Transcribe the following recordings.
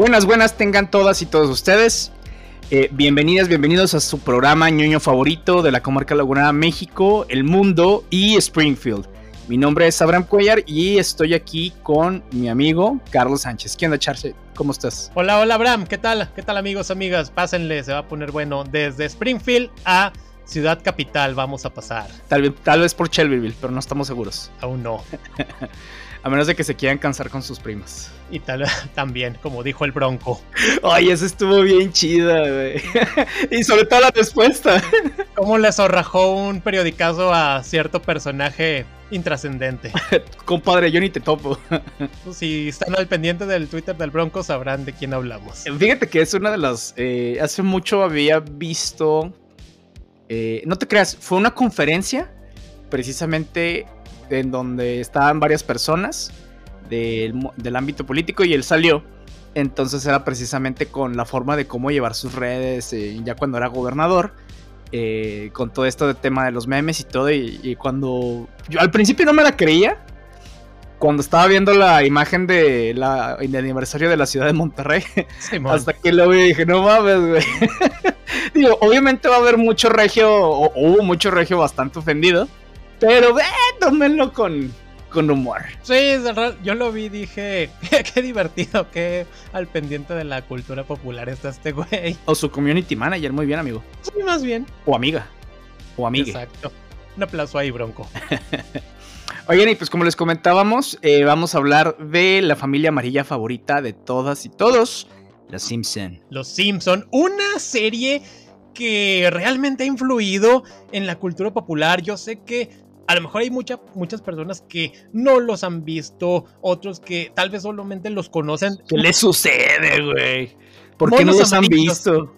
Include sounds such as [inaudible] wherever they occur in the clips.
Buenas, buenas tengan todas y todos ustedes. Eh, bienvenidas, bienvenidos a su programa ñoño favorito de la comarca Lagunera, México, el mundo y Springfield. Mi nombre es Abraham Cuellar y estoy aquí con mi amigo Carlos Sánchez. ¿Qué onda, Charce? ¿Cómo estás? Hola, hola, Abraham. ¿Qué tal? ¿Qué tal, amigos, amigas? Pásenle, se va a poner bueno. Desde Springfield a Ciudad Capital vamos a pasar. Tal, tal vez por Shelbyville, pero no estamos seguros. Aún no. [laughs] A menos de que se quieran cansar con sus primas. Y tal [laughs] también, como dijo el Bronco. Ay, eso estuvo bien chida, güey. [laughs] y sobre todo la respuesta. [laughs] ¿Cómo le zorrajó un periodicazo a cierto personaje intrascendente? Compadre, yo ni te topo. Si están al pendiente del Twitter del Bronco, sabrán de quién hablamos. Fíjate que es una de las. Eh, hace mucho había visto. Eh, no te creas, fue una conferencia precisamente en donde estaban varias personas del, ámbito político y él salió. Entonces era precisamente con la forma de cómo llevar sus redes, eh, ya cuando era gobernador, eh, con todo esto de tema de los memes y todo. Y, cuando yo al principio no me la creía, cuando estaba viendo la imagen de la, del aniversario de la ciudad de Monterrey, [laughs] hasta que lo vi dije, no mames, güey. [laughs] Digo, obviamente va a haber mucho regio, o hubo mucho regio bastante ofendido. Pero ve, tómenlo con, con humor. Sí, yo lo vi dije, [laughs] qué divertido, que al pendiente de la cultura popular está este güey. O su community manager, muy bien, amigo. Sí, más bien. O amiga. O amiga. Exacto. Un aplauso ahí, Bronco. [laughs] Oigan, y pues como les comentábamos, eh, vamos a hablar de la familia amarilla favorita de todas y todos, Los Simpson. Los Simpson, una serie que realmente ha influido en la cultura popular. Yo sé que a lo mejor hay muchas personas que no los han visto, otros que tal vez solamente los conocen. ¿Qué les sucede, güey? ¿Por qué no los han visto?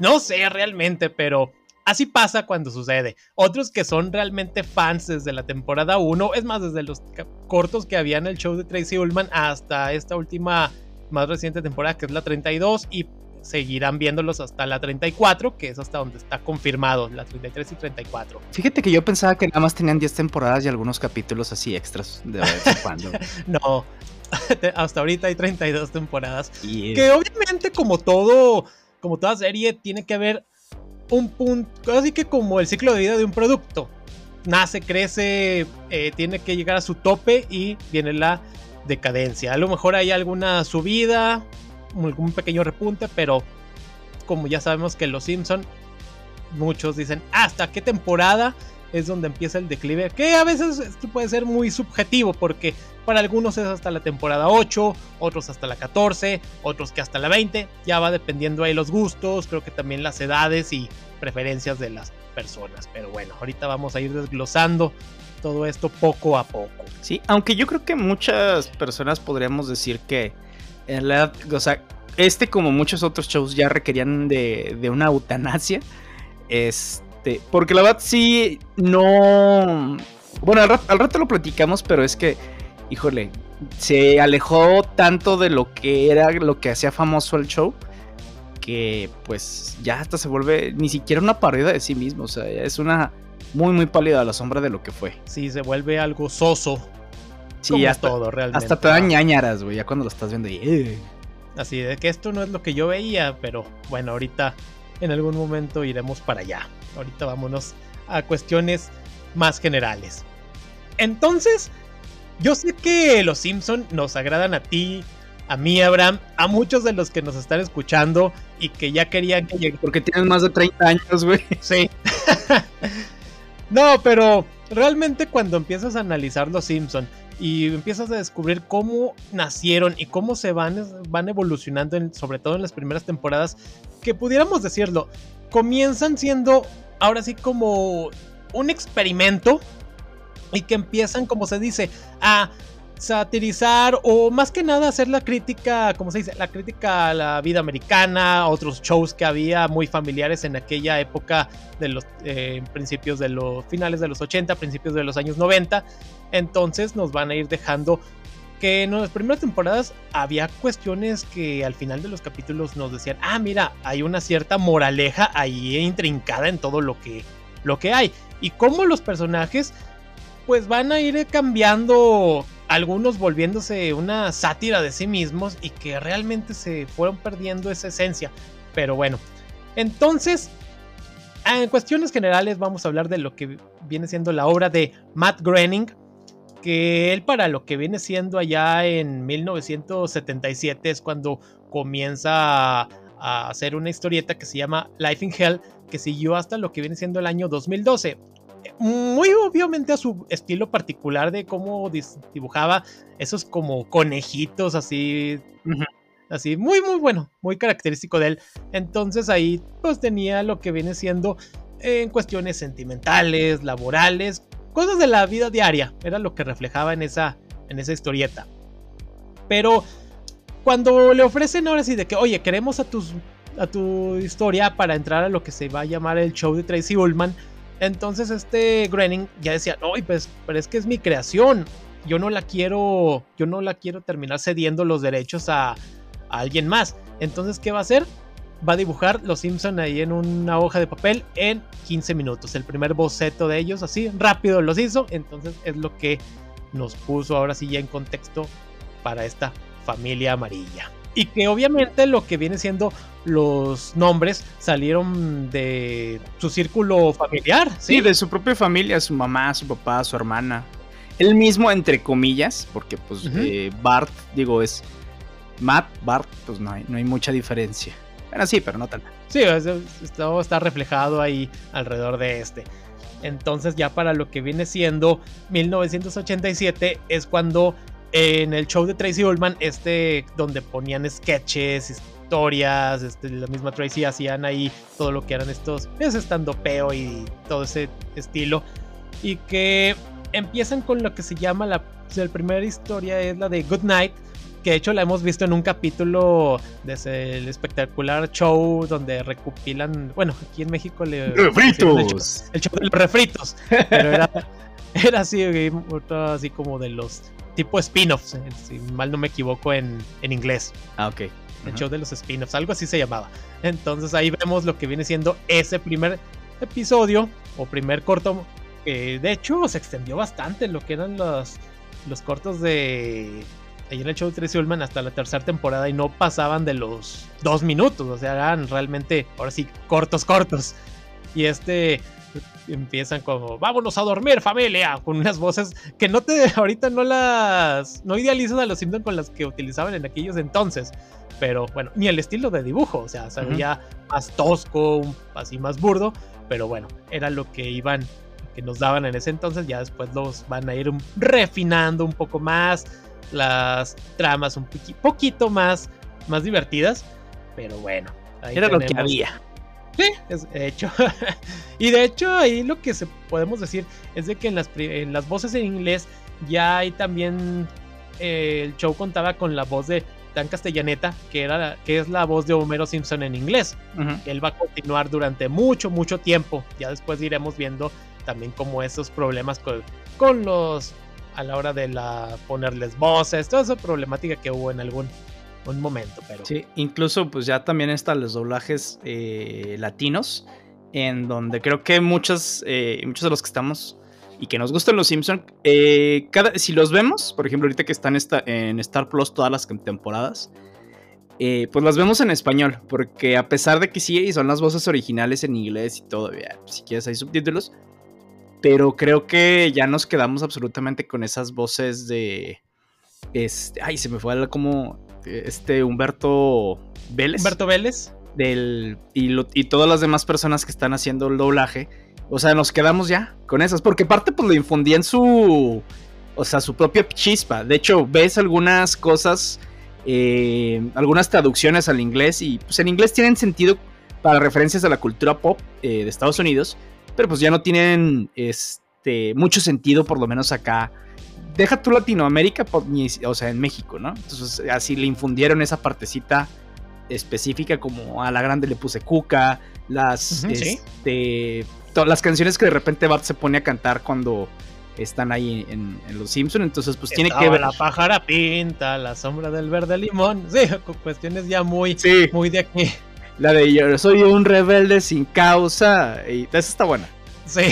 No sé realmente, pero así pasa cuando sucede. Otros que son realmente fans desde la temporada 1, es más, desde los cortos que había en el show de Tracy Ullman hasta esta última más reciente temporada, que es la 32, y seguirán viéndolos hasta la 34, que es hasta donde está confirmado, la 33 y 34. Fíjate que yo pensaba que nada más tenían 10 temporadas y algunos capítulos así extras de vez en cuando. [laughs] no, [laughs] hasta ahorita hay 32 temporadas. Que obviamente como todo, como toda serie, tiene que haber un punto, así que como el ciclo de vida de un producto. Nace, crece, eh, tiene que llegar a su tope y viene la decadencia. A lo mejor hay alguna subida, algún pequeño repunte, pero como ya sabemos que los Simpson, muchos dicen, ¿hasta qué temporada es donde empieza el declive? Que a veces esto puede ser muy subjetivo, porque para algunos es hasta la temporada 8, otros hasta la 14, otros que hasta la 20, ya va dependiendo ahí los gustos, creo que también las edades y preferencias de las personas. Pero bueno, ahorita vamos a ir desglosando todo esto poco a poco. Sí, aunque yo creo que muchas personas podríamos decir que en realidad, o sea, este como muchos otros shows ya requerían de, de una eutanasia. Este, porque la verdad sí, no... Bueno, al rato, lo platicamos, pero es que, híjole, se alejó tanto de lo que era lo que hacía famoso el show que pues ya hasta se vuelve ni siquiera una parodia de sí mismo, o sea, es una muy muy pálida la sombra de lo que fue. Sí, se vuelve algo soso Sí, hasta, todo, realmente. Hasta te dan ñañaras, güey, ya cuando lo estás viendo y... Así de que esto no es lo que yo veía, pero bueno, ahorita en algún momento iremos para allá. Ahorita vámonos a cuestiones más generales. Entonces, yo sé que los Simpson nos agradan a ti, a mí, Abraham, a muchos de los que nos están escuchando y que ya querían que llegue. Porque tienen más de 30 años, güey. Sí. [laughs] no, pero realmente cuando empiezas a analizar los Simpson y empiezas a descubrir cómo nacieron y cómo se van, van evolucionando, sobre todo en las primeras temporadas, que pudiéramos decirlo, comienzan siendo ahora sí como un experimento y que empiezan, como se dice, a satirizar o más que nada hacer la crítica, como se dice, la crítica a la vida americana, otros shows que había muy familiares en aquella época de los eh, principios de los finales de los 80, principios de los años 90. Entonces nos van a ir dejando que en las primeras temporadas había cuestiones que al final de los capítulos nos decían, ah, mira, hay una cierta moraleja ahí intrincada en todo lo que, lo que hay. Y cómo los personajes pues van a ir cambiando algunos volviéndose una sátira de sí mismos y que realmente se fueron perdiendo esa esencia. Pero bueno, entonces, en cuestiones generales vamos a hablar de lo que viene siendo la obra de Matt Groening, que él para lo que viene siendo allá en 1977 es cuando comienza a, hacer una historieta que se llama Life in Hell, que siguió hasta lo que viene siendo el año 2012 muy obviamente a su estilo particular de cómo dibujaba esos como conejitos así. Así, muy, muy bueno, muy característico de él. Entonces ahí pues tenía lo que viene siendo en cuestiones sentimentales, laborales, cosas de la vida diaria. Era lo que reflejaba en esa, en esa historieta. Pero cuando le ofrecen ahora sí de que, oye, queremos a, tus, a tu historia para entrar a lo que se va a llamar el show de Tracy Ullman, entonces este Groening ya decía, no, pues, pero es que es mi creación. Yo no la quiero, yo no la quiero terminar cediendo los derechos a, alguien más. Entonces, ¿qué va a hacer? Va a dibujar los Simpson ahí en una hoja de papel en 15 minutos. El primer boceto de ellos, así rápido los hizo. Entonces es lo que nos puso ahora sí ya en contexto para esta familia amarilla. Y que obviamente lo que viene siendo los nombres salieron de su círculo familiar. Sí, de su propia familia, su mamá, su papá, su hermana. Él mismo, entre comillas, porque pues eh, Bart, digo, es Matt, Bart, pues no hay, no hay mucha diferencia. Bueno, sí, pero no tan. Sí, todo está reflejado ahí alrededor de este. Entonces ya para lo que viene siendo 1987 es cuando en el show de Tracy Ullman, este, donde ponían sketches, historias, este, la misma Tracy hacían ahí todo lo que eran estos, es estando peo y todo ese estilo. Y que empiezan con lo que se llama la, la primera historia es la de Good Night, que de hecho la hemos visto en un capítulo de el espectacular show donde recopilan, bueno, aquí en México le... ¡Refritos! El, show, de los refritos, pero era, [laughs] era así, así como de los tipo spin-offs, eh, si mal no me equivoco en, en inglés. Ah, ok. El show de los spin-offs, algo así se llamaba. Entonces ahí vemos lo que viene siendo ese primer episodio o primer corto, que de hecho se extendió bastante lo que eran los, los cortos de ahí en el show de Tracy Ullman hasta la tercera temporada y no pasaban de los dos minutos, o sea, eran realmente, ahora sí, cortos, cortos. Y este [laughs] empiezan como, vámonos a dormir familia, con unas voces que no te, ahorita no las, no idealizas a los Simpsons con las que utilizaban en aquellos entonces. Pero bueno, ni el estilo de dibujo, o sea, se veía más tosco, así más burdo, pero bueno, era lo que iban, que nos daban en ese entonces, ya después los van a ir refinando un poco más, las tramas un poquito más, más divertidas, pero bueno. Era lo que había. Sí, es, de hecho. [laughs] y de hecho, ahí lo que se podemos decir es de que en las, en las voces en inglés ya hay también. Eh, el show contaba con la voz de Dan Castellaneta, que, era, que es la voz de Homero Simpson en inglés. Él va a continuar durante mucho, mucho tiempo. Ya después iremos viendo también como esos problemas con, con los. a la hora de la ponerles voces, toda esa problemática que hubo en algún un momento, pero. Sí, incluso pues ya también están los doblajes eh, latinos, en donde creo que muchos, eh, muchos de los que estamos y que nos gustan los Simpsons, eh, cada, si los vemos, por ejemplo, ahorita que están esta, en Star Plus todas las temporadas, pues las vemos en español, porque a pesar de que sí son las voces originales en inglés y todavía, si quieres hay subtítulos, pero creo que ya nos quedamos absolutamente con esas voces de... Este, ay, se me fue como este Humberto Vélez. Humberto Vélez. Del, y, y todas las demás personas que están haciendo el doblaje. O sea, nos quedamos ya con esas. Porque aparte, pues le infundían su. O sea, su propia chispa. De hecho, ves algunas cosas. Eh, algunas traducciones al inglés. Y pues en inglés tienen sentido para referencias a la cultura pop eh, de Estados Unidos. Pero pues ya no tienen este, mucho sentido, por lo menos acá deja tu Latinoamérica, o sea, en México, ¿no? Entonces, así le infundieron esa partecita específica, como a la grande le puse Cuca, las, este, todas las canciones que de repente Bart se pone a cantar cuando están ahí en, Los Simpsons, entonces pues tiene que ver... La pájara pinta, la sombra del verde limón, [laughs] sí, cuestiones ya muy, muy de aquí. La de yo soy un rebelde sin causa, y esa está buena. Sí.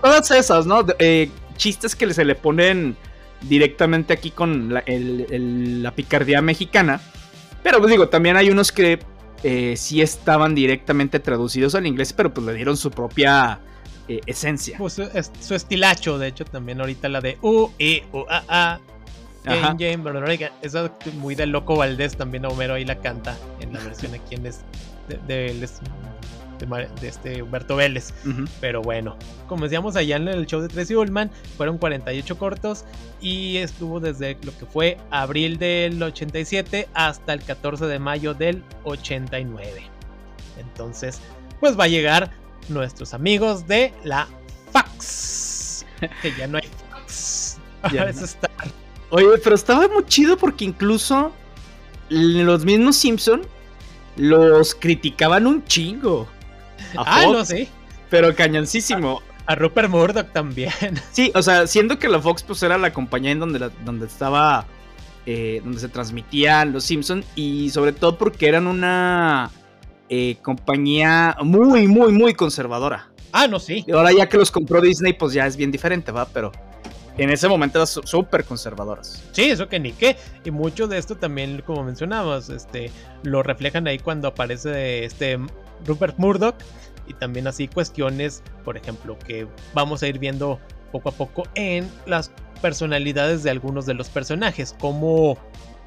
todas esas, ¿no? Eh, chistes que se le ponen directamente aquí con la, picardía mexicana. Pero pues digo, también hay unos que eh, sí estaban directamente traducidos al inglés, pero pues le dieron su propia eh, esencia. Pues su, estilacho, de hecho, también ahorita la de U, I, U, A, A. Jane, Jane, Eso muy de Loco Valdés también Homero ahí la canta en la [laughs] versión aquí en es de, de, este Humberto Vélez. Pero bueno, como decíamos allá en el show de Tracy Ullman, fueron 48 cortos y estuvo desde lo que fue abril del 87 hasta el 14 de mayo del 89. Entonces, pues va a llegar nuestros amigos de la Fax. Que ya no hay fax. [laughs] Ahora está. Oye, pero estaba muy chido porque incluso los mismos Simpson los criticaban un chingo. [laughs] ah, no sé. Pero cañoncísimo. A, Rupert Murdoch también. [laughs] Sí, o sea, siendo que la Fox pues era la compañía en donde, donde estaba, eh, donde se transmitían los Simpsons y sobre todo porque eran una eh, compañía muy, muy, muy conservadora. Ah, no, sí. Y ahora ya que los compró Disney, pues ya es bien diferente, ¿va? Pero en ese momento eran súper conservadoras. Sí, eso que ni qué. Y mucho de esto también, como mencionabas, este, lo reflejan ahí cuando aparece este Rupert Murdoch. Y también así cuestiones, por ejemplo, que vamos a ir viendo poco a poco en las personalidades de algunos de los personajes. Como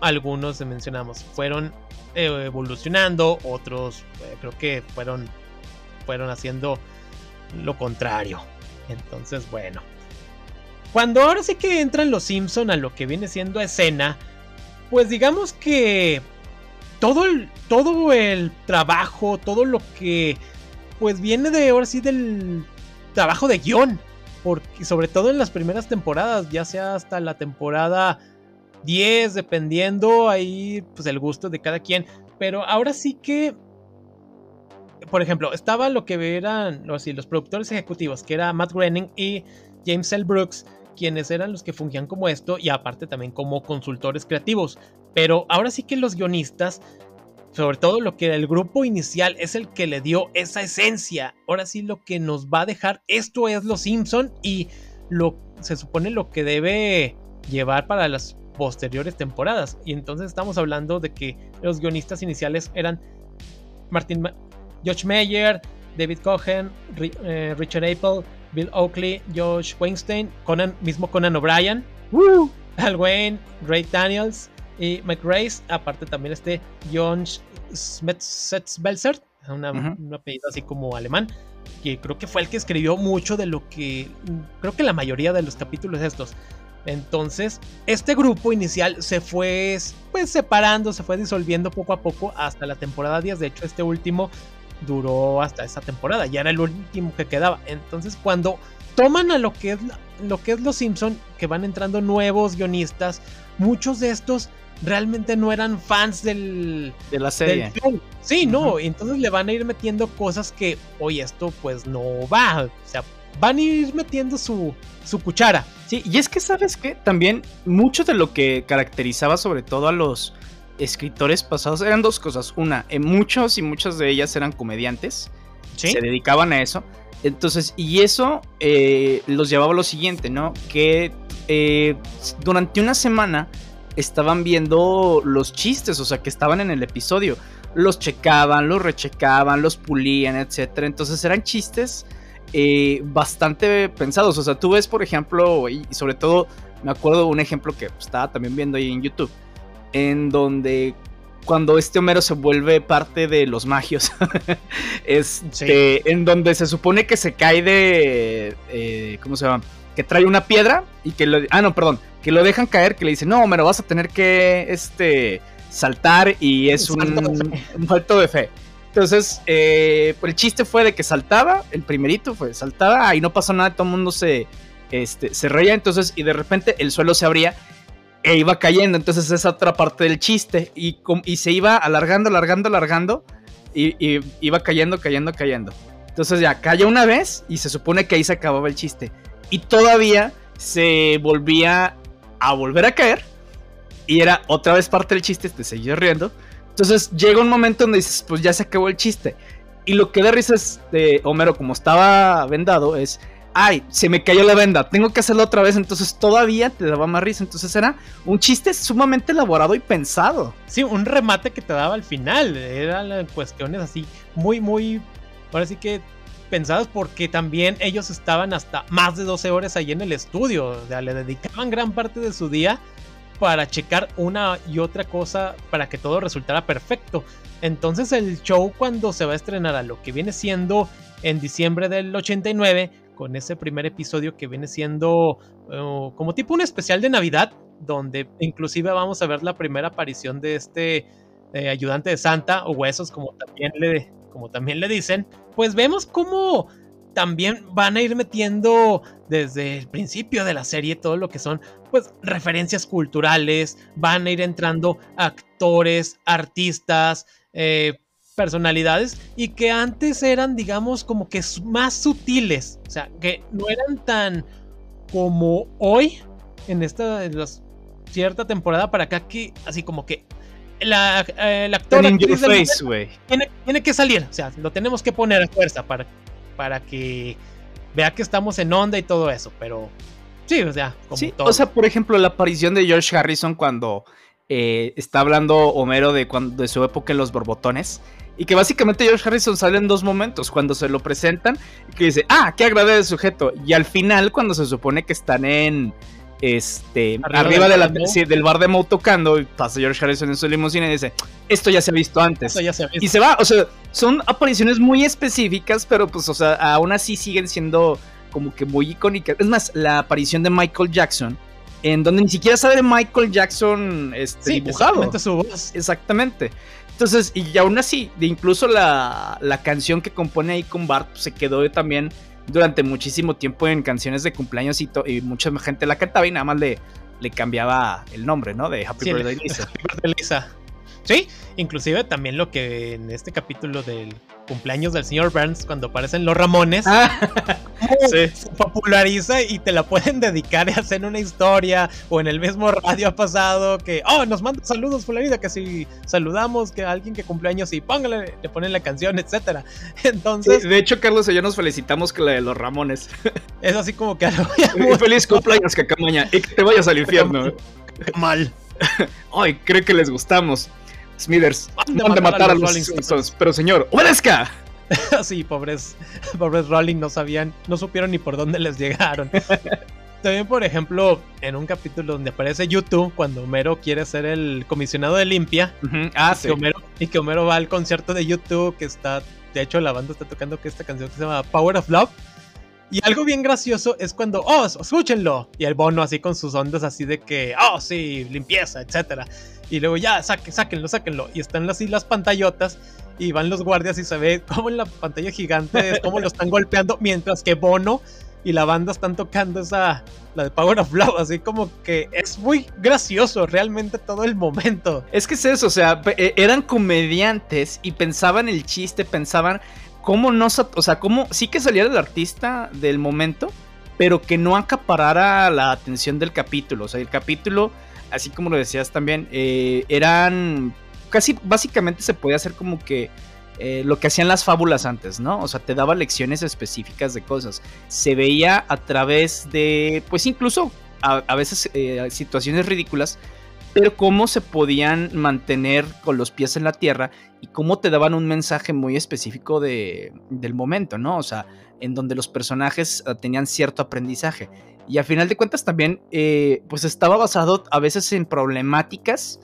algunos mencionamos, fueron eh, evolucionando, otros eh, creo que fueron, fueron haciendo lo contrario. Entonces, bueno. Cuando ahora sí que entran los Simpson a lo que viene siendo escena, pues digamos que todo el, todo el trabajo, todo lo que pues viene de ahora sí del trabajo de guion, porque sobre todo en las primeras temporadas, ya sea hasta la temporada 10, dependiendo ahí pues el gusto de cada quien, pero ahora sí que por ejemplo, estaba lo que eran los, los productores ejecutivos, que era Matt Groening y James L. Brooks, quienes eran los que fungían como esto y aparte también como consultores creativos. Pero ahora sí que los guionistas, sobre todo lo que era el grupo inicial, es el que le dio esa esencia. Ahora sí lo que nos va a dejar esto es Los Simpson y lo se supone lo que debe llevar para las posteriores temporadas. Y entonces estamos hablando de que los guionistas iniciales eran Martin George Meyer, David Cohen, eh, Richard Apple, Bill Oakley, Josh Weinstein, Conan, mismo Conan O'Brien, Al Wayne, Ray Daniels y Mike Grace. Aparte también este John Smetzbelzer, una, un apellido así como alemán, que creo que fue el que escribió mucho de lo que, creo que la mayoría de los capítulos estos. Entonces, este grupo inicial se fue pues separando, se fue disolviendo poco a poco hasta la temporada 10. De hecho, este último duró hasta esa temporada, ya era el último que quedaba. Entonces, cuando toman a lo que es lo que es Los Simpson, que van entrando nuevos guionistas, muchos de estos realmente no eran fans del de la serie. sí, no, entonces le van a ir metiendo cosas que, oye, esto pues no va, o sea, van a ir metiendo su su cuchara. Sí, y es que sabes que también mucho de lo que caracterizaba sobre todo a los escritores pasados eran dos cosas. Una, en muchos y muchas de ellas eran comediantes. Se dedicaban a eso. Entonces, y eso eh, los llevaba a lo siguiente, ¿no? Que eh, durante una semana estaban viendo los chistes, o sea, que estaban en el episodio. Los checaban, los rechecaban, los pulían, etc. Entonces eran chistes eh, bastante pensados. O sea, tú ves, por ejemplo, y sobre todo me acuerdo un ejemplo que estaba también viendo ahí en YouTube en donde cuando este Homero se vuelve parte de los magios, es [laughs] este, en donde se supone que se cae de, eh, ¿cómo se llama? Que trae una piedra y que lo, ah no, perdón, que lo dejan caer, que le dicen, no, Homero, vas a tener que, este, saltar y es un, un, falto [laughs] de fe. Entonces, eh, el chiste fue de que saltaba, el primerito fue, saltaba, ahí no pasó nada, todo el mundo se, este, se reía, entonces, y de repente el suelo se abría e iba cayendo. Entonces esa otra parte del chiste. Y, y se iba alargando, alargando, alargando. Y, iba cayendo, cayendo, cayendo. Entonces ya cayó una vez y se supone que ahí se acababa el chiste. Y todavía se volvía a volver a caer. Y era otra vez parte del chiste, te seguía riendo. Entonces llega un momento donde dices, pues ya se acabó el chiste. Y lo que da risa es de Homero, como estaba vendado, es ay, se me cayó la venda, tengo que hacerlo otra vez, entonces todavía te daba más risa. Entonces era un chiste sumamente elaborado y pensado. Sí, un remate que te daba al final. Eran cuestiones así muy, muy, ahora sí que pensadas porque también ellos estaban hasta más de 12 horas ahí en el estudio. O sea, le dedicaban gran parte de su día para checar una y otra cosa para que todo resultara perfecto. Entonces el show cuando se va a estrenar a lo que viene siendo en diciembre del 89, con ese primer episodio que viene siendo uh, como tipo un especial de Navidad, donde inclusive vamos a ver la primera aparición de este eh, ayudante de Santa o huesos, como también le, como también le dicen, pues vemos cómo también van a ir metiendo desde el principio de la serie todo lo que son pues referencias culturales, van a ir entrando actores, artistas, eh, personalidades y que antes eran digamos como que más sutiles, o sea, que no eran tan como hoy en esta cierta temporada para acá que así como que la, eh, el actor tiene, tiene, que salir, o sea, lo tenemos que poner a fuerza para, para que vea que estamos en onda y todo eso, pero sí, o sea, como O sea, por ejemplo, la aparición de George Harrison cuando eh, está hablando Homero de, cuando, de su época en los borbotones. Y que básicamente George Harrison sale en dos momentos. Cuando se lo presentan, que dice, ah, qué agradable sujeto. Y al final, cuando se supone que están en, este, arriba, de la, del bar de Moe tocando, y pasa George Harrison en su limusina y dice, esto ya se ha visto antes. Y se va, o sea, son apariciones muy específicas, pero pues, o sea, aún así siguen siendo como que muy icónicas. Es más, la aparición de Michael Jackson, en donde ni siquiera sabe de Michael Jackson este, dibujado. Exactamente su voz. Exactamente. Entonces, y aún así, de incluso la, la canción que compone ahí con Bart pues, se quedó también durante muchísimo tiempo en canciones de cumpleaños y, y mucha gente la cantaba y nada más le, le cambiaba el nombre, ¿no? De Happy Birthday [laughs] Lisa. Happy Birthday Lisa. Sí, inclusive también lo que en este capítulo del cumpleaños del señor Burns, cuando aparecen los Ramones, ah, [laughs] se populariza y te la pueden dedicar y hacer una historia, o en el mismo radio ha pasado que, oh, nos manda saludos fulanita, que si saludamos que alguien que cumpleaños y póngale, le ponen la canción, etcétera. [laughs] Entonces... de hecho, Carlos y yo nos felicitamos que la de los Ramones. [laughs] Es así como que... Feliz cumpleaños, Cacamaña, y que te vayas al infierno. Mal. Ay, creo que les gustamos. Smithers, van de matar a los, Stones. Pero señor, obedezca. [laughs] sí, pobres, pobres Rolling no sabían, no supieron ni por dónde les llegaron. [laughs] También, por ejemplo, en un capítulo donde aparece YouTube, cuando Homero quiere ser el comisionado de limpia, ah, y, que Homero, y que Homero va al concierto de YouTube, que está, de hecho, la banda está tocando que esta canción que se llama Power of Love. Y algo bien gracioso es cuando, oh, escúchenlo. Y el bono así con sus ondas así de que, oh, sí, limpieza, etcétera. Y luego ya, saque, sáquenlo, sáquenlo. Y están así las pantallotas y van los guardias y se ve como en la pantalla gigante es como lo están golpeando mientras que Bono y la banda están tocando esa, la de Power of Love, así como que es muy gracioso realmente todo el momento. Es que es eso, o sea, e, eran comediantes y pensaban el chiste, pensaban cómo no, o sea, cómo sí que saliera el artista del momento, pero que no acaparara la atención del capítulo, o sea, el capítulo así como lo decías también, eh, eran casi básicamente se podía hacer como que eh, lo que hacían las fábulas antes, ¿no? O sea, te daba lecciones específicas de cosas. Se veía a través de, pues incluso a, veces eh, situaciones ridículas, pero cómo se podían mantener con los pies en la tierra y cómo te daban un mensaje muy específico de, del momento, ¿no? O sea, en donde los personajes tenían cierto aprendizaje. Y a final de cuentas también, eh, pues estaba basado a veces en problemáticas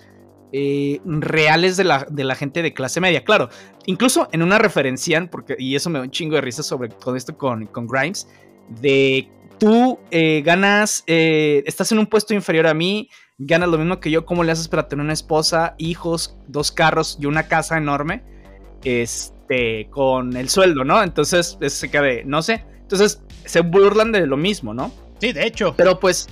eh, reales de la, de la, gente de clase media. Claro, incluso en una referencian, porque, y eso me da un chingo de risa sobre todo esto con, con Grimes, de tú eh, ganas, estás en un puesto inferior a mí, ganas lo mismo que yo, ¿cómo le haces para tener una esposa, hijos, dos carros y una casa enorme? Este, con el sueldo, ¿no? Entonces, se queda no sé. Entonces, se burlan de lo mismo, ¿no? Sí, de hecho. Pero pues,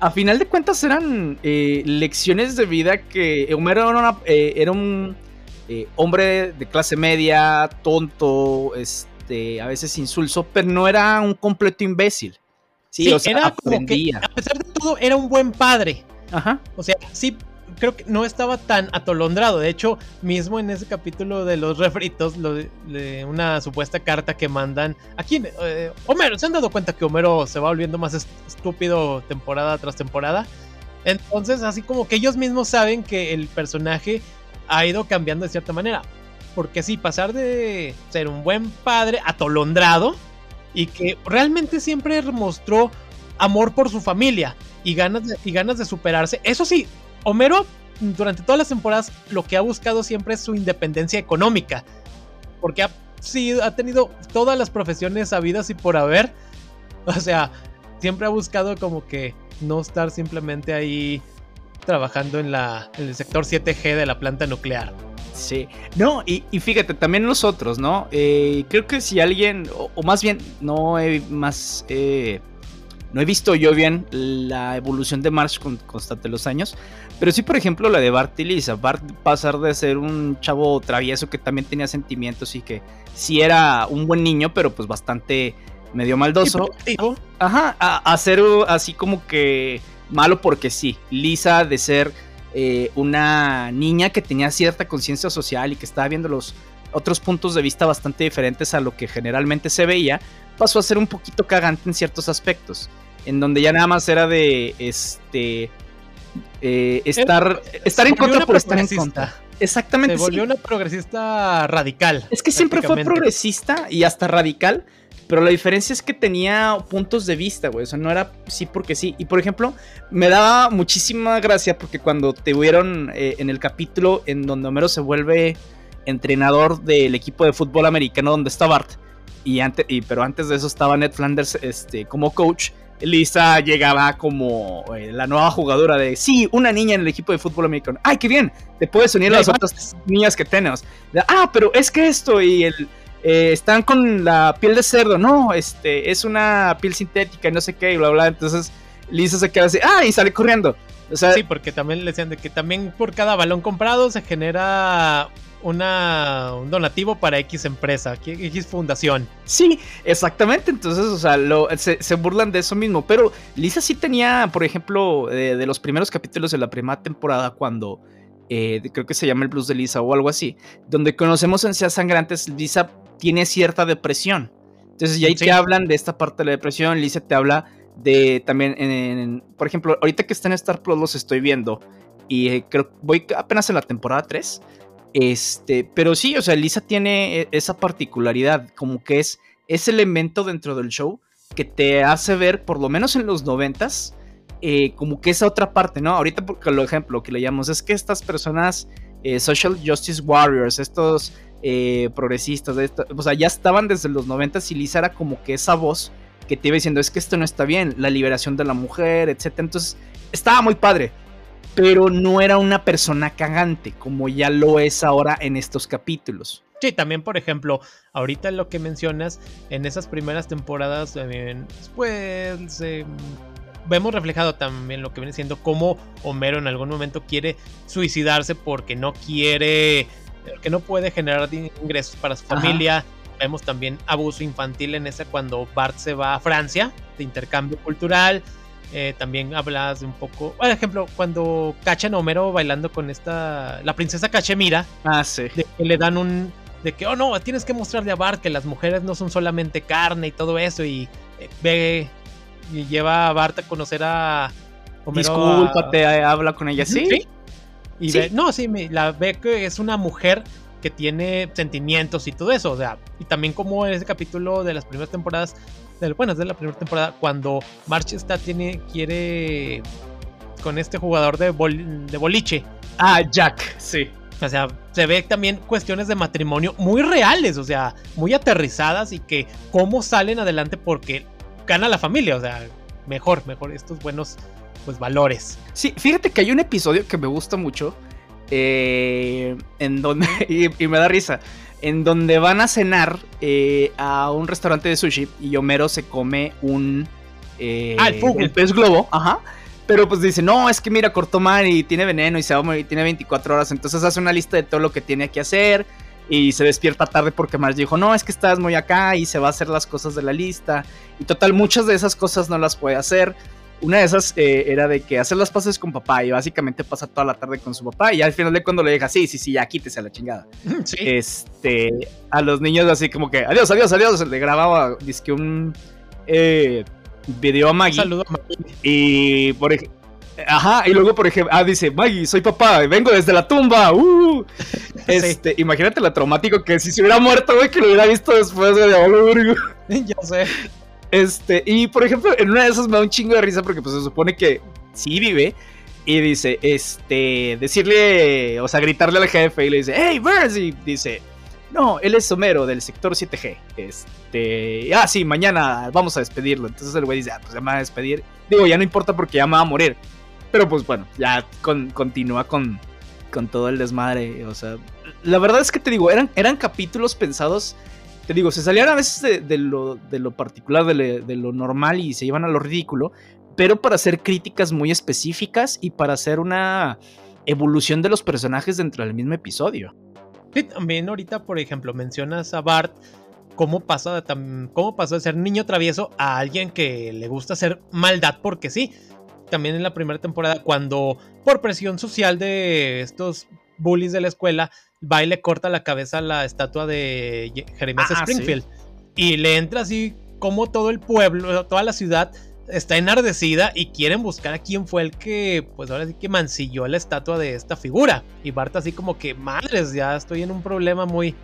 a final de cuentas eran eh, lecciones de vida que Homero era, eh, un eh, hombre de clase media, tonto, este, a veces insulso, pero no era un completo imbécil. Sí, o sea, era aprendía. a pesar de todo, era un buen padre. Ajá. O sea, sí, creo que no estaba tan atolondrado. De hecho, mismo en ese capítulo de los refritos, lo de, una supuesta carta que mandan. Aquí, eh, Homero, ¿se han dado cuenta que Homero se va volviendo más estúpido temporada tras temporada? Entonces, así como que ellos mismos saben que el personaje ha ido cambiando de cierta manera. Porque sí, pasar de ser un buen padre atolondrado y que realmente siempre mostró amor por su familia y ganas y ganas de superarse. Eso sí, Homero durante todas las temporadas lo que ha buscado siempre es su independencia económica. Porque ha, ha tenido todas las profesiones habidas y por haber. [laughs] O sea, siempre ha buscado como que no estar simplemente ahí trabajando en, la, en el sector 7G de la planta nuclear. Sí, no, y, fíjate, también nosotros, ¿no? Eh, creo que si alguien, o, más bien, no he más, eh, no he visto yo bien la evolución de Marsh con, constante los años, pero sí, por ejemplo, la de Bart y Lisa. Bart pasar de ser un chavo travieso que también tenía sentimientos y que sí era un buen niño, pero pues bastante medio maldoso. Ajá, a, a ser así como que malo porque sí. Lisa de ser eh, una niña que tenía cierta conciencia social y que estaba viendo los otros puntos de vista bastante diferentes a lo que generalmente se veía, pasó a ser un poquito cagante en ciertos aspectos. En donde ya nada más era de este. Eh, estar, estar en contra por estar en contra. Exactamente. Se volvió una progresista radical. Es que siempre fue progresista y hasta radical, pero la diferencia es que tenía puntos de vista, güey. O sea, no era sí porque sí. Y por ejemplo, me daba muchísima gracia porque cuando te vieron eh, en el capítulo en donde Homero se vuelve entrenador del equipo de fútbol americano donde está Bart. Y antes, y, pero antes de eso estaba Ned Flanders este, como coach. Lisa llegaba como eh, la nueva jugadora de, sí, una niña en el equipo de fútbol americano. ¡Ay, qué bien! Te puedes unir a las otras niñas que tenemos. ah, pero es que esto y el eh, están con la piel de cerdo, no, este, es una piel sintética y no sé qué, y bla, bla. Entonces Lisa se queda así, ah, y sale corriendo. sí, porque también le decían de que también por cada balón comprado se genera una, un donativo para X empresa, X fundación. Sí, exactamente. Entonces, o sea, se, burlan de eso mismo. Pero Lisa sí tenía, por ejemplo, de los primeros capítulos de la primera temporada, cuando eh, creo que se llama el blues de Lisa o algo así, donde conocemos en Seas Sangrantes, Lisa tiene cierta depresión. Entonces, ya ahí te hablan de esta parte de la depresión. Lisa te habla de también, en, por ejemplo, ahorita que está en Star Plus los estoy viendo y eh, creo voy apenas en la temporada 3. Este, pero sí, o sea, Lisa tiene e, esa particularidad, como que es ese elemento dentro del show que te hace ver, por lo menos en los noventas, eh, como que esa otra parte, ¿no? Ahorita, porque lo ejemplo que le es que estas personas, eh, social justice warriors, estos eh, progresistas, o sea, ya estaban desde los 90 y Lisa era como que esa voz que te iba diciendo, es que esto no está bien, la liberación de la mujer, etc. Entonces, estaba muy padre, pero no era una persona cagante, como ya lo es ahora en estos capítulos. Sí, también, por ejemplo, ahorita lo que mencionas, en esas primeras temporadas, pues vemos reflejado también lo que viene siendo cómo Homero en algún momento quiere suicidarse porque no quiere que no puede generar ingresos para su familia. Vemos también abuso infantil en esa cuando Bart se va a Francia de intercambio cultural. Eh, también hablas de un poco, por ejemplo, cuando cachan a Homero bailando con esta, la princesa Cachemira. Ah, sí. De que le dan un, de que, oh no, tienes que mostrarle a Bart que las mujeres no son solamente carne y todo eso. Y eh, ve y lleva a Bart a conocer a Homero. Discúlpate, habla con ella, ¿sí? ¿Sí? Y no, sí, la ve que es una mujer que tiene sentimientos y todo eso. O sea, y también como en ese capítulo de las primeras temporadas, bueno, es de la primera temporada, cuando March está, tiene, quiere con este jugador de, de boliche. Ah, Jack, sí. O sea, se ve también cuestiones de matrimonio muy reales, o sea, muy aterrizadas y que cómo salen adelante porque gana la familia, o sea, mejor, mejor estos buenos pues valores. Sí, fíjate que hay un episodio que me gusta mucho. Eh, en donde. [laughs] Y, me da risa. En donde van a cenar eh, a un restaurante de sushi. Y Homero se come un. Eh, ah, el, pez globo. Ajá. Pero pues dice, no, es que mira, cortó mal y tiene veneno y se va a morir, tiene 24 horas. Entonces hace una lista de todo lo que tiene que hacer. Y se despierta tarde porque Marge dijo, no, es que estás muy acá y se va a hacer las cosas de la lista. Y total, muchas de esas cosas no las puede hacer. Una de esas eh, era de que hacer las pases con papá y básicamente pasa toda la tarde con su papá y al final de cuando le deja, sí, sí, sí, ya quítese a la chingada. [laughs] Este, a los niños así como que, adiós, adiós, adiós, le grababa, que un eh, video a Maggie. Saludo a Maggie. Y por ejemplo, Ajá, y luego, por ejemplo, ah, dice, Maggie, soy papá, vengo desde la tumba, uh. [laughs] Este, imagínate lo traumático que si se hubiera muerto, güey, que lo hubiera visto después, de [laughs] Ya sé. Este, y por ejemplo, en una de esas me da un chingo de risa porque pues se supone que sí vive. Y dice, este, decirle, o sea, gritarle al jefe y le dice, hey, Burns, y dice, no, él es Homero del sector 7G. Este, ah, sí, mañana vamos a despedirlo. Entonces el güey dice, ah, pues ya me va a despedir. Digo, ya no importa porque ya me va a morir. Pero pues bueno, ya continúa con, con todo el desmadre. O sea, la verdad es que te digo, eran, eran capítulos pensados te digo, se salían a veces de, lo, particular, de, lo normal y se iban a lo ridículo, pero para hacer críticas muy específicas y para hacer una evolución de los personajes dentro del mismo episodio. Sí, también ahorita, por ejemplo, mencionas a Bart, cómo pasó, de, cómo pasó de ser niño travieso a alguien que le gusta hacer maldad porque sí. También en la primera temporada, cuando por presión social de estos bullies de la escuela, va y le corta la cabeza a la estatua de Jeremías ah, Springfield. Y le entra así como todo el pueblo, toda la ciudad está enardecida y quieren buscar a quién fue el que, pues ahora sí que mancilló la estatua de esta figura. Y Bart así como que, madres, ya estoy en un problema muy,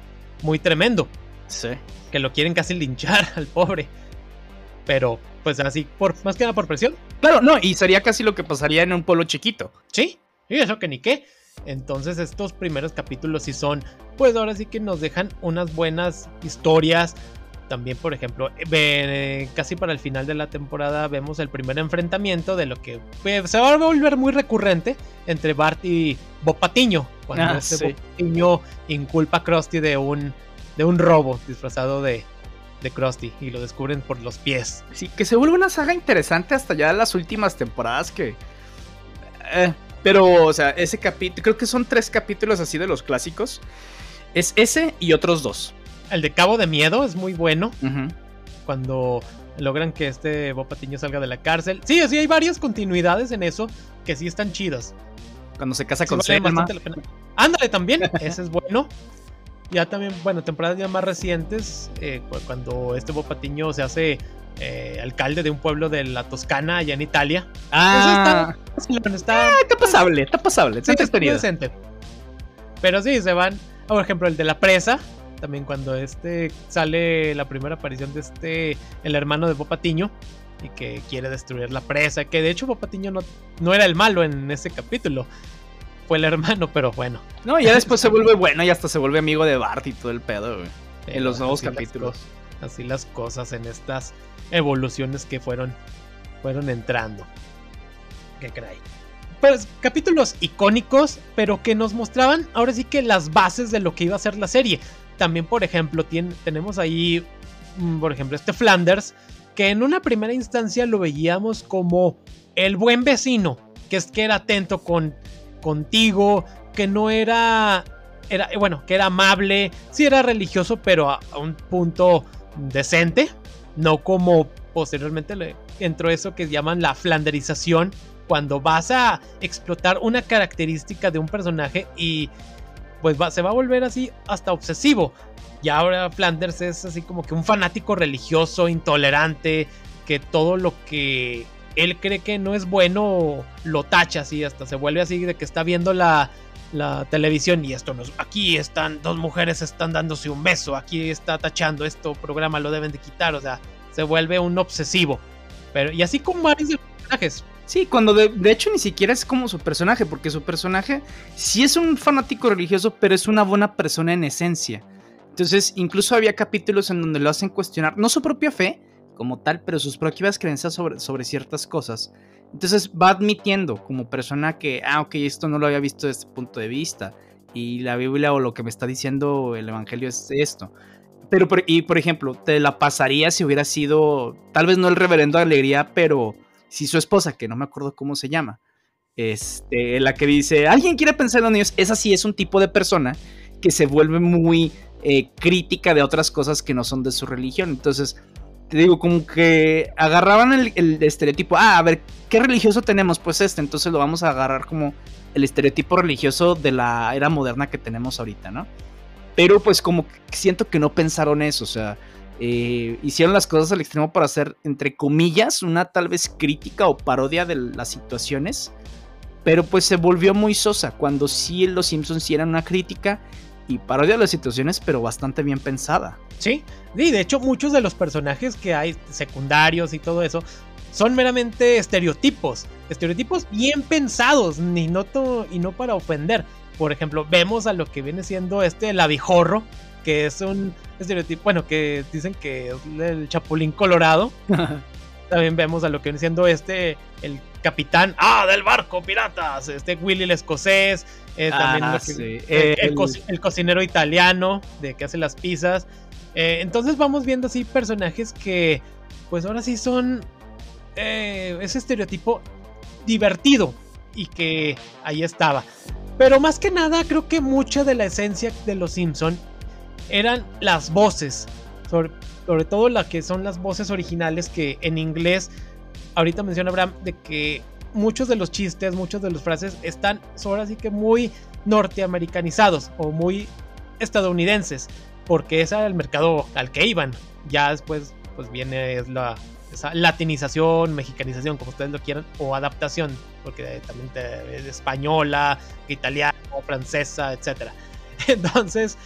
muy tremendo. Sí. Que lo quieren casi linchar [laughs] al pobre. Pero, pues así, por, más que nada por presión. Claro, no, y sería casi lo que pasaría en un pueblo chiquito. Sí, y eso que ni qué. Entonces estos primeros capítulos sí son, pues ahora sí que nos dejan unas buenas historias. También, por ejemplo, casi para el final de la temporada vemos el primer enfrentamiento de lo que pues, se va a volver muy recurrente entre Bart y Bopatiño. Cuando ah, este Bopatiño inculpa a Krusty de un, de un robo disfrazado de, de Krusty y lo descubren por los pies. Sí, que se vuelve una saga interesante hasta ya las últimas temporadas que... Eh, pero, o sea, ese capítulo, creo que son tres capítulos así de los clásicos. Es ese y otros dos. El de Cabo de Miedo es muy bueno. Cuando logran que este Bob Patiño salga de la cárcel. Sí, sí, hay varias continuidades en eso que sí están chidas. Cuando se casa con Selma. Ándale también, ese es bueno. Ya también, bueno, temporadas ya más recientes, eh, cuando este Bob Patiño se hace eh, alcalde de un pueblo de la Toscana, allá en Italia. Ah, está, eh, está, pasable, está pasable, está decente. Pero sí, se van, por ejemplo, el de la presa, también cuando este sale la primera aparición de este, el hermano de Bopatiño, y que quiere destruir la presa, que de hecho Bopatiño no, no era el malo en ese capítulo. Fue el hermano, pero bueno. No, ya después se vuelve bueno y hasta se vuelve amigo de Bart y todo el pedo, en los nuevos capítulos. Así las cosas en estas evoluciones que fueron, fueron entrando. Qué cray. Pues capítulos icónicos, pero que nos mostraban ahora sí que las bases de lo que iba a ser la serie. También, por ejemplo, tenemos ahí, mm, por ejemplo, este Flanders, que en una primera instancia lo veíamos como el buen vecino, que es que era atento con, contigo, que no era, era, bueno, que era amable, sí era religioso, pero a un punto decente, no como posteriormente le entró eso que llaman la flanderización, cuando vas a explotar una característica de un personaje y pues se va a volver así hasta obsesivo. Y ahora Flanders es así como que un fanático religioso, intolerante, que todo lo que él cree que no es bueno lo tacha así, hasta se vuelve así de que está viendo la, la televisión y esto no es, aquí están dos mujeres están dándose un beso, aquí está tachando esto programa lo deben de quitar, o sea, se vuelve un obsesivo. Pero y así con varios personajes. Sí, cuando de, de, hecho ni siquiera es como su personaje, porque su personaje sí es un fanático religioso, pero es una buena persona en esencia. Entonces, incluso había capítulos en donde lo hacen cuestionar, no su propia fe como tal, pero sus propias creencias sobre, sobre ciertas cosas. Entonces va admitiendo como persona que, ah, ok, esto no lo había visto desde este punto de vista. Y la Biblia o lo que me está diciendo el Evangelio es esto. Pero, y por ejemplo, te la pasaría si hubiera sido, tal vez no el reverendo de alegría, pero si su esposa, que no me acuerdo cómo se llama, este, la que dice, alguien quiere pensar en los niños, esa sí es un tipo de persona que se vuelve muy eh, crítica de otras cosas que no son de su religión. Entonces, te digo, como que agarraban el, estereotipo, ah, a ver, ¿qué religioso tenemos? Pues este, entonces lo vamos a agarrar como el estereotipo religioso de la era moderna que tenemos ahorita, ¿no? Pero pues como siento que no pensaron eso, o sea, eh, hicieron las cosas al extremo para hacer, entre comillas, una tal vez crítica o parodia de las situaciones, pero pues se volvió muy sosa, cuando sí Los Simpsons sí eran una crítica y parodia de las situaciones, pero bastante bien pensada. Sí, y de hecho muchos de los personajes que hay secundarios y todo eso son meramente estereotipos, estereotipos bien pensados, ni no y no para ofender. Por ejemplo, vemos a lo que viene siendo este el abijorro, que es un estereotipo, bueno, que dicen que es el chapulín colorado. [laughs] También vemos a lo que viene siendo este, el capitán, ah, del barco, piratas, este Willy el escocés, eh, también ah, el, cocinero italiano, de que hace las pizzas. Eh, entonces vamos viendo así personajes que, pues ahora sí son eh, ese estereotipo divertido y que ahí estaba. Pero más que nada, creo que mucha de la esencia de los Simpson eran las voces. Sobre, sobre todo las que son las voces originales que en inglés, ahorita menciona Abraham, de que muchos de los chistes, muchos de las frases están ahora sí que muy norteamericanizados o muy estadounidenses, porque ese era el mercado al que iban. Ya después pues viene la esa latinización, mexicanización, como ustedes lo quieran, o adaptación, porque también es española, italiana, francesa, etc. [laughs] Entonces,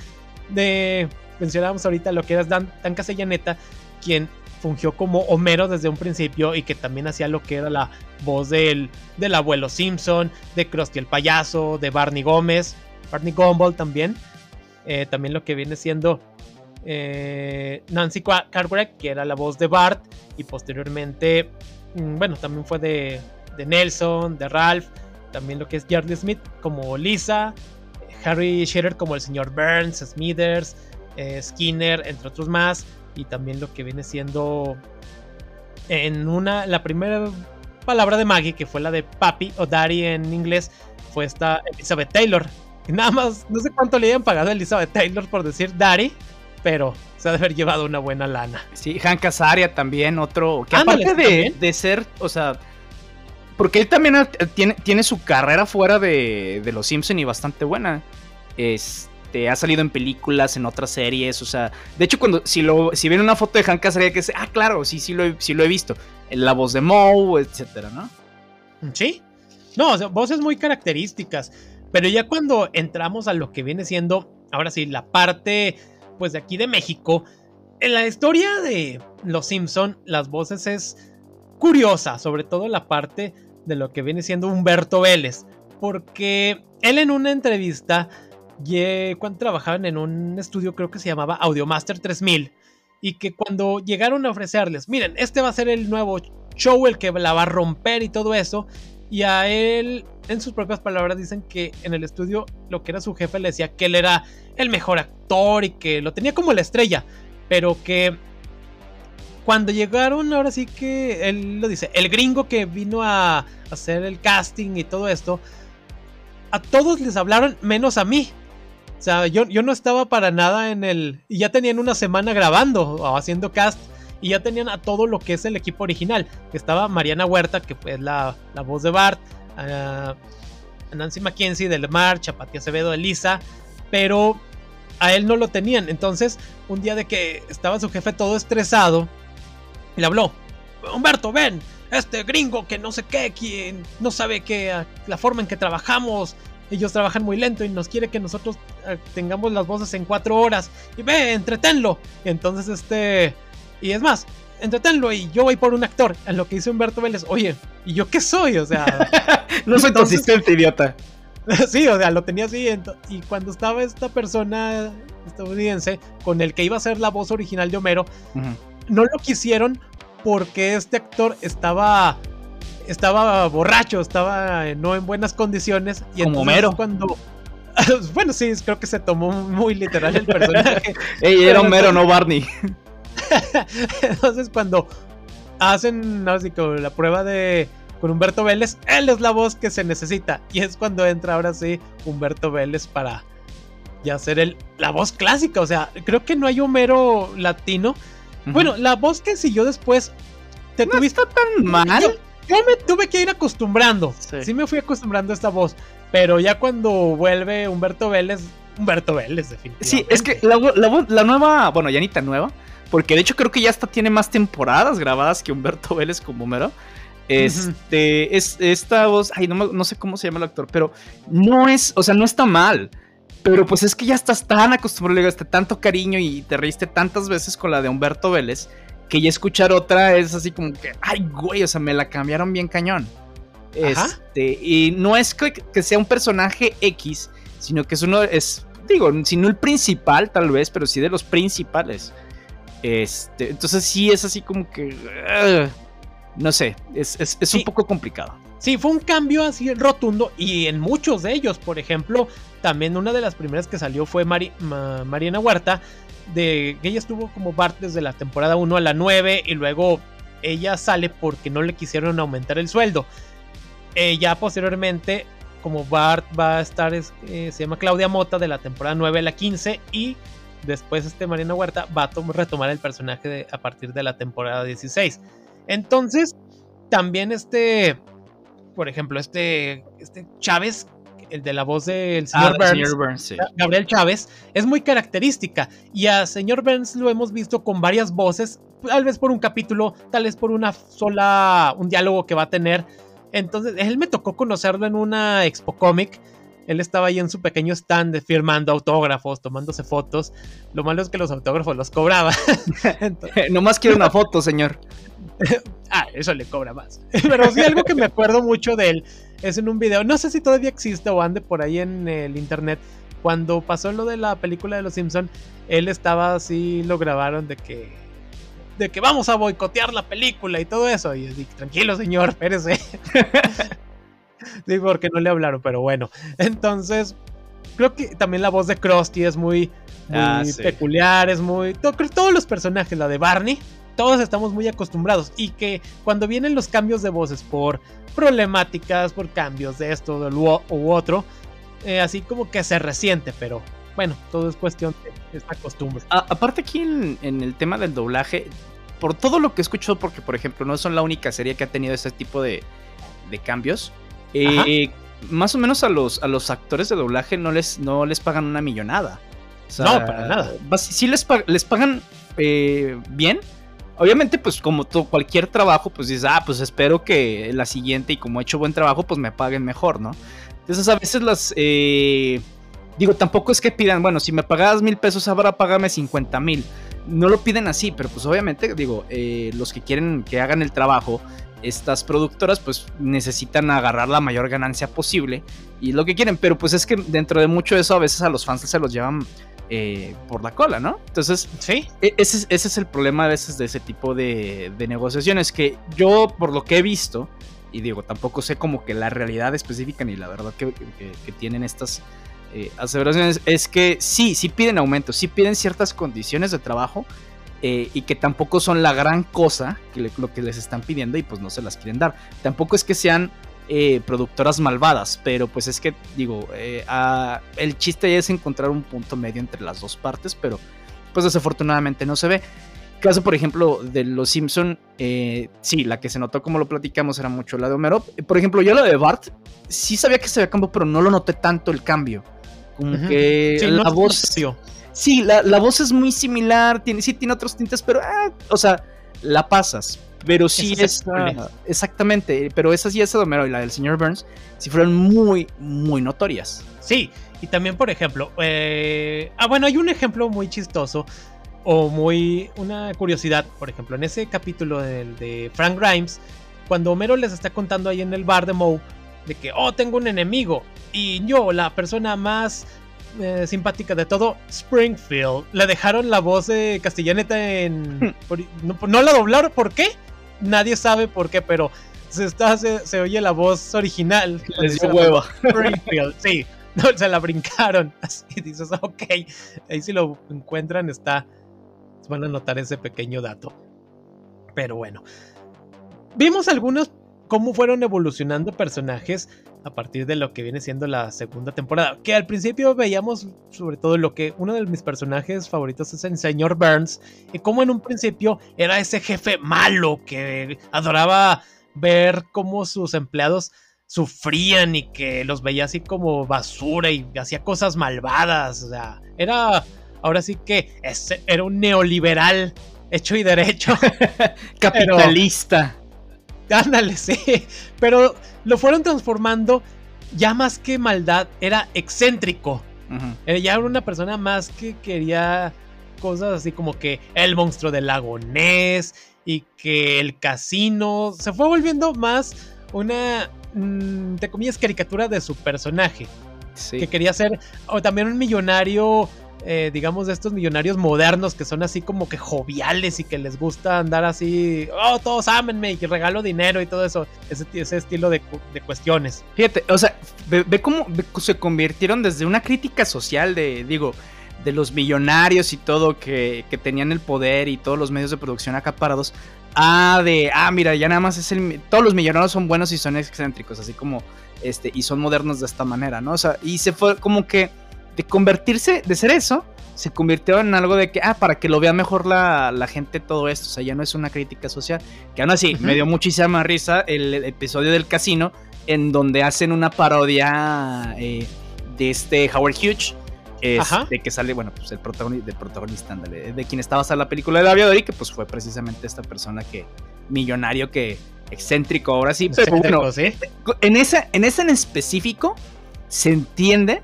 de, mencionábamos ahorita lo que era Dan, Dan quien fungió como Homero desde un principio y que también hacía lo que era la voz del, del abuelo Simpson, de Krusty el payaso, de Barney Gómez, Barney Gumball también. Eh, también lo que viene siendo eh, Nancy Cartwright, que era la voz de Bart, y posteriormente, mm, bueno, también fue de, de Nelson, de Ralph, también lo que es Charlie Smith como Lisa, Harry Shearer como el señor Burns, Smithers, eh, Skinner, entre otros más, y también lo que viene siendo en una, la primera palabra de Maggie, que fue la de papi o daddy en inglés, fue esta Elizabeth Taylor. Y nada más, no sé cuánto le habían pagado a Elizabeth Taylor por decir daddy, pero se ha de haber llevado una buena lana. Sí, Hank Azaria también, otro. Que aparte de, de, ser, o sea. Porque él también tiene, tiene su carrera fuera de, de Los Simpson y bastante buena. Este, ha salido en películas, en otras series, o sea, de hecho cuando si lo si una foto de Hank Azaria que dice, ah, claro, sí sí lo he, sí lo he visto, la voz de Moe, etcétera, ¿no? Sí. No, o voces muy características, pero ya cuando entramos a lo que viene siendo ahora sí la parte pues de aquí de México. En la historia de Los Simpson, las voces es curiosa, sobre todo la parte de lo que viene siendo Humberto Vélez, porque él en una entrevista, cuando trabajaban en un estudio creo que se llamaba Audiomaster 3000, y que cuando llegaron a ofrecerles, miren, este va a ser el nuevo show, el que la va a romper y todo eso, y a él, en sus propias palabras, dicen que en el estudio lo que era su jefe le decía que él era el mejor actor y que lo tenía como la estrella, pero que cuando llegaron, ahora sí que él lo dice, el gringo que vino a hacer el casting y todo esto, a todos les hablaron menos a mí. O sea, yo, yo no estaba para nada en el... Y ya tenían una semana grabando o haciendo cast y ya tenían a todo lo que es el equipo original, estaba Mariana Huerta, que fue la, voz de Bart, a Nancy Mackenzie del March, a Pati Acevedo, Elisa, pero a él no lo tenían. Entonces, un día de que estaba su jefe todo estresado, le habló, Humberto, ven, este gringo que no sé qué, quien no sabe que ah, la forma en que trabajamos, ellos trabajan muy lento y nos quiere que nosotros ah, tengamos las voces en cuatro horas. Y ve, entretenlo. Entonces, este y es más, entretenlo y yo voy por un actor. En lo que dice Humberto Vélez, oye, ¿y yo qué soy? O sea, [laughs] no soy tu asistente, idiota. [laughs] sí, o sea, lo tenía así. Y cuando estaba esta persona estadounidense con el que iba a ser la voz original de Homero, no lo quisieron porque este actor estaba estaba borracho, estaba no en buenas condiciones. Y Como Homero. Cuando, [laughs] bueno, sí, creo que se tomó muy literal el personaje. [laughs] Ey, era Homero, no Barney. [laughs] Entonces cuando hacen la prueba de con Humberto Vélez, él es la voz que se necesita. Y es cuando entra ahora sí Humberto Vélez para ya ser el, la voz clásica. O sea, creo que no hay Homero latino Bueno, la voz que siguió después. ¿Te tuviste tan mal? Yo, me tuve que ir acostumbrando. Sí. me fui acostumbrando a esta voz. Pero ya cuando vuelve Humberto Vélez, Humberto Vélez, definitivamente. Sí, es que la, la, nueva, bueno, ya ni tan nueva, porque de hecho creo que ya hasta tiene más temporadas grabadas que Humberto Vélez como mero. Este, es esta voz, ay, no, no, sé cómo se llama el actor, pero no es, o sea, no está mal. Pero pues es que ya estás tan acostumbrado, le gaste tanto cariño y te reíste tantas veces con la de Humberto Vélez que ya escuchar otra es así como que, ay, güey, o sea, me la cambiaron bien cañón. Este, y no es que, sea un personaje X, sino que es uno, es, digo, si no el principal tal vez, pero sí de los principales. Este, entonces sí es así como que, no sé, es, un poco complicado. Sí, fue un cambio así rotundo y en muchos de ellos, por ejemplo, también una de las primeras que salió fue Mariana Huerta, de que ella estuvo como Bart desde la temporada 1 a la 9 y luego ella sale porque no le quisieron aumentar el sueldo. ya posteriormente, como Bart va a estar, eh, se llama Claudia Mota de la temporada 9 a la 15 y después este Mariana Huerta va a retomar el personaje a partir de la temporada 16. Entonces, también este por ejemplo, este, este Chávez, el de la voz del ah, señor, Burns, Gabriel Chávez, es muy característica. Y a señor Burns lo hemos visto con varias voces, tal vez por un capítulo, tal vez por una sola, un diálogo que va a tener. Entonces, él me tocó conocerlo en una Expo Comic. Él estaba ahí en su pequeño stand firmando autógrafos, tomándose fotos. Lo malo es que los autógrafos los cobraba. [laughs] [laughs] Nomás quiero una foto, señor. [laughs] ah, eso le cobra más. Pero sí, algo que me acuerdo mucho de él es en un video, no sé si todavía existe o ande por ahí en el internet. Cuando pasó lo de la película de Los Simpson, él estaba así, lo grabaron de que de que vamos a boicotear la película y todo eso. Y yo dije, tranquilo, señor, espérese. [laughs] sí, porque no le hablaron, pero bueno. Entonces, creo que también la voz de Krusty es muy, ah, peculiar, es muy. todos los personajes, la de Barney, todos estamos muy acostumbrados y que cuando vienen los cambios de voces por problemáticas, por cambios de esto u otro, eh, así como que se resiente, pero bueno, todo es cuestión de esta costumbre. aparte aquí en, el tema del doblaje, por todo lo que he escuchado, porque por ejemplo no son la única serie que ha tenido ese tipo de, cambios, eh, más o menos a los, a los actores de doblaje no les, no les pagan una millonada. no, para nada. Sí les, les pagan eh, bien, Obviamente, pues como todo, cualquier trabajo, pues dices, ah, pues espero que la siguiente y como he hecho buen trabajo, pues me paguen mejor, ¿no? Entonces a veces las... Eh, digo, tampoco es que pidan, bueno, si me pagas mil pesos ahora págame 50 mil. No lo piden así, pero pues obviamente, digo, eh, los que quieren que hagan el trabajo, estas productoras pues necesitan agarrar la mayor ganancia posible y lo que quieren, pero pues es que dentro de mucho eso a veces a los fans se los llevan eh, por la cola, ¿no? Entonces, sí. E-, ese, es el problema a veces de ese tipo de, negociaciones que yo, por lo que he visto, y digo, tampoco sé como que la realidad específica ni la verdad que, tienen estas eh, aseveraciones, es que sí, sí piden aumento, sí piden ciertas condiciones de trabajo. Eh, y que tampoco son la gran cosa que lo que les están pidiendo y pues no se las quieren dar. Tampoco es que sean eh, productoras malvadas, pero pues es que digo, eh, el chiste es encontrar un punto medio entre las dos partes, pero pues desafortunadamente no se ve. Caso, por ejemplo, de Los Simpson, eh, sí, la que se notó como lo platicamos era mucho la de Homero. Por ejemplo, yo la de Bart, sí sabía que se había cambiado, pero no lo noté tanto el cambio. Como que la voz... Sí, la, la, voz es muy similar, tiene, sí tiene otros tintes, pero, ah, o sea, la pasas. Pero sí es. exactamente. Pero esa sí, esa de y la del señor Burns, sí fueron muy, muy notorias. Sí, y también, por ejemplo. Eh, ah, bueno, hay un ejemplo muy chistoso. O muy. Una curiosidad. Por ejemplo, en ese capítulo del de Frank Grimes. Cuando Homero les está contando ahí en el bar de Moe. De que, oh, tengo un enemigo. Y yo, la persona más eh, simpática de todo, Springfield. Le dejaron la voz de Castellaneta en. no, no, la doblaron, ¿por qué? Nadie sabe por qué, pero se, está, se, oye la voz original. Les dio hueva. sí, [laughs] se la brincaron. [laughs] Así dices, ok, ahí si lo encuentran está, van a notar ese pequeño dato. Pero bueno, vimos algunos cómo fueron evolucionando personajes a partir de lo que viene siendo la segunda temporada. Que al principio veíamos sobre todo lo que uno de mis personajes favoritos es el señor Burns. Y como en un principio era ese jefe malo que adoraba ver cómo sus empleados sufrían y que los veía así como basura y hacía cosas malvadas. O sea, era ahora sí que era un neoliberal hecho y derecho. [laughs] Capitalista. [laughs] ándale, sí. Pero lo fueron transformando ya más que maldad, era excéntrico. Ya era una persona más que quería cosas así como que el monstruo del lago Ness y que el casino se fue volviendo más una, mm, te comillas, caricatura de su personaje. Que quería ser o también un millonario, eh, digamos, de estos millonarios modernos que son así como que joviales y que les gusta andar así, oh, todos ámenme y que regalo dinero y todo eso, ese, ese estilo de, cuestiones. Fíjate, o sea, ve, cómo se convirtieron desde una crítica social de, digo, de los millonarios y todo que, que, tenían el poder y todos los medios de producción acaparados. Ah, de, ah, mira, ya nada más es el... Todos los millonarios son buenos y son excéntricos, así como, este, y son modernos de esta manera, ¿no? O sea, y se fue como que de convertirse, de ser eso, se convirtió en algo de que, ah, para que lo vea mejor la, la gente todo esto, o sea, ya no es una crítica social, que aún así, me dio muchísima risa el, episodio del casino, en donde hacen una parodia eh, de este Howard Hughes de que sale, bueno, pues el protagonista, del protagonista, de quien estaba basada la película de aviador y que pues fue precisamente esta persona que, millonario que, excéntrico ahora sí, pero bueno, en esa, en esa en específico se entiende,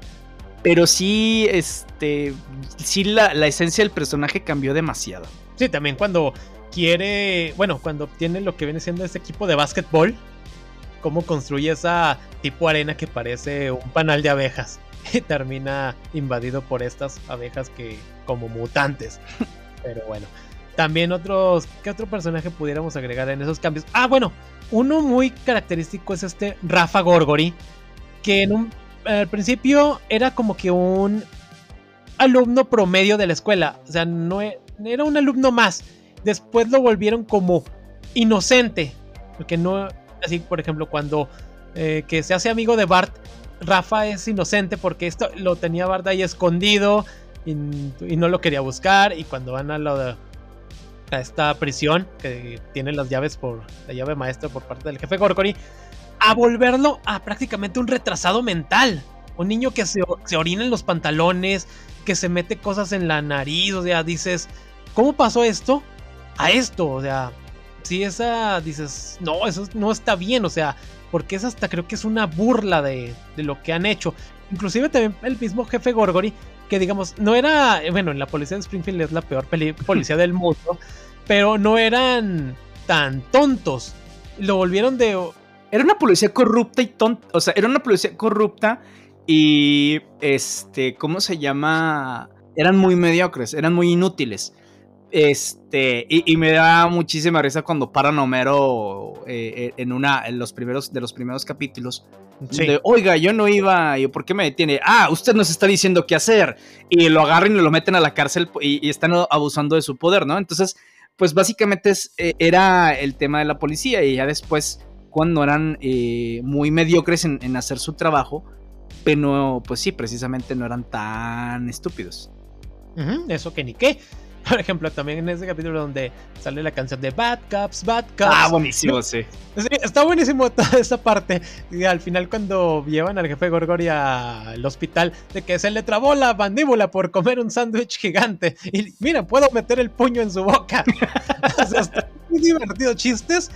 pero sí, este, sí la, la esencia del personaje cambió demasiado. Sí, también cuando quiere, bueno, cuando obtiene lo que viene siendo ese equipo de básquetbol, cómo construye esa tipo arena que parece un panal de abejas. [laughs] y termina invadido por estas abejas que como mutantes. [laughs] Pero bueno, también otros, ¿qué otro personaje pudiéramos agregar en esos cambios? Ah, bueno, uno muy característico es este Rafa Gorgori, que en un al principio era como que un alumno promedio de la escuela, o sea, no e, era un alumno más. Después lo volvieron como inocente, porque no, así por ejemplo, cuando eh, que se hace amigo de Bart, Rafa es inocente porque esto lo tenía Barda ahí escondido y, no lo quería buscar. Y cuando van a, la, a esta prisión que tiene las llaves por la llave maestra por parte del jefe Gorgori, a volverlo a prácticamente un retrasado mental. Un niño que se, se orina en los pantalones, que se mete cosas en la nariz. O sea, dices, ¿cómo pasó esto? A esto, o sea, si esa dices, no, eso no está bien, o sea, porque es hasta creo que es una burla de, lo que han hecho. Inclusive también el mismo jefe Gorgory, que digamos, no era, bueno, en la policía de Springfield es la peor [laughs] policía del mundo, pero no eran tan tontos. Lo volvieron de... Era una policía corrupta y tonta, o sea, era una policía corrupta y, este, ¿cómo se llama? Eran muy mediocres, eran muy inútiles. Este, y, me da muchísima risa cuando paran Homero eh, eh, en una, en los primeros, de los primeros capítulos. Oiga, yo no iba, yo, ¿por qué me detiene? Ah, usted nos está diciendo qué hacer. Y lo agarran y lo meten a la cárcel y, están abusando de su poder, ¿no? Entonces, pues básicamente es, eh, era el tema de la policía y ya después, cuando eran muy mediocres en, hacer su trabajo, pero pues sí, precisamente no eran tan estúpidos. eso que ni qué. [laughs] Por ejemplo, también en ese capítulo donde sale la canción de Bad Cops, Bad Cops. Ah, buenísimo, sí. [laughs] Está buenísimo toda esa parte. Y al final, cuando llevan al jefe Gorgori al hospital, de que se le trabó la mandíbula por comer un sándwich gigante. Y mira, puedo meter el puño en su boca. [laughs] o sea, está muy divertido. Chistes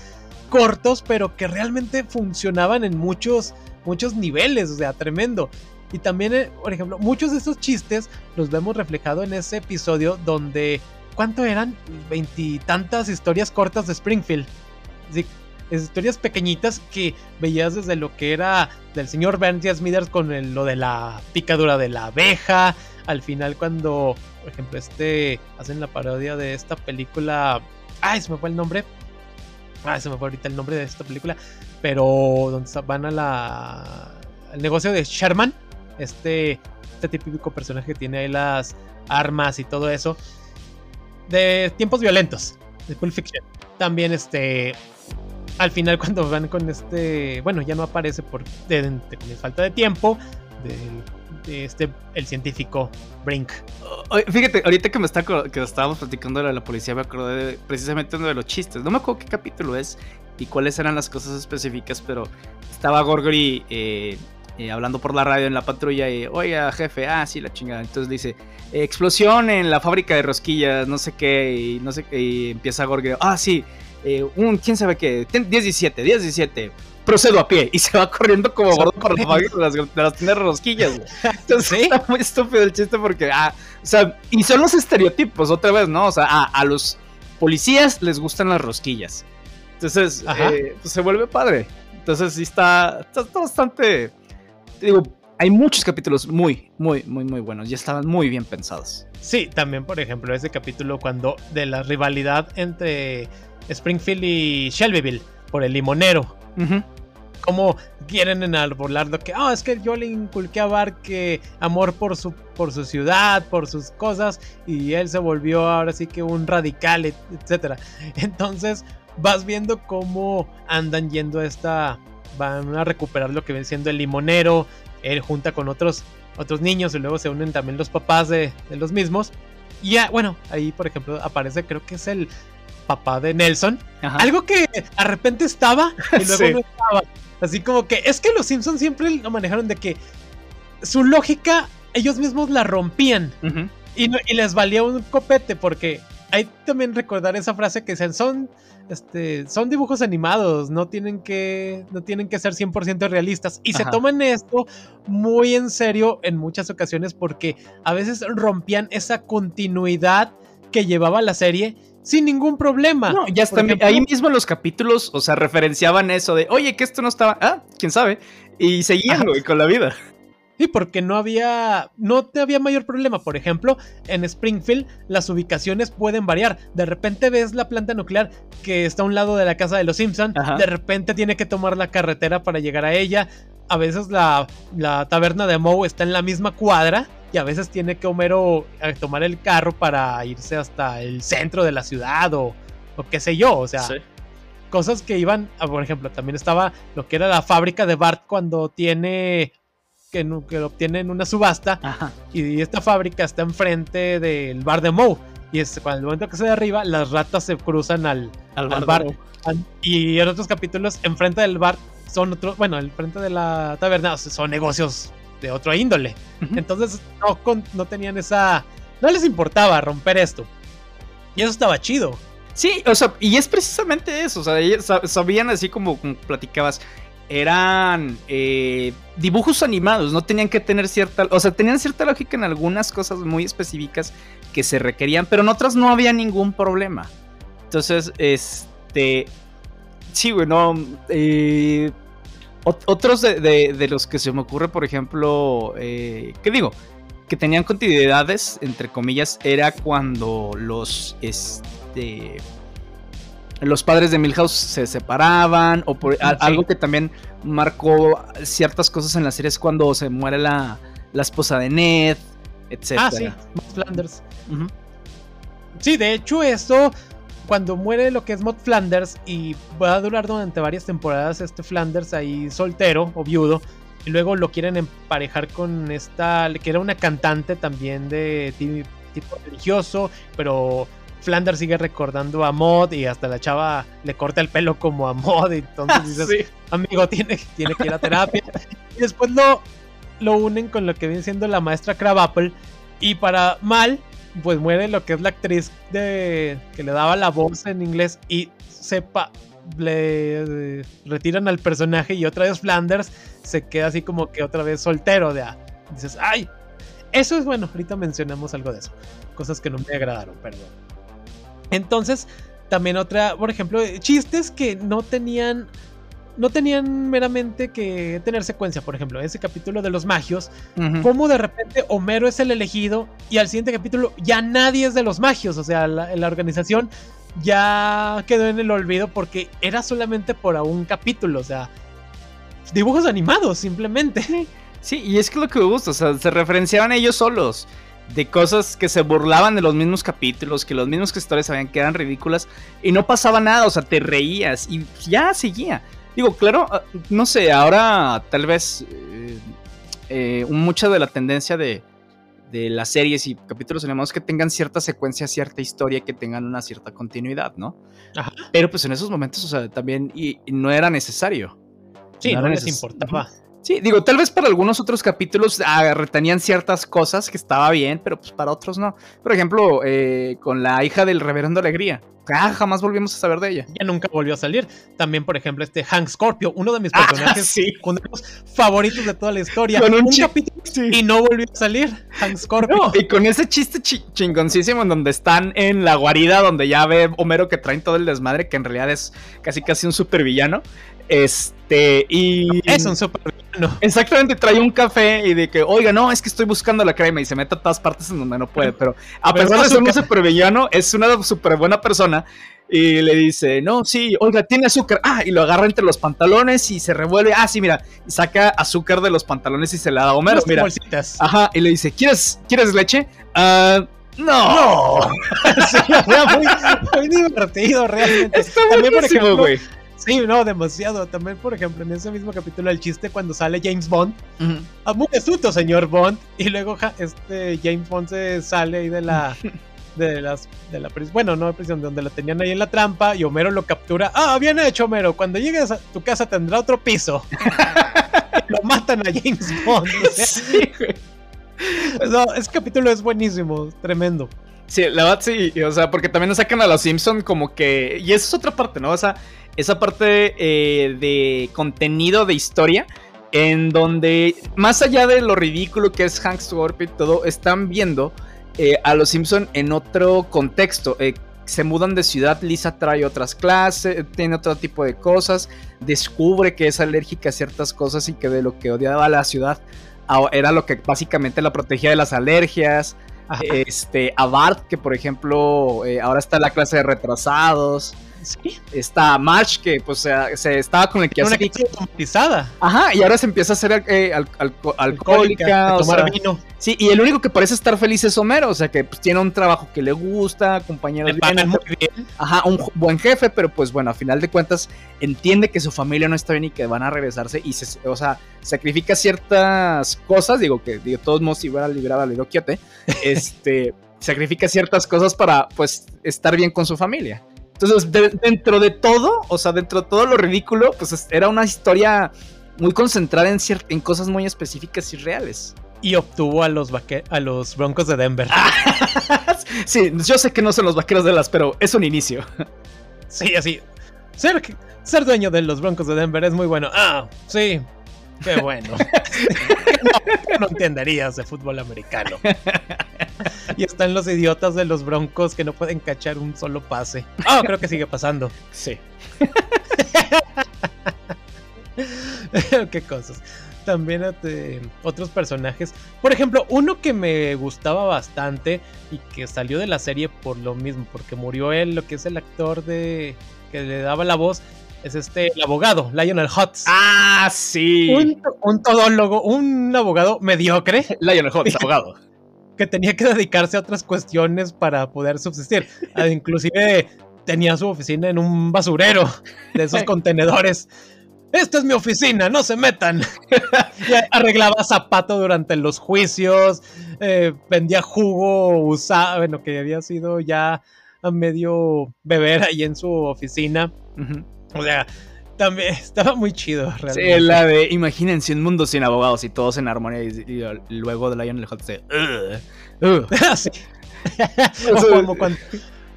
cortos, pero que realmente funcionaban en muchos, muchos niveles. O sea, tremendo. Y también, eh, por ejemplo, muchos de estos chistes los vemos reflejados en ese episodio donde, ¿cuánto eran? Veintitantas historias cortas de Springfield. historias pequeñitas que veías desde lo que era del señor Bernie Smithers con lo de la picadura de la abeja. Al final cuando, por ejemplo, este hacen la parodia de esta película. Ay, se me fue el nombre. Ay, se me fue ahorita el nombre de esta película. Pero donde van a la. al negocio de Sherman este, este típico personaje que tiene ahí las armas y todo eso. De tiempos violentos, de Pulp Fiction. También este... al final cuando van con este, bueno, ya no aparece por falta de tiempo, de, este, el científico Brink. Fíjate, ahorita que me está que estábamos platicando de la policía, me acordé de, precisamente uno de los chistes. No me acuerdo qué capítulo es y cuáles eran las cosas específicas, pero estaba Gorgory eh, eh, hablando por la radio en la patrulla y, oiga, jefe, ah, sí, la chingada. Entonces dice, explosión en la fábrica de rosquillas, no sé qué, y no sé qué, y empieza Gorgory, ah, sí, eh, un, quién sabe qué, 10-17, 10-17, procedo a pie, y se va corriendo como gordo por la [laughs] fábrica de las, de las rosquillas. [laughs] Entonces está muy estúpido el chiste porque, ah, o sea, y son los estereotipos, otra vez, ¿no? O sea, a los policías les gustan las rosquillas. Entonces, eh, pues se vuelve padre. Entonces, sí está, está, bastante. digo, hay muchos capítulos muy, muy, muy, muy buenos. Y estaban muy bien pensados. Sí, también, por ejemplo, ese capítulo cuando de la rivalidad entre Springfield y Shelbyville por el limonero. Como quieren enarbolar lo que, ah, es que yo le inculqué a Barque amor por su, por su ciudad, por sus cosas, y él se volvió ahora sí que un radical, etcétera. [laughs] Entonces, vas viendo cómo andan yendo a esta. Van a recuperar lo que ven siendo el limonero. Él junta con otros, otros niños y luego se unen también los papás de, los mismos. Y ya, bueno, ahí por ejemplo aparece, creo que es el papá de Nelson. Algo que de repente estaba y luego no estaba. Así como que es que los Simpsons siempre lo manejaron de que su lógica ellos mismos la rompían. y, y, les valía un copete porque hay también recordar esa frase que dicen son este, son dibujos animados, no tienen que, no tienen que ser 100% realistas. Y se toman esto muy en serio en muchas ocasiones porque a veces rompían esa continuidad que llevaba la serie sin ningún problema. No, ya está ahí mismo los capítulos, o sea, referenciaban eso de, oye, que esto no estaba, ah, quién sabe, y seguían, con la vida. Sí, porque no había, no te había mayor problema. Por ejemplo, en Springfield las ubicaciones pueden variar. De repente ves la planta nuclear que está a un lado de la casa de los Simpson. De repente tiene que tomar la carretera para llegar a ella. A veces la, taberna de Moe está en la misma cuadra y a veces tiene que Homero eh, tomar el carro para irse hasta el centro de la ciudad o, o qué sé yo. O sea, cosas que iban, ah, por ejemplo, también estaba lo que era la fábrica de Bart cuando tiene que, lo obtiene en una subasta. Y esta fábrica está enfrente del bar de Moe. Y es cuando el momento que se derriba, las ratas se cruzan al, bar. Y en otros capítulos, enfrente del bar son otros, bueno, enfrente de la taberna son negocios de otro índole. Entonces no, no tenían esa... No les importaba romper esto. Y eso estaba chido. Sí, o sea, y es precisamente eso. O sea, sabían así como platicabas eran eh, dibujos animados, no tenían que tener cierta, o sea, tenían cierta lógica en algunas cosas muy específicas que se requerían, pero en otras no había ningún problema. Entonces, este, sí, bueno, eh, otros de, los que se me ocurre, por ejemplo, eh, ¿qué digo? Que tenían continuidades, entre comillas, era cuando los, este, los padres de Milhouse se separaban, o por algo que también marcó ciertas cosas en la serie es cuando se muere la, esposa de Ned, etc. Ah, sí, Flanders. Sí, de hecho, esto, cuando muere lo que es Mod Flanders, y va a durar durante varias temporadas este Flanders ahí soltero o viudo, y luego lo quieren emparejar con esta, que era una cantante también de tipo religioso, pero Flanders sigue recordando a Mod y hasta la chava le corta el pelo como a Mod. Y entonces [laughs] dices, amigo, tiene, tiene que ir a terapia. [laughs] y después lo, lo unen con lo que viene siendo la maestra Crabapple. Y para mal, pues muere lo que es la actriz de, que le daba la voz en inglés y sepa, le retiran al personaje y otra vez Flanders se queda así como que otra vez soltero. De, dices, ay, eso es bueno, ahorita mencionamos algo de eso. Cosas que no me agradaron, perdón. Entonces, también otra, por ejemplo, chistes que no tenían no tenían meramente que tener secuencia, por ejemplo, ese capítulo de los magios, como de repente Homero es el elegido y al siguiente capítulo ya nadie es de los magios, o sea, la, la organización ya quedó en el olvido porque era solamente por un capítulo, o sea, dibujos animados simplemente. Sí, y es que lo que me gusta, o sea, se referenciaban ellos solos. de cosas que se burlaban de los mismos capítulos, que los mismos historias sabían que eran ridículas y no pasaba nada, o sea, te reías y ya seguía. Digo, claro, ah, no sé, ahora tal vez eh, eh, mucha de la tendencia de, de las series y capítulos animados que tengan cierta secuencia, cierta historia, que tengan una cierta continuidad, ¿no? Pero pues en esos momentos, o sea, también y, no era necesario. Sí, no, les importaba. Sí, digo, tal vez para algunos otros capítulos ah, retenían ciertas cosas que estaba bien, pero pues para otros no. Por ejemplo, eh, con la hija del reverendo Alegría. Ah, jamás volvimos a saber de ella. Ya nunca volvió a salir. También, por ejemplo, este Hank Scorpio, uno de mis ah, personajes favoritos de toda la historia. Con un, capítulo y no volvió a salir. Hank Scorpio. y con ese chiste chingoncísimo en donde están en la guarida, donde ya ve Homero que traen todo el desmadre, que en realidad es casi casi un supervillano. Este, y. Es un supervillano. Exactamente, trae un café y de que, oiga, no, es que estoy buscando la crema y se mete a todas partes en donde no puede. Pero a pesar de ser un supervillano, es una súper buena persona. Y le dice, no, sí, oiga, tiene azúcar. Ah, y lo agarra entre los pantalones y se revuelve. Ah, sí, mira, y saca azúcar de los pantalones y se la da a Homero. Mira. Ajá, y le dice, ¿quieres, ¿quieres leche? Ah. no. [laughs] [laughs] sí, muy, muy, divertido, realmente. Está También, por ejemplo, güey Sí, no, demasiado. También, por ejemplo, en ese mismo capítulo, el chiste cuando sale James Bond. Uh Muy astuto, señor Bond. Y luego este James Bond se sale ahí de la. [laughs] De las. De la bueno, no prisión, de donde lo tenían ahí en la trampa. Y Homero lo captura. Ah, bien hecho, Homero. Cuando llegues a tu casa tendrá otro piso. [laughs] lo matan a James Bond. sí, No, ese capítulo es buenísimo, tremendo. Sí, la verdad sí, o sea, porque también nos sacan a los Simpson como que... Y eso es otra parte, ¿no? O sea, esa parte eh, de contenido de historia en donde más allá de lo ridículo que es Hank Scorpio y todo, están viendo eh, a los Simpson en otro contexto. Eh, se mudan de ciudad, Lisa trae otras clases, tiene otro tipo de cosas, descubre que es alérgica a ciertas cosas y que de lo que odiaba la ciudad era lo que básicamente la protegía de las alergias. Este, a Bart, que por ejemplo ahora está en la clase de retrasados. Está March, que pues se, estaba con el que Una automatizada. Ajá, y ahora se empieza a hacer eh, alcohólica. A tomar vino. Sí, y el único que parece estar feliz es Homero, o sea que pues, tiene un trabajo que le gusta, compañeros bien, muy bien. Ajá, un buen jefe, pero pues bueno, a final de cuentas entiende que su familia no está bien y que van a regresarse y se, o sea, sacrifica ciertas cosas, digo que de todos modos si hubiera liberado a Lidoquiote, [laughs] este, sacrifica ciertas cosas para pues estar bien con su familia. Entonces, dentro de todo, o sea, dentro de todo lo ridículo, pues era una historia muy concentrada en, en cosas muy específicas y reales. Y obtuvo a los, a los Broncos de Denver. [laughs] sí, yo sé que no son los vaqueros de las, pero es un inicio. sí, así. Ser, ser dueño de los Broncos de Denver es muy bueno. Ah, sí, Qué bueno. [laughs] [laughs] no, entenderías de fútbol americano. [laughs] Y están los idiotas de los broncos que no pueden cachar un solo pase. Oh, creo que sigue pasando. Sí. [laughs] Qué cosas. También este, otros personajes. Por ejemplo, uno que me gustaba bastante y que salió de la serie por lo mismo, porque murió él, lo que es el actor de que le daba la voz, es este, el abogado, Lionel Hutz. Ah, sí. Un, todólogo, un abogado mediocre. Lionel Hutz, [laughs] abogado. Que tenía que [laughs] dedicarse a otras cuestiones para poder subsistir. Ah, inclusive tenía su oficina en un basurero de esos [laughs] contenedores. Esta es mi oficina, no se metan. [laughs] arreglaba zapato durante los juicios, eh, vendía jugo usado, bueno, que había sido ya a medio beber ahí en su oficina. O sea, también estaba muy chido, realmente. Sí, la de imagínense un mundo sin abogados y todos en armonía y, luego de Lionel Hutz de sí. [laughs] como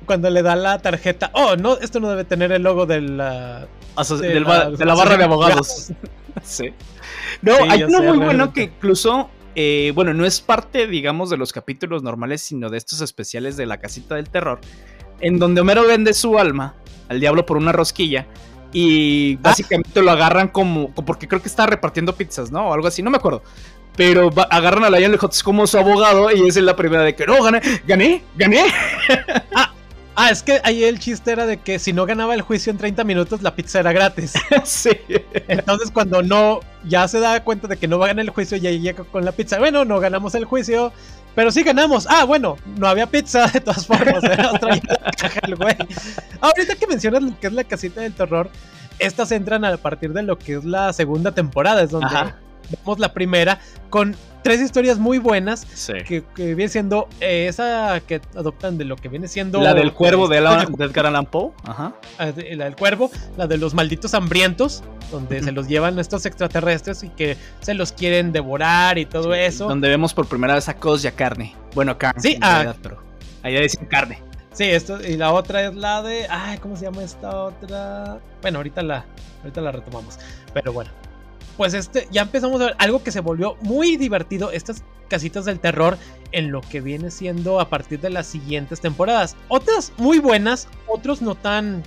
cuando, le da la tarjeta, oh, no, esto no debe tener el logo de la, de, la, barra de abogados. [laughs] sí. No, hay uno muy bueno que incluso, eh, bueno, no es parte, digamos, de los capítulos normales, sino de estos especiales de la casita del terror, en donde Homero vende su alma al diablo por una rosquilla. Y ah. básicamente lo agarran como, Porque creo que está repartiendo pizzas, ¿no? O algo así, no me acuerdo. Pero agarran a Lionel Hutz como su abogado y esa es la primera de que no, gané, gané, gané. [laughs] ah, ah, es que ahí el chiste era de que si no ganaba el juicio en 30 minutos, la pizza era gratis. [laughs] sí. Entonces, cuando no, ya se da cuenta de que no va a ganar el juicio, ya llega con la pizza. Bueno, no ganamos el juicio, Pero sí ganamos. Ah, bueno, no había pizza de todas formas. [laughs] Ahorita que mencionas lo que es la casita del terror, estas entran a partir de lo que es la segunda temporada, es donde vemos la primera con tres historias muy buenas que, viene siendo eh, esa que adoptan de lo que viene siendo la del cuervo de, la, Edgar Allan Poe Ajá. Ah, la del cuervo la de los malditos hambrientos donde se los llevan estos extraterrestres y que se los quieren devorar y todo eso donde vemos por primera vez a Cos y a carne bueno carne sí ah, pero ahí dicen carne Sí, esto, y la otra es la de. Ay, ¿cómo se llama esta otra? Bueno, ahorita la, ahorita la retomamos. Pero bueno, pues este, ya empezamos a ver algo que se volvió muy divertido, estas casitas del terror en lo que viene siendo a partir de las siguientes temporadas. Otras muy buenas, otros no tan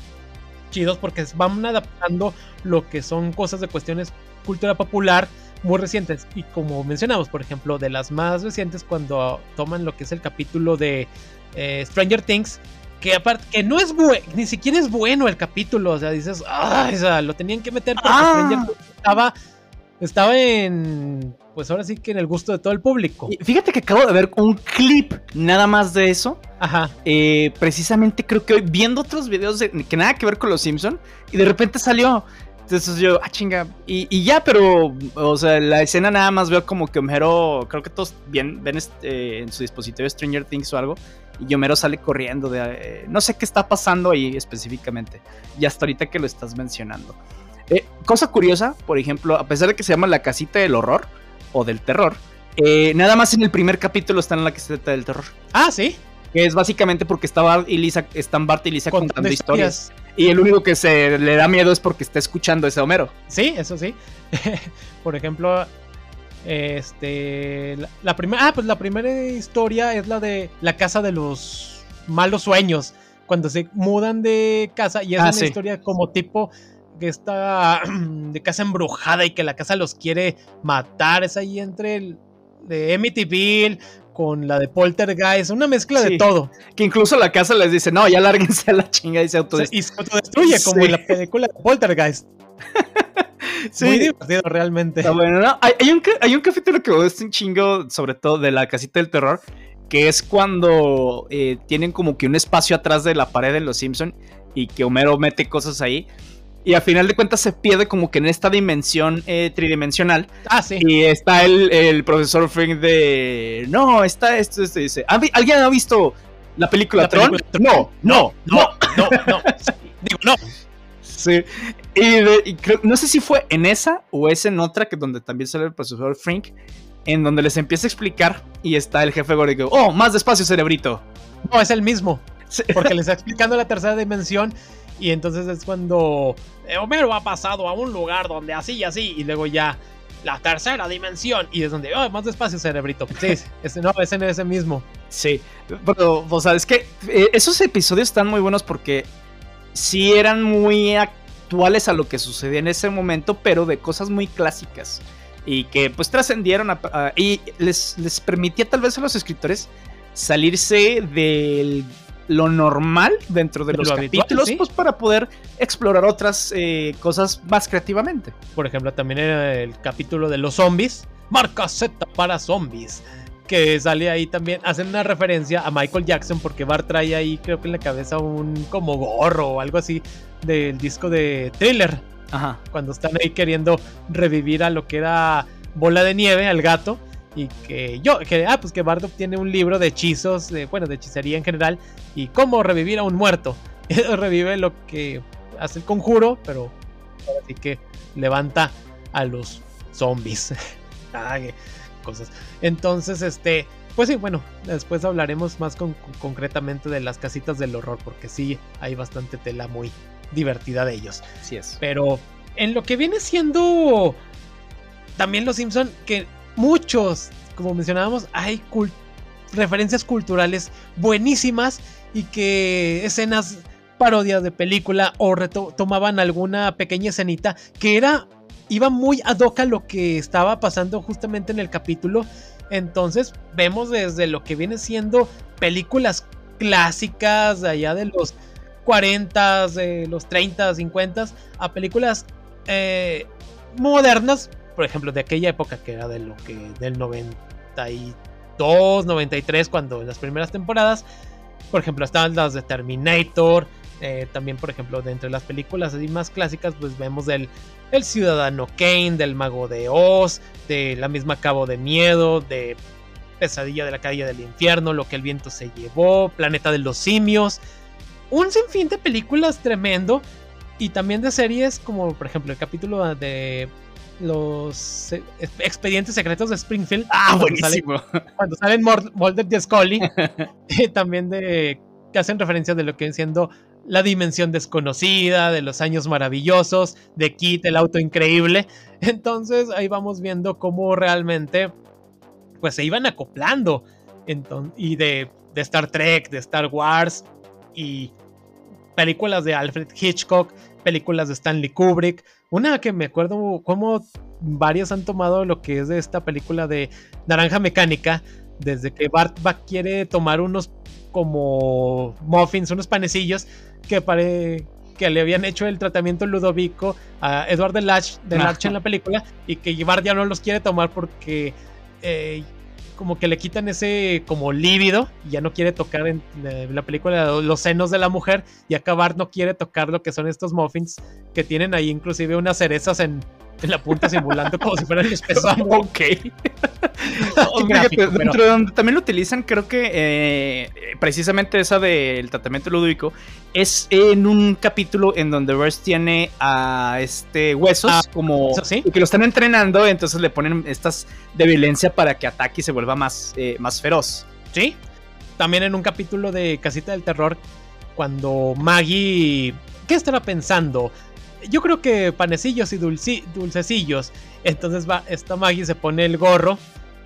chidos porque van adaptando lo que son cosas de cuestiones cultura popular muy recientes. Y como mencionamos, por ejemplo, de las más recientes, cuando toman lo que es el capítulo de eh, Stranger Things, que aparte, que no es bueno, ni siquiera es bueno el capítulo, o sea, dices, ah, o sea, lo tenían que meter porque ah. Stranger Things estaba estaba en, pues ahora sí que en el gusto de todo el público. Fíjate que acabo de ver un clip nada más de eso. Ajá. Eh, precisamente creo que hoy viendo otros videos de, que nada que ver con los Simpson y de repente salió. Entonces yo, ah, chinga. Y, ya, pero, o sea, la escena nada más veo como que Homero, creo que todos bien, ven este, en su dispositivo Stranger Things o algo. Y Homero sale corriendo de... Eh, no sé qué está pasando ahí específicamente. Y hasta ahorita que lo estás mencionando. Eh, cosa curiosa, por ejemplo, a pesar de que se llama la casita del horror o del terror, eh, nada más en el primer capítulo están en la casita del terror. Ah, sí. Que es básicamente porque está Bart y Lisa, están Bart y Lisa contando, historias. Y el único que se le da miedo es porque está escuchando ese Homero. Sí, eso sí. [laughs] por ejemplo, este. La, primera. Ah, pues la primera historia es la de la casa de los malos sueños. Cuando se mudan de casa y es ah, una historia como tipo que está [clears throat] de casa embrujada y que la casa los quiere matar. Es ahí entre el de Amityville con la de Poltergeist, una mezcla de todo. Que incluso la casa les dice, no, ya lárguense a la chinga y se autodestruye. Y se autodestruye, como en la película de Poltergeist. [laughs] sí. Muy divertido realmente. bueno, ¿no? hay, un, hay un capítulo que me gusta un chingo, sobre todo de la casita del terror, que es cuando eh, tienen como que un espacio atrás de la pared de los Simpson y que Homero mete cosas ahí. Y a final de cuentas se pierde como que en esta dimensión eh, tridimensional. Ah, sí. Y está el, profesor Frank de. No, está esto, esto dice. ¿Alguien ha visto la película, Tron? No, no, no, no, no. Digo, no. Sí. Y, no sé si fue en esa o es en otra, que donde también sale el profesor Frank, en donde les empieza a explicar y está el jefe Gordo oh, más despacio, cerebrito. No, es el mismo. Porque les está explicando la tercera dimensión y entonces es cuando eh, Homero ha pasado a un lugar donde así y así, y luego ya la tercera dimensión, y es donde, oh, más despacio, cerebrito. Sí, [laughs] ese, no, es en ese mismo. Sí, pero, o sea, es que eh, esos episodios están muy buenos porque sí eran muy actuales a lo que sucedía en ese momento, pero de cosas muy clásicas. Y que pues trascendieron y les, les permitía tal vez a los escritores salirse del lo normal dentro de, los capítulos, pues para poder explorar otras eh, cosas más creativamente. Por ejemplo, también era el capítulo de los zombies, marca Z para zombies, que sale ahí también, hacen una referencia a Michael Jackson porque Bart trae ahí creo que en la cabeza un como gorro o algo así del disco de Thriller. Ajá. Cuando están ahí queriendo revivir a lo que era Bola de Nieve, al gato y que yo, que, ah, pues que Bart tiene un libro de hechizos, de, bueno, de hechicería en general, y cómo revivir a un muerto. [laughs] revive lo que hace el conjuro, pero así que levanta a los zombies. [laughs] cosas. Entonces, este, pues sí, bueno, después hablaremos más concretamente de las casitas del horror, porque sí, hay bastante tela muy divertida de ellos. Sí es. Pero en lo que viene siendo también los Simpson, que muchos, como mencionábamos, hay referencias culturales buenísimas y que escenas parodias de película o tomaban alguna pequeña escenita que era iba muy ad hoc a lo que estaba pasando justamente en el capítulo. Entonces vemos desde lo que viene siendo películas clásicas allá de los 40, de los 30, 50 a películas eh, modernas por ejemplo, de aquella época que era de lo que del 93 92, 93, cuando en las primeras temporadas, por ejemplo, estaban las de Terminator, eh, también, por ejemplo, de entre las películas así más clásicas, pues vemos del el Ciudadano Kane, del Mago de Oz, de la misma Cabo de Miedo, de Pesadilla de la Calle del Infierno, Lo que el viento se llevó, Planeta de los Simios. Un sinfín de películas tremendo. Y también de series como, por ejemplo, el capítulo de los eh, expedientes secretos de Springfield. Ah, buenísimo. cuando salen Mulder y Scully. [laughs] también de que hacen referencia de lo que viene siendo la dimensión desconocida, de los años maravillosos, de Kit, el auto increíble. [laughs] Entonces ahí vamos viendo cómo realmente pues se iban acoplando. y de, de Star Trek, de Star Wars y películas de Alfred Hitchcock, películas de Stanley Kubrick. Una que me acuerdo cómo varios han tomado lo que es de esta película de Naranja Mecánica, desde que Bart quiere tomar unos como muffins, unos panecillos que pare, que le habían hecho el tratamiento Ludovico a Edward de Latch, de en la [laughs] película y que Bart ya no los quiere tomar porque eh, como que le quitan ese como lívido y ya no quiere tocar en, la película los senos de la mujer y acá Bart no quiere tocar lo que son estos muffins que tienen ahí inclusive unas cerezas en, en la punta simulando como si fueran espesos. [laughs] ok. [laughs] dentro de donde también lo utilizan, creo que eh, precisamente esa del tratamiento ludóvico es en un capítulo en donde Burst tiene a este huesos ah, como que lo están entrenando, entonces le ponen estas de violencia para que ataque y se vuelva más, eh, más feroz. Sí. También en un capítulo de Casita del Terror, cuando Maggie. ¿Qué estará pensando? Yo creo que panecillos y dulcecillos. Entonces va, esta Maggie se pone el gorro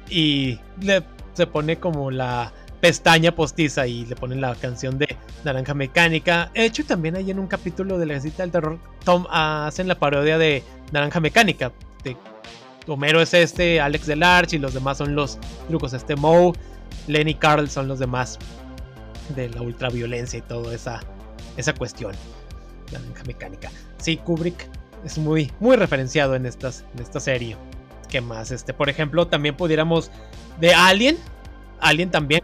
y le, se pone como la pestaña postiza y le ponen la canción de Naranja Mecánica. De hecho, también hay en un capítulo de la cita del terror, Tom hacen la parodia de Naranja Mecánica. De, Homero es este, Alex Delarge y los demás son los trucos. Este Moe, Lenny Carl son los demás de la ultraviolencia y toda esa, esa cuestión. Naranja Mecánica. Sí, Kubrick es muy, muy referenciado en, estas, en esta serie. ¿Qué más? Este, por ejemplo, también pudiéramos. De Alien. Alien también.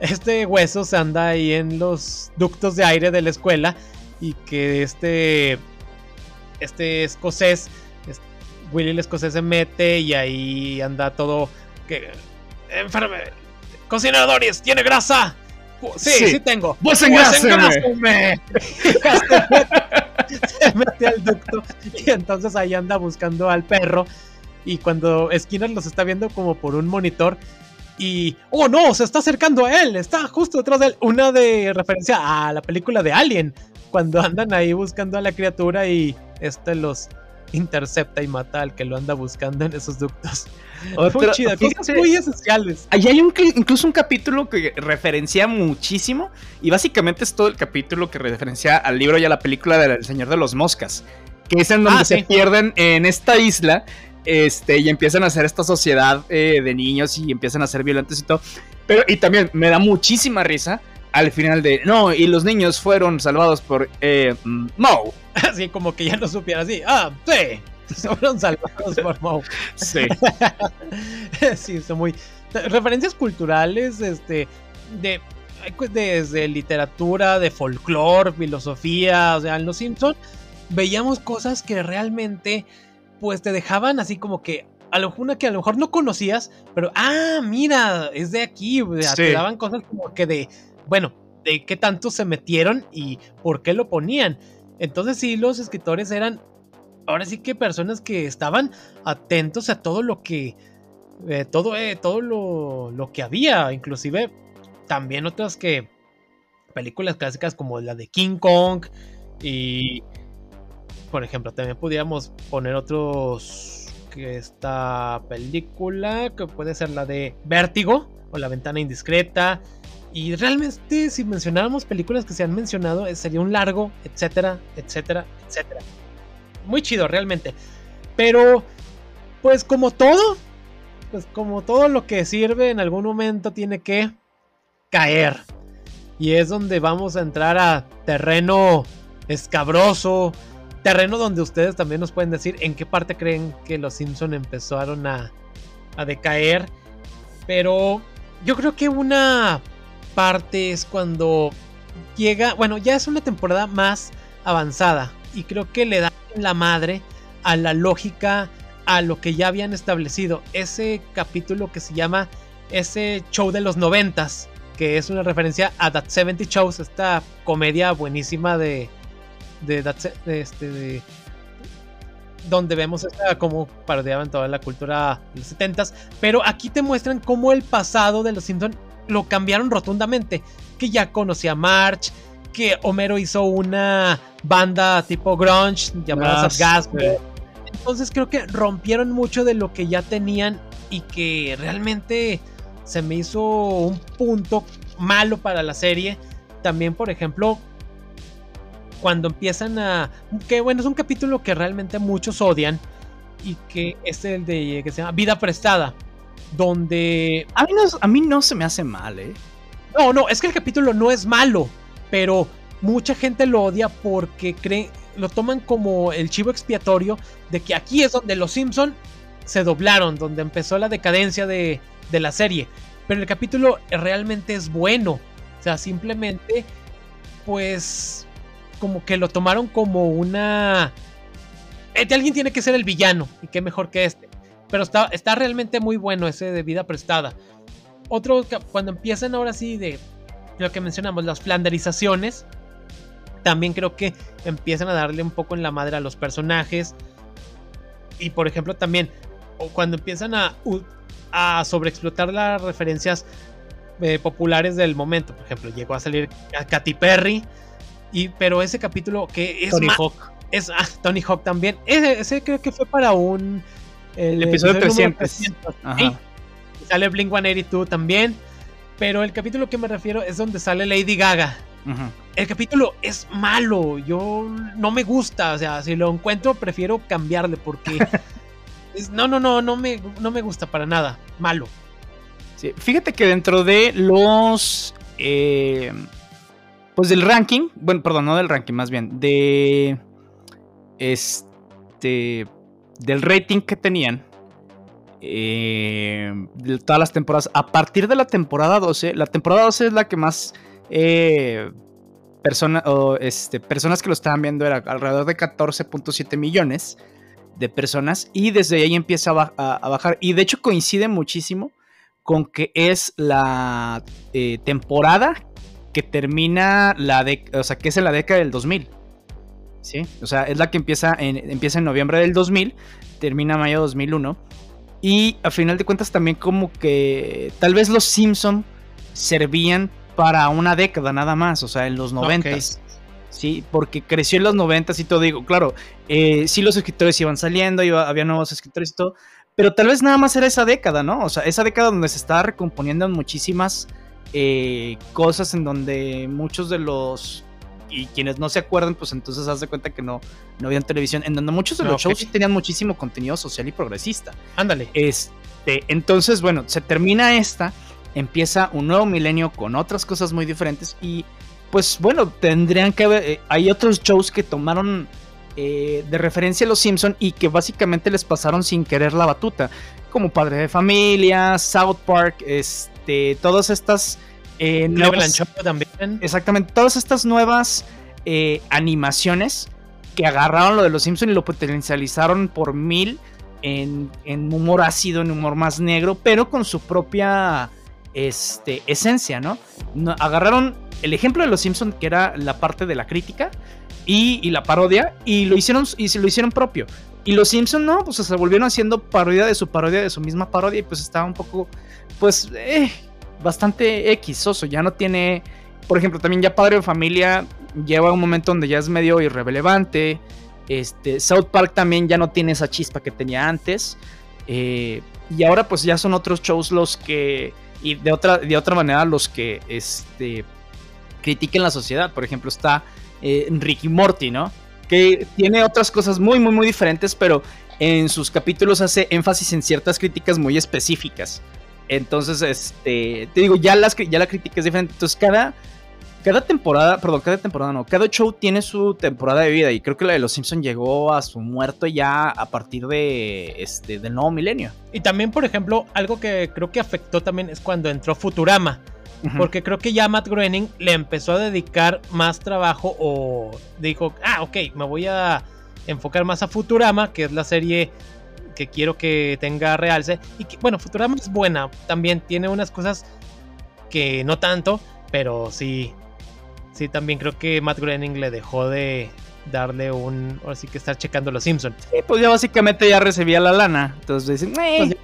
Este hueso se anda ahí en los ductos de aire de la escuela. Y que este. Este escocés. Willy el escocés se mete y ahí anda todo. Que, enferme. Cocinadores, tiene grasa. Sí, sí, tengo. Vos [laughs] [laughs] Se mete al ducto y entonces ahí anda buscando al perro. Y cuando Skinner los está viendo como por un monitor y oh no, se está acercando a él, está justo detrás de él. Una de referencia a la película de Alien, cuando andan ahí buscando a la criatura y este los intercepta y mata al que lo anda buscando en esos ductos. [laughs] muy chida, cosas muy esenciales. Ahí hay un, incluso un capítulo que referencia muchísimo y básicamente es todo el capítulo que referencia al libro y a la película del Señor de los Moscas, que es en donde ah, se pierden en esta isla este, y empiezan a hacer esta sociedad eh, de niños y empiezan a ser violentos y todo. Pero, y también me da muchísima risa al final de, no, y los niños fueron salvados por eh, Moe. [laughs] Así como que ya no supiera así, ah, sí, [laughs] fueron salvados por Moe. Sí. [laughs] sí, son muy... Referencias culturales, este, de desde literatura, de folclore, filosofía, o sea, en Los Simpson veíamos cosas que realmente pues te dejaban así como que a lo una que a lo mejor no conocías, pero ah, mira, es de aquí, te daban cosas como que de bueno, de qué tanto se metieron y por qué lo ponían. Entonces sí, los escritores eran ahora sí que personas que estaban atentos a todo lo que eh, todo eh, todo lo, lo, que había, inclusive también otras que películas clásicas como la de King Kong y por ejemplo también pudiéramos poner otros que esta película que puede ser la de Vértigo o La ventana indiscreta y realmente, si mencionáramos películas que se han mencionado, eh, sería un largo, etcétera, etcétera, etcétera. Muy chido, realmente. Pero, pues como todo, pues como todo lo que sirve en algún momento tiene que caer. Y es donde vamos a entrar a terreno escabroso, terreno donde ustedes también nos pueden decir en qué parte creen que los Simpson empezaron a, a decaer. Pero yo creo que una parte es cuando llega, bueno, ya es una temporada más avanzada y creo que le da la madre a la lógica, a lo que ya habían establecido. Ese capítulo que se llama ese show de los noventas, que es una referencia a That 70 Shows, esta comedia buenísima de, de, este, de, donde vemos esta, como parodiaban toda la cultura de los 70s, pero aquí te muestran cómo el pasado de los Simpsons lo cambiaron rotundamente, que ya conocía March, que Homero hizo una banda tipo grunge llamada Gas. Entonces creo que rompieron mucho de lo que ya tenían y que realmente se me hizo un punto malo para la serie. También, por ejemplo, cuando empiezan a... Que bueno, es un capítulo que realmente muchos odian y que es el de que se llama Vida Prestada, donde... A mí no, se me hace mal, ¿eh? No, no, es que el capítulo no es malo, pero mucha gente lo odia porque cree, lo toman como el chivo expiatorio de que aquí es donde los Simpson se doblaron, donde empezó la decadencia de, de la serie. Pero el capítulo realmente es bueno. O sea, simplemente, pues, como que lo tomaron como una... Este alguien tiene que ser el villano, y qué mejor que este. Pero está, está realmente muy bueno ese de vida prestada. Otro, cuando empiezan ahora sí de lo que mencionamos, las flanderizaciones, también creo que empiezan a darle un poco en la madre a los personajes. Y por ejemplo, también cuando empiezan a, a sobreexplotar las referencias eh, populares del momento. Por ejemplo, llegó a salir a Katy Perry. Y, pero ese capítulo que es. Tony Hawk. Es, ah, Tony Hawk también. Ese, creo que fue para un. El, episodio 300. sale Blink 182 también. Pero el capítulo que me refiero es donde sale Lady Gaga. El capítulo es malo. Yo no me gusta. O sea, si lo encuentro, prefiero cambiarle porque. [laughs] no, no, no, no me, no me gusta para nada. Malo. Sí, fíjate que dentro de los. Eh, pues del ranking. Bueno, perdón, no del ranking, más bien. De. Este. Del rating que tenían. Eh, de todas las temporadas. A partir de la temporada 12. La temporada 12 es la que más. Eh, o, este, personas que lo estaban viendo era alrededor de 14.7 millones de personas y desde ahí empieza a, bajar. Y de hecho coincide muchísimo con que es la eh, temporada que termina la década, o sea, que es en la década del 2000. ¿Sí? O sea, es la que empieza en, empieza en noviembre del 2000, termina mayo de 2001. Y a final de cuentas también como que tal vez los Simpson servían para una década nada más, o sea, en los 90. Sí, porque creció en los 90 y todo, digo, claro, eh, sí los escritores iban saliendo, iba, había nuevos escritores y todo, pero tal vez nada más era esa década, ¿no? O sea, esa década donde se estaba recomponiendo muchísimas eh, cosas en donde muchos de los y quienes no se acuerdan, pues entonces haz de cuenta que no, no habían televisión, en donde muchos de los shows sí tenían muchísimo contenido social y progresista. Ándale. Este, entonces, bueno, se termina esta, empieza un nuevo milenio con otras cosas muy diferentes y pues bueno, tendrían que haber, eh, hay otros shows que tomaron eh, de referencia a los Simpson y que básicamente les pasaron sin querer la batuta, como Padre de Familia, South Park, este, todas estas eh, nuevas, también. Exactamente, todas estas nuevas eh, animaciones que agarraron lo de los Simpson y lo potencializaron por mil en, en, humor ácido, en humor más negro, pero con su propia este, esencia, ¿no? Agarraron el ejemplo de los Simpson que era la parte de la crítica, y, la parodia, y lo hicieron, y se lo hicieron propio. Y los Simpson no, pues se volvieron haciendo parodia de su parodia, de su misma parodia, y pues estaba un poco, pues, eh, bastante Xoso, ya no tiene, por ejemplo, también ya Padre de Familia lleva un momento donde ya es medio irrelevante, este, South Park también ya no tiene esa chispa que tenía antes, eh, y ahora pues ya son otros shows los que, y de otra, de otra manera los que, este, critiquen la sociedad, por ejemplo está eh, Ricky Morty, ¿no? Que tiene otras cosas muy, muy, muy diferentes, pero en sus capítulos hace énfasis en ciertas críticas muy específicas. Entonces, este, te digo, ya, las, ya la crítica es diferente. Entonces, cada, cada temporada, perdón, cada temporada no, cada show tiene su temporada de vida y creo que la de Los Simpsons llegó a su muerto ya a partir de este del nuevo milenio. Y también, por ejemplo, algo que creo que afectó también es cuando entró Futurama. Porque creo que ya Matt Groening le empezó a dedicar más trabajo o dijo, ah, ok, me voy a enfocar más a Futurama, que es la serie que quiero que tenga realce. Y que, bueno, Futurama es buena, también tiene unas cosas que no tanto, pero sí, sí, también creo que Matt Groening le dejó de darle un, ahora sí que estar checando los Simpsons. Sí, pues ya básicamente ya recibía la lana, entonces dicen, pues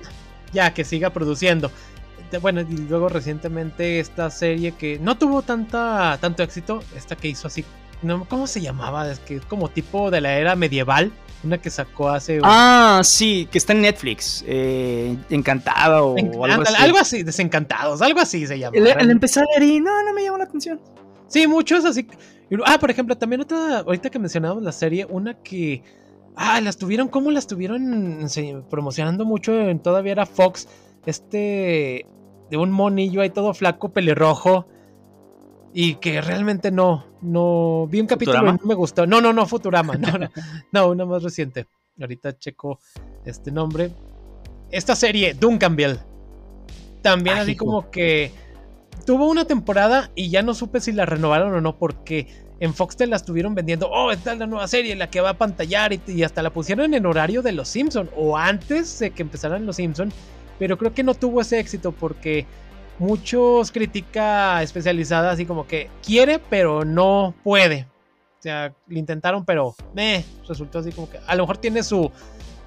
ya, que siga produciendo. Bueno, y luego recientemente esta serie que no tuvo tanta, tanto éxito, esta que hizo así, no, ¿cómo se llamaba? Es que es como tipo de la era medieval, una que sacó hace... Ah, sí, que está en Netflix. Eh, Encantado o algo así. Algo así, Desencantados, algo así se llama. El, el empezar y no, no me llamó la atención. Sí, muchos así. Ah, por ejemplo, también otra, ahorita que mencionábamos la serie, una que... Ah, las tuvieron, ¿cómo las tuvieron promocionando mucho? Todavía era Fox, este... De un monillo ahí todo flaco, pelirrojo. Y que realmente no, no. Vi un capítulo y no me gustó. No, no, no, Futurama. No, no, no, una más reciente. Ahorita checo este nombre. Esta serie, Duncanville. También así como que tuvo una temporada y ya no supe si la renovaron o no porque en Fox te la estuvieron vendiendo. Oh, esta es la nueva serie, la que va a pantallar y, y hasta la pusieron en horario de Los Simpson o antes de que empezaran Los Simpson. Pero creo que no tuvo ese éxito porque muchos crítica especializada así como que quiere pero no puede. O sea, lo intentaron pero me resultó así como que a lo mejor tiene su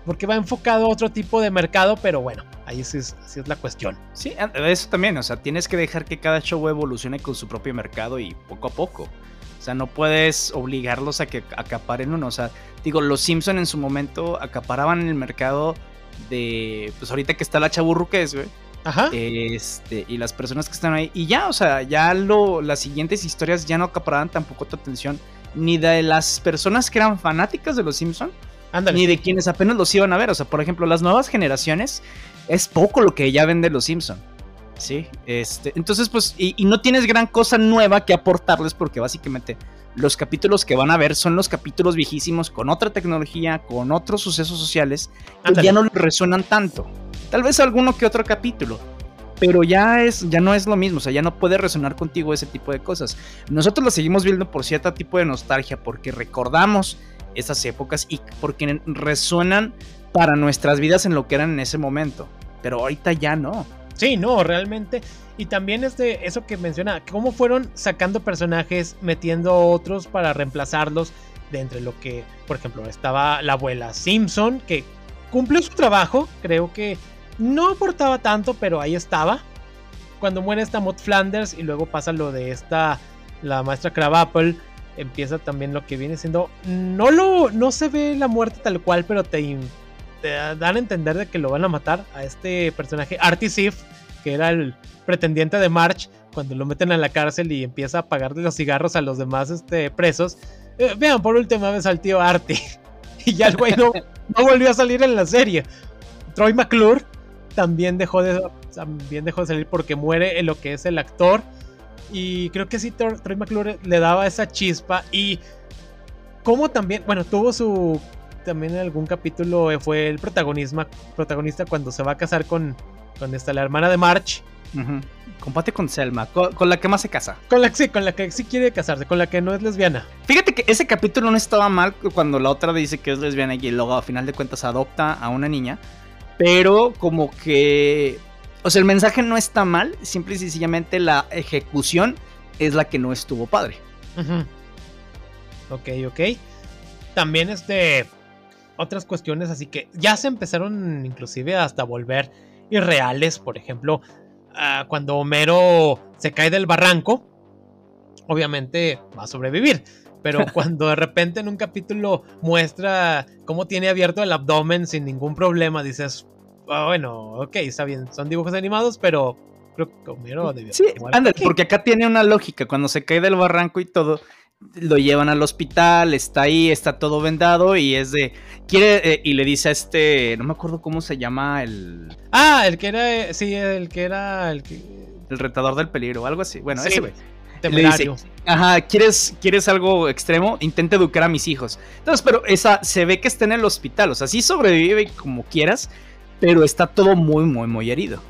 porque va enfocado a otro tipo de mercado, pero bueno, ahí sí es, así es la cuestión. Sí, eso también, o sea, tienes que dejar que cada show evolucione con su propio mercado y poco a poco. O sea, no puedes obligarlos a que acaparen uno. O sea, digo, los Simpson en su momento acaparaban el mercado de, pues ahorita que está la chaburruques, güey Ajá. Este, y las personas que están ahí. Y ya, o sea, ya lo, las siguientes historias ya no acaparaban tampoco tu atención. Ni de las personas que eran fanáticas de los Simpsons. Ni de quienes apenas los iban a ver. O sea, por ejemplo, las nuevas generaciones. Es poco lo que ya ven de los Simpsons. Sí. Este. Entonces, pues. Y, no tienes gran cosa nueva que aportarles. Porque básicamente. Los capítulos que van a ver son los capítulos viejísimos con otra tecnología, con otros sucesos sociales que ya no resuenan tanto. Tal vez alguno que otro capítulo. Pero ya es, ya no es lo mismo, o sea, ya no puede resonar contigo ese tipo de cosas. Nosotros lo seguimos viendo por cierto tipo de nostalgia, porque recordamos esas épocas y porque resuenan para nuestras vidas en lo que eran en ese momento. Pero ahorita ya no. Sí, no, realmente. Y también es de eso que menciona, cómo fueron sacando personajes, metiendo otros para reemplazarlos de entre lo que, por ejemplo, estaba la abuela Simpson, que cumplió su trabajo, creo que no aportaba tanto, pero ahí estaba. Cuando muere esta Maud Flanders y luego pasa lo de esta, la maestra Crabapple, empieza también lo que viene siendo. No lo, no se ve la muerte tal cual, pero te, dan a entender de que lo van a matar a este personaje, Artie Sif, que era el pretendiente de March, cuando lo meten a la cárcel y empieza a pagarle los cigarros a los demás este, presos. Eh, vean por última vez al tío Artie. [laughs] y ya el güey no, no volvió a salir en la serie. Troy McClure también dejó de, también dejó de salir porque muere en lo que es el actor. Y creo que sí, Troy McClure le daba esa chispa. Y como también, bueno, tuvo su. También en algún capítulo fue el protagonista, protagonista cuando se va a casar con, con esta, la hermana de March. Compate con Selma, con, la que más se casa. Con la, sí, con la que sí quiere casarse, con la que no es lesbiana. Fíjate que ese capítulo no estaba mal cuando la otra dice que es lesbiana y luego a final de cuentas adopta a una niña. Pero como que... O sea, el mensaje no está mal, simple y sencillamente la ejecución es la que no estuvo padre. Ok, ok. También este... Otras cuestiones, así que ya se empezaron inclusive hasta volver irreales, por ejemplo, Ah, cuando Homero se cae del barranco, obviamente va a sobrevivir. Pero [laughs] cuando de repente en un capítulo muestra cómo tiene abierto el abdomen sin ningún problema, dices, ah, bueno, ok, está bien, son dibujos animados, pero creo que Homero debió. Sí, ándale, porque acá tiene una lógica. Cuando se cae del barranco y todo, lo llevan al hospital, está ahí, está todo vendado y es de quiere eh, y le dice a este, no me acuerdo cómo se llama el Ah, el que era sí, el que era el que el retador del peligro, algo así. Bueno, ese güey. Temerario. ajá, ¿quieres, ¿quieres algo extremo? Intenta educar a mis hijos. Entonces, pero esa se ve que está en el hospital. O sea, sí sobrevive como quieras, pero está todo muy, muy, muy herido.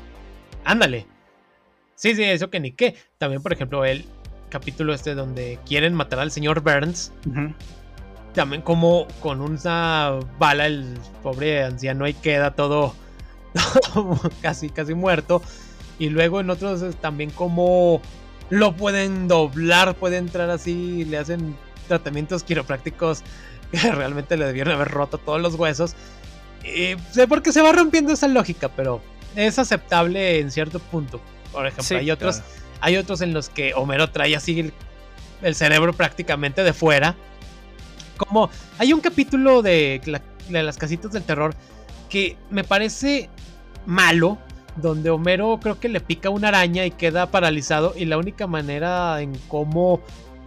Ándale. Sí, sí, eso que ni qué. También, por ejemplo, el capítulo este donde quieren matar al señor Burns. También como con una bala el pobre anciano ahí queda todo, [laughs] casi, casi muerto. Y luego en otros también como lo pueden doblar, puede entrar así, le hacen tratamientos quiroprácticos [laughs] que realmente le debieron haber roto todos los huesos. Y sé por qué se va rompiendo esa lógica, pero es aceptable en cierto punto. Por ejemplo, hay otros, hay otros en los que Homero trae así el, cerebro prácticamente de fuera. Como hay un capítulo de, de las casitas del terror que me parece malo, donde Homero creo que le pica una araña y queda paralizado y la única manera en cómo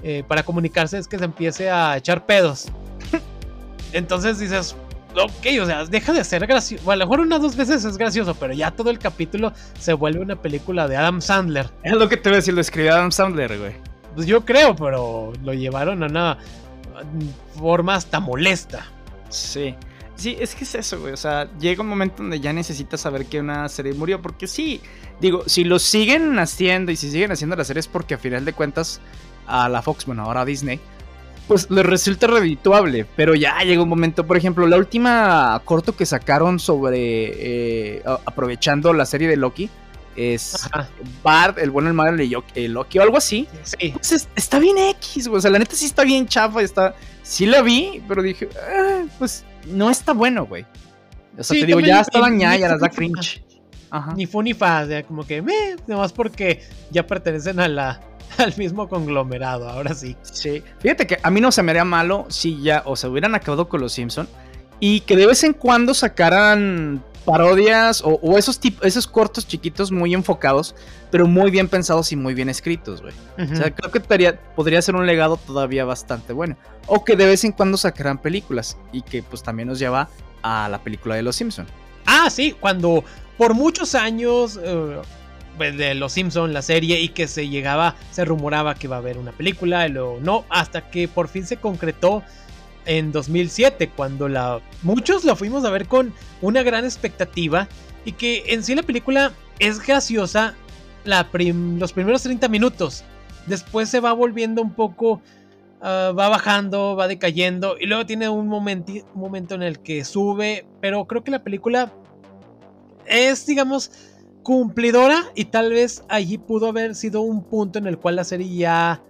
eh, para comunicarse es que se empiece a echar pedos. [laughs] Entonces dices, ok, o sea, deja de ser gracioso. a lo mejor unas dos veces es gracioso, pero ya todo el capítulo se vuelve una película de Adam Sandler. Es lo que te voy a decir, lo escribió Adam Sandler, güey. Pues yo creo, pero lo llevaron a una forma hasta molesta. Sí. Sí, es que es eso, güey. O sea, llega un momento donde ya necesitas saber que una serie murió. Porque sí, digo, si lo siguen haciendo y si siguen haciendo la serie es porque a final de cuentas a la Fox, bueno, ahora a Disney, pues les resulta redituable. Pero ya llega un momento, por ejemplo, la última corto que sacaron sobre eh, aprovechando la serie de Loki es Bart, el bueno, el malo, el Loki o algo así. Sí. Pues está bien X, güey. O sea, la neta sí está bien chafa. Está... Sí la vi, pero dije, ah, pues no está bueno, güey. O sea, te digo, ya estaban ya, ya las da cringe. Ajá. Ni fu ni fa, o sea, como que, me, nomás porque ya pertenecen a la, [laughs] al mismo conglomerado, ahora sí. Sí. Fíjate que a mí no se me haría malo si ya o se hubieran acabado con los Simpson y que de vez en cuando sacaran parodias o, esos, esos cortos chiquitos muy enfocados, pero muy bien pensados y muy bien escritos, güey. O sea, creo que podría ser un legado todavía bastante bueno. O que de vez en cuando sacaran películas y que pues también nos lleva a la película de Los Simpson. Ah, sí, cuando por muchos años... Pues, de Los Simpson, la serie, y que se llegaba, se rumoraba que iba a haber una película, y luego no, hasta que por fin se concretó en 2007, cuando la, muchos la fuimos a ver con una gran expectativa, y que en sí la película es graciosa la los primeros 30 minutos, después se va volviendo un poco... Ah, va bajando, va decayendo y luego tiene un, un momento en el que sube, pero creo que la película es, digamos, cumplidora y tal vez allí pudo haber sido un punto en el cual la serie ya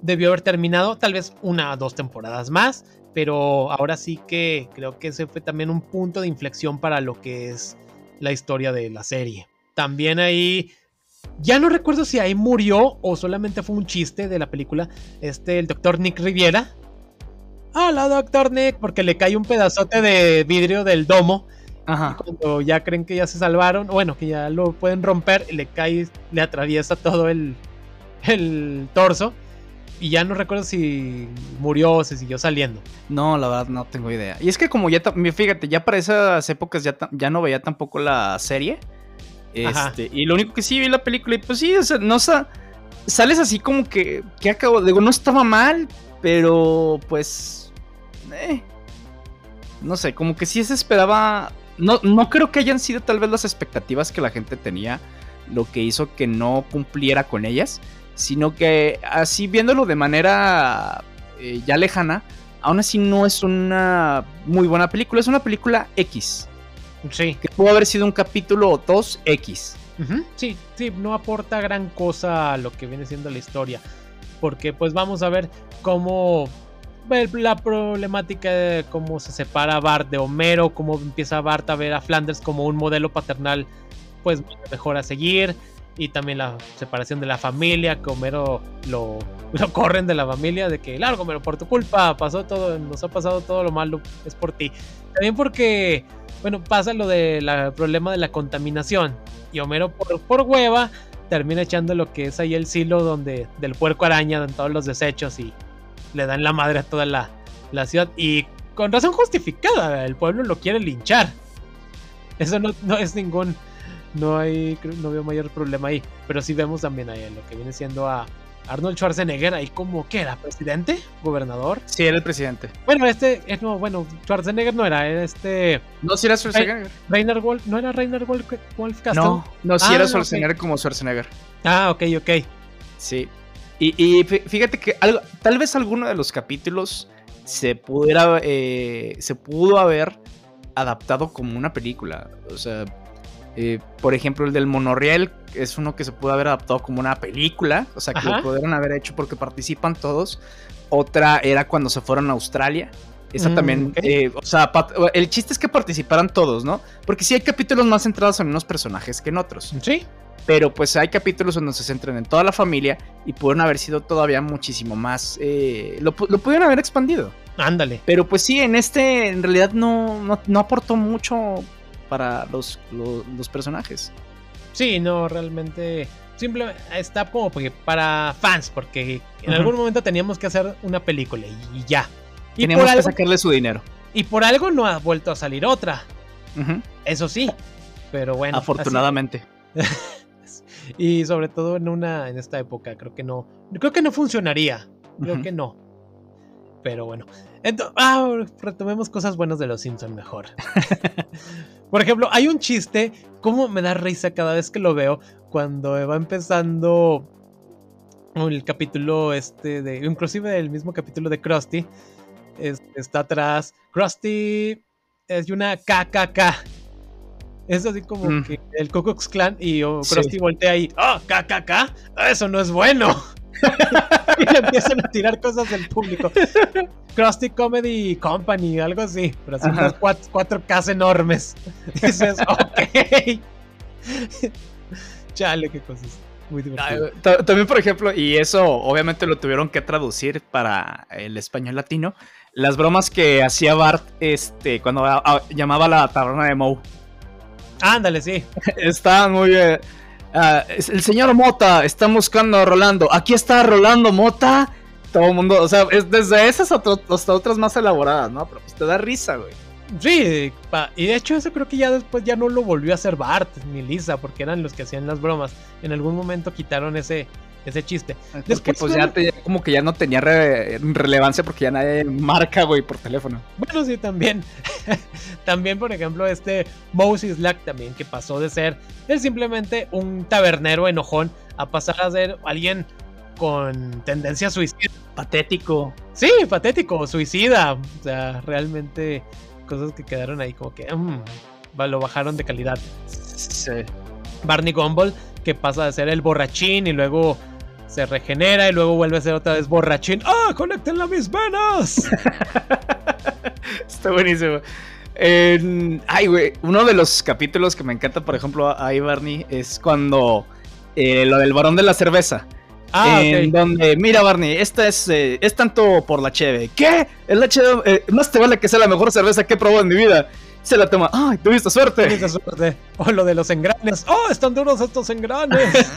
debió haber terminado, tal vez una o dos temporadas más, pero ahora sí que creo que ese fue también un punto de inflexión para lo que es la historia de la serie. También ahí ya no recuerdo si ahí murió o solamente fue un chiste de la película. Este, el doctor Nick Riviera. Hola, doctor Nick, porque le cae un pedazote de vidrio del domo Ajá. cuando ya creen que ya se salvaron, bueno, que ya lo pueden romper, le cae, le atraviesa todo el, el torso. Y ya no recuerdo si murió o se siguió saliendo. No, la verdad no tengo idea. Y es que como ya, fíjate, ya para esas épocas ya, ya no veía tampoco la serie. Este, y lo único que sí vi la película y pues sí, o sea, no sales así como que, ¿qué acabo? Digo, no estaba mal, pero pues... Eh, no sé, como que sí se esperaba no, no creo que hayan sido tal vez las expectativas que la gente tenía lo que hizo que no cumpliera con ellas, sino que así viéndolo de manera eh, ya lejana, aún así no es una muy buena película, es una película X. Sí. Que pudo haber sido un capítulo o dos X. Sí, sí, no aporta gran cosa a lo que viene siendo la historia. Porque pues vamos a ver cómo la problemática de cómo se separa Bart de Homero, cómo empieza Bart a ver a Flanders como un modelo paternal, pues mejor a seguir. Y también la separación de la familia, que Homero lo, lo corren de la familia, de que largo, Homero, por tu culpa, pasó todo, nos ha pasado todo lo malo, es por ti. También porque, bueno, pasa lo del problema de la contaminación. Y Homero, por, por hueva, termina echando lo que es ahí el silo donde del puerco araña, en todos los desechos y le dan la madre a toda la, ciudad y con razón justificada, el pueblo lo quiere linchar. Eso no, es ningún, no hay, no veo mayor problema ahí, pero sí vemos también ahí lo que viene siendo a, Arnold Schwarzenegger ahí como, ¿qué era? ¿Presidente? ¿Gobernador? Sí, era el presidente. Bueno, este, eh, no, bueno, Schwarzenegger no era, era este... No, sí era Schwarzenegger. Reiner Wolf, ¿no era Reiner Wolf, Wolf No, no, sí era ah, Schwarzenegger como Schwarzenegger. Ah, ok, ok. Sí. Y, fíjate que algo, tal vez alguno de los capítulos se pudiera, eh, se pudo haber adaptado como una película. O sea, eh, por ejemplo, el del monorriel es uno que se pudo haber adaptado como una película, o sea, que lo pudieron haber hecho porque participan todos. Otra era cuando se fueron a Australia. Esa mm, también, eh, o sea, el chiste es que participaran todos, ¿no? Porque sí hay capítulos más centrados en unos personajes que en otros. Sí. Pero pues hay capítulos donde se centran en toda la familia y pudieron haber sido todavía muchísimo más. Eh, lo, lo, pudieron haber expandido. Ándale. Pero pues sí, en este en realidad no, no, no aportó mucho para los, los, personajes. Sí, no, realmente simplemente está como para fans, porque en algún momento teníamos que hacer una película y, ya. Y teníamos que sacarle su dinero. Y por algo no ha vuelto a salir otra. Eso sí, pero bueno. Afortunadamente. [laughs] y sobre todo en una en esta época creo que no creo que no funcionaría. Creo que no. Pero bueno. Entonces, ah, retomemos cosas buenas de los Simpsons mejor. [laughs] Por ejemplo, hay un chiste, como me da risa cada vez que lo veo, cuando va empezando el capítulo este de, inclusive el mismo capítulo de Krusty, está atrás, Krusty es una KKK. Es así como mm. que el Ku Clan y oh, Krusty voltea ahí, ¡oh, KKK! Eso no es bueno. [laughs] y le empiezan a tirar cosas del público. Krusty Comedy Company, algo así, pero así unos cuatro, cuatro Ks enormes. [laughs] dices, ok. Chale, qué cosas. Muy divertido. También, por ejemplo, y eso obviamente lo tuvieron que traducir para el español latino, las bromas que hacía Bart este, cuando llamaba a la taberna de Moe. Ándale, sí. [laughs] Estaban muy bien. Ah, el señor Mota está buscando a Rolando. Aquí está Rolando Mota. Todo el mundo, o sea, es desde esas hasta otras más elaboradas, ¿no? Pero pues te da risa, güey. Sí, y de hecho eso creo que ya después ya no lo volvió a hacer Bart ni Lisa, porque eran los que hacían las bromas. En algún momento quitaron ese, ese chiste. Después, pues ya como que ya no tenía relevancia porque ya nadie marca, güey, por teléfono. Bueno, sí, también. [laughs] también, por ejemplo, este Moses Lack también, que pasó de ser él simplemente un tabernero enojón a pasar a ser alguien con tendencia suicida. Patético. Sí, patético, suicida. O sea, realmente cosas que quedaron ahí como que mm, lo bajaron de calidad. Sí. Barney Gumble, que pasa de ser el borrachín y luego se regenera y luego vuelve a ser otra vez borrachín. ¡Ah! ¡Conecten mis venas! [laughs] Está buenísimo. ay, güey, uno de los capítulos que me encanta, por ejemplo, ahí, Barney, es cuando eh, lo del varón de la cerveza. Ah, en donde, mira, Barney, esta es, eh, es tanto por la cheve. ¿Qué? Es la cheve, eh, más te vale que sea la mejor cerveza que he probado en mi vida se la toma. ¡Ay, tuviste suerte! Tuviste suerte. O lo de los engranes. ¡Oh, están duros estos engranes! [laughs]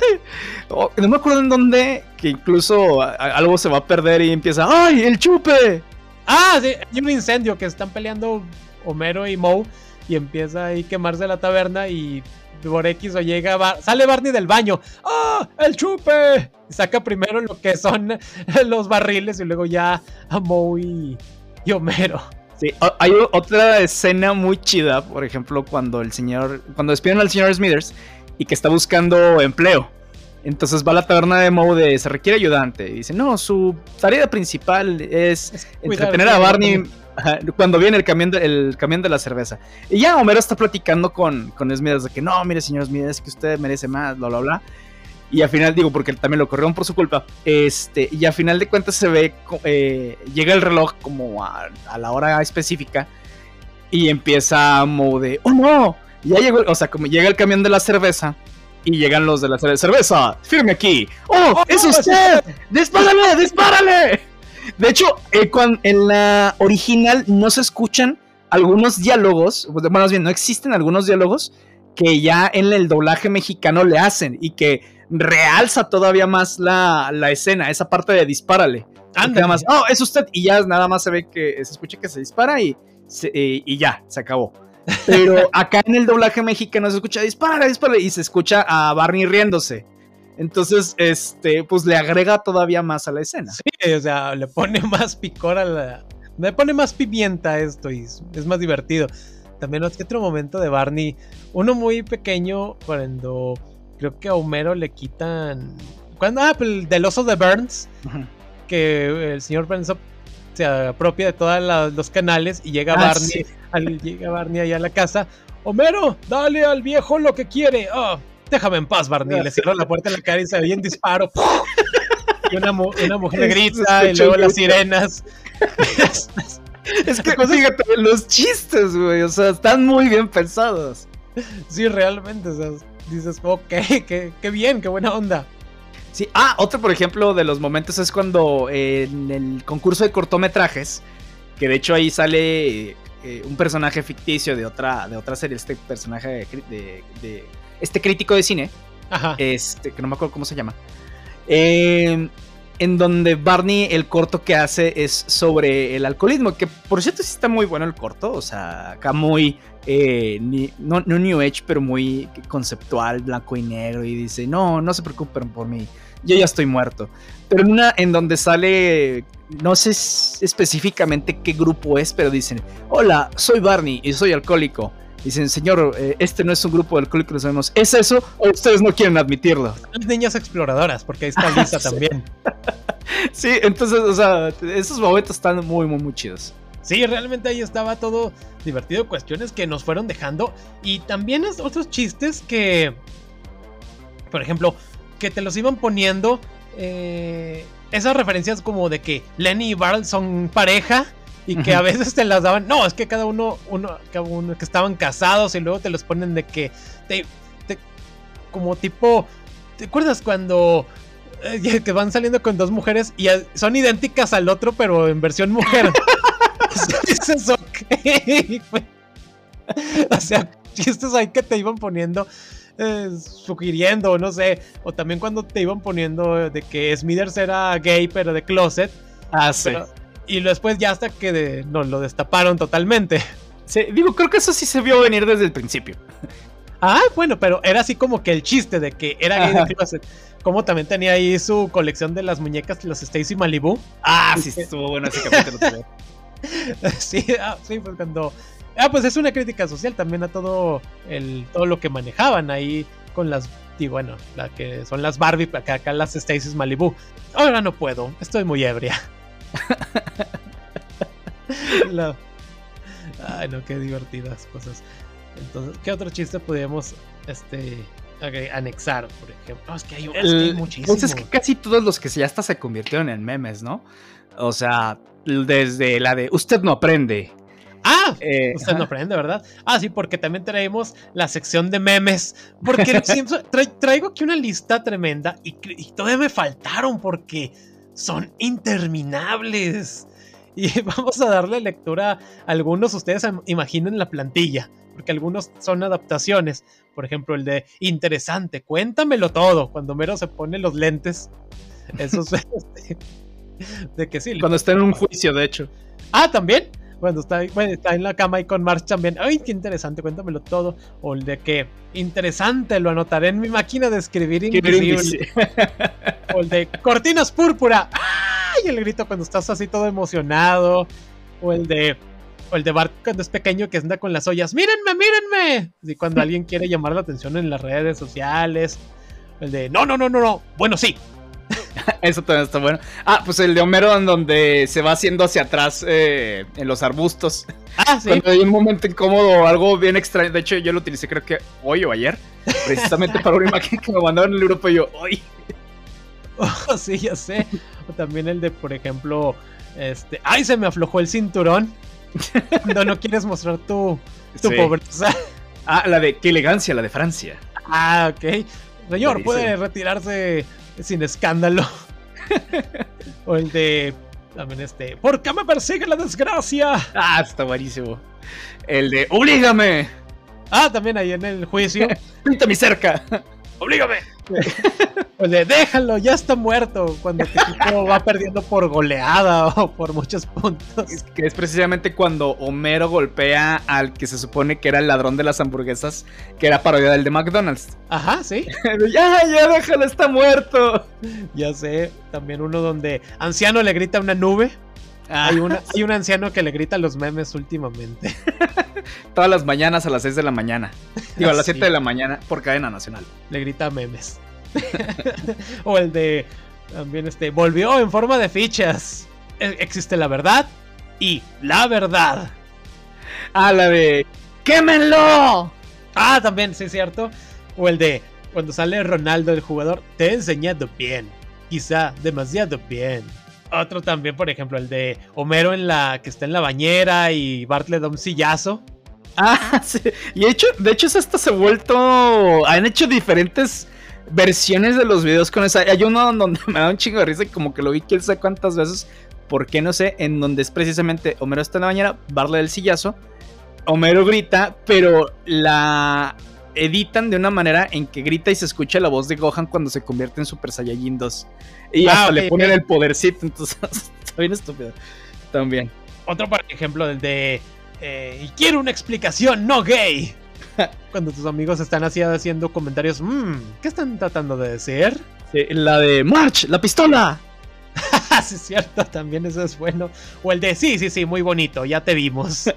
Oh, no me acuerdo en dónde, que incluso algo se va a perder y empieza. ¡Ay, el chupe! Ah, sí, hay un incendio que están peleando Homero y Moe y empieza ahí a quemarse la taberna y por X o llega, sale Barney del baño. ¡Ah! ¡El chupe! saca primero lo que son [laughs] los barriles y luego ya a Moe y Homero. Sí, hay otra escena muy chida, por ejemplo, cuando el señor, cuando despiden al señor Smithers y que está buscando empleo. Entonces va a la taberna de Moe de se requiere ayudante. Y dice, no, su tarea principal es, entretener a Barney cuando viene el camión, de, el camión de la cerveza. Y ya Homero está platicando con, con Smithers de que no, mire señor Smithers, que usted merece más, bla, bla, bla. Y al final, digo, porque también lo corrieron por su culpa. Este, y al final de cuentas se ve, eh, llega el reloj como a, la hora específica y empieza a de, oh no, ya llegó, o sea, como llega el camión de la cerveza y llegan los de la cerveza, firme aquí, oh, oh es usted, dispárale, dispárale. De hecho, eh, en la original no se escuchan algunos diálogos, bueno, más bien no existen algunos diálogos que ya en el doblaje mexicano le hacen y que realza todavía más la, escena, esa parte de dispárale. Nada más, oh, es usted, y ya nada más se ve que se escucha que se dispara y, y ya, se acabó. Pero [laughs] acá en el doblaje mexicano se escucha dispara, dispara, y se escucha a Barney riéndose. Entonces, este, pues le agrega todavía más a la escena. Sí, o sea, le pone [laughs] más picor a la. Le pone más pimienta a esto y es más divertido. También que otro momento de Barney, uno muy pequeño, cuando creo que a Homero le quitan. Cuando, ah, pues, del oso de Burns, que el señor Burns se apropia de todos los canales y llega ah, Barney, llega Barney allá a la casa. Homero, dale al viejo lo que quiere. Oh, déjame en paz, Barney. Le cierro la puerta en la cara y se ve en disparo. y una, una mujer grita y luego las sirenas. Es que fíjate, los chistes, güey, o sea, están muy bien pensados. Sí, realmente, o sea, dices, ok, [laughs] qué, qué bien, qué buena onda. Sí, ah, otro, por ejemplo, de los momentos es cuando en el concurso de cortometrajes, que de hecho ahí sale eh, un personaje ficticio de otra, de otra serie, este personaje de, de, este crítico de cine, Ajá. este, que no me acuerdo cómo se llama. Eh, en donde Barney el corto que hace es sobre el alcoholismo, que por cierto sí está muy bueno el corto, o sea, acá muy, eh, no, New Age, pero muy conceptual, blanco y negro, y dice, no, no se preocupen por mí, yo ya estoy muerto. Pero en una en donde sale, no sé específicamente qué grupo es, pero dicen, hola, soy Barney y soy alcohólico. Dicen, señor, eh, este no es un grupo de alcohólicos, sabemos. ¿Es eso o ustedes no quieren admitirlo? Son niñas exploradoras, porque ahí está Lisa [laughs] también. [laughs] sí, entonces, o sea, esos momentos están muy, muy, muy chidos. Sí, realmente ahí estaba todo divertido, cuestiones que nos fueron dejando. Y también es otros chistes que, por ejemplo, que te los iban poniendo. Eh, esas referencias como de que Lenny y Barl son pareja y que a veces te las daban. No, es que cada uno, uno, cada uno que estaban casados y luego te los ponen de que. Te, como tipo. ¿Te acuerdas cuando eh, que van saliendo con dos mujeres y son idénticas al otro, pero en versión mujer? [laughs] [laughs] Dices, ok. o sea, chistes ahí que te iban poniendo. Eh, sugiriendo, no sé, o también cuando te iban poniendo de que Smithers era gay pero de closet. Ah, sí. Y después ya hasta que nos lo destaparon totalmente. Sí, digo, creo que eso sí se vio venir desde el principio. Ah, bueno, pero era así como que el chiste de que era gay de closet. Como también tenía ahí su colección de las muñecas, los Stacy Malibu. Ah, sí, estuvo bueno ese capítulo. [laughs] sí, ah, sí, pues cuando. Ah, pues es una crítica social también a todo el todo lo que manejaban ahí con las y bueno, la que son las Barbie, acá, acá las Stacy Malibu. Ahora no puedo, estoy muy ebria. [laughs] Ay, no, qué divertidas cosas. Entonces, ¿qué otro chiste podríamos este, anexar, por ejemplo? es que hay, muchísimos. Pues es que casi todos los que ya hasta se convirtieron en memes, ¿no? O sea, desde la de usted no aprende. Ah, eh, usted no aprende, ¿verdad? Ah, sí, porque también traemos la sección de memes. Porque [laughs] traigo aquí una lista tremenda y, y todavía me faltaron porque son interminables. Y [laughs] vamos a darle lectura a algunos. Ustedes imaginen la plantilla, porque algunos son adaptaciones. Por ejemplo, el de interesante, cuéntamelo todo. Cuando Mero se pone los lentes. Eso es [laughs] de que sí. Cuando está en un juicio, de hecho. Ah, también. Cuando está, está en la cama y con March también. Ay, qué interesante, cuéntamelo todo. O el de que interesante, lo anotaré en mi máquina de escribir invisible. [laughs] o el de cortinas púrpura. ¡Ay! El grito cuando estás así todo emocionado. O el de. O el de Bart cuando es pequeño que anda con las ollas. ¡Mírenme, mírenme! Y cuando alguien quiere llamar la atención en las redes sociales. El de. No, no, no, no, no. Bueno, sí. [laughs] Eso también está bueno. Ah, pues el de Homero en donde se va haciendo hacia atrás eh, en los arbustos. Ah, [laughs] sí. Cuando hay un momento incómodo, algo bien extraño. De hecho, yo lo utilicé creo que hoy o ayer, precisamente para una [laughs] imagen que me mandaron en el grupo y yo, hoy. Oh, sí, ya sé. O también el de, por ejemplo, este, ay, se me aflojó el cinturón. Cuando no quieres mostrar tu, tu pobreza. Ah, la de qué elegancia, la de Francia. Ah, ok. Señor, puede retirarse sin escándalo. o el de. También este. ¿Por qué me persigue la desgracia? Ah, está buenísimo. El de. ¡Oblígame! Ah, también ahí en el juicio. [laughs] Pinta mi cerca. ¡Oblígame! Pues de déjalo, ya está muerto. Cuando tu equipo va perdiendo por goleada [laughs] o por muchos puntos. que es precisamente cuando Homero golpea al que se supone que era el ladrón de las hamburguesas, que era parodia del de McDonald's. Ajá, sí. [laughs] ya, ya, déjalo, está muerto. Ya sé, también uno donde anciano le grita a una nube. Hay, una, hay un anciano que le grita a los memes últimamente. [laughs] Todas las mañanas a las 6 de la mañana. Digo, a las 7 de la mañana por cadena nacional. Le grita memes. [laughs] o el de. También este. Volvió en forma de fichas. E, existe la verdad y la verdad. Ah, la de. ¡Quémenlo! Ah, también, sí, es cierto. O el de. Cuando sale Ronaldo, el jugador, te he enseñado bien. Quizá demasiado bien. Otro también, por ejemplo, el de Homero en la que está en la bañera y Bart le da un sillazo. Ah, [laughs] sí. Y hecho, de hecho, esto se ha vuelto. Han hecho diferentes versiones de los videos con esa. Hay uno donde [laughs] me da un chingo de risa como que lo vi quién sabe cuántas veces. ¿Por qué no sé? En donde es precisamente Homero está en la bañera, Bart le da el sillazo. Homero grita, pero la editan de una manera en que grita y se escucha la voz de Gohan cuando se convierte en Super Saiyajin 2. Y ah, hasta le ponen el podercito, entonces [laughs] está bien estúpido. También. Otro, por ejemplo, el de. Eh, y quiero una explicación no gay. [laughs] Cuando tus amigos están así haciendo comentarios, mmm, ¿qué están tratando de decir? la de March, la pistola. [laughs] sí, es cierto, también eso es bueno. O el de sí, sí, sí, muy bonito, ya te vimos.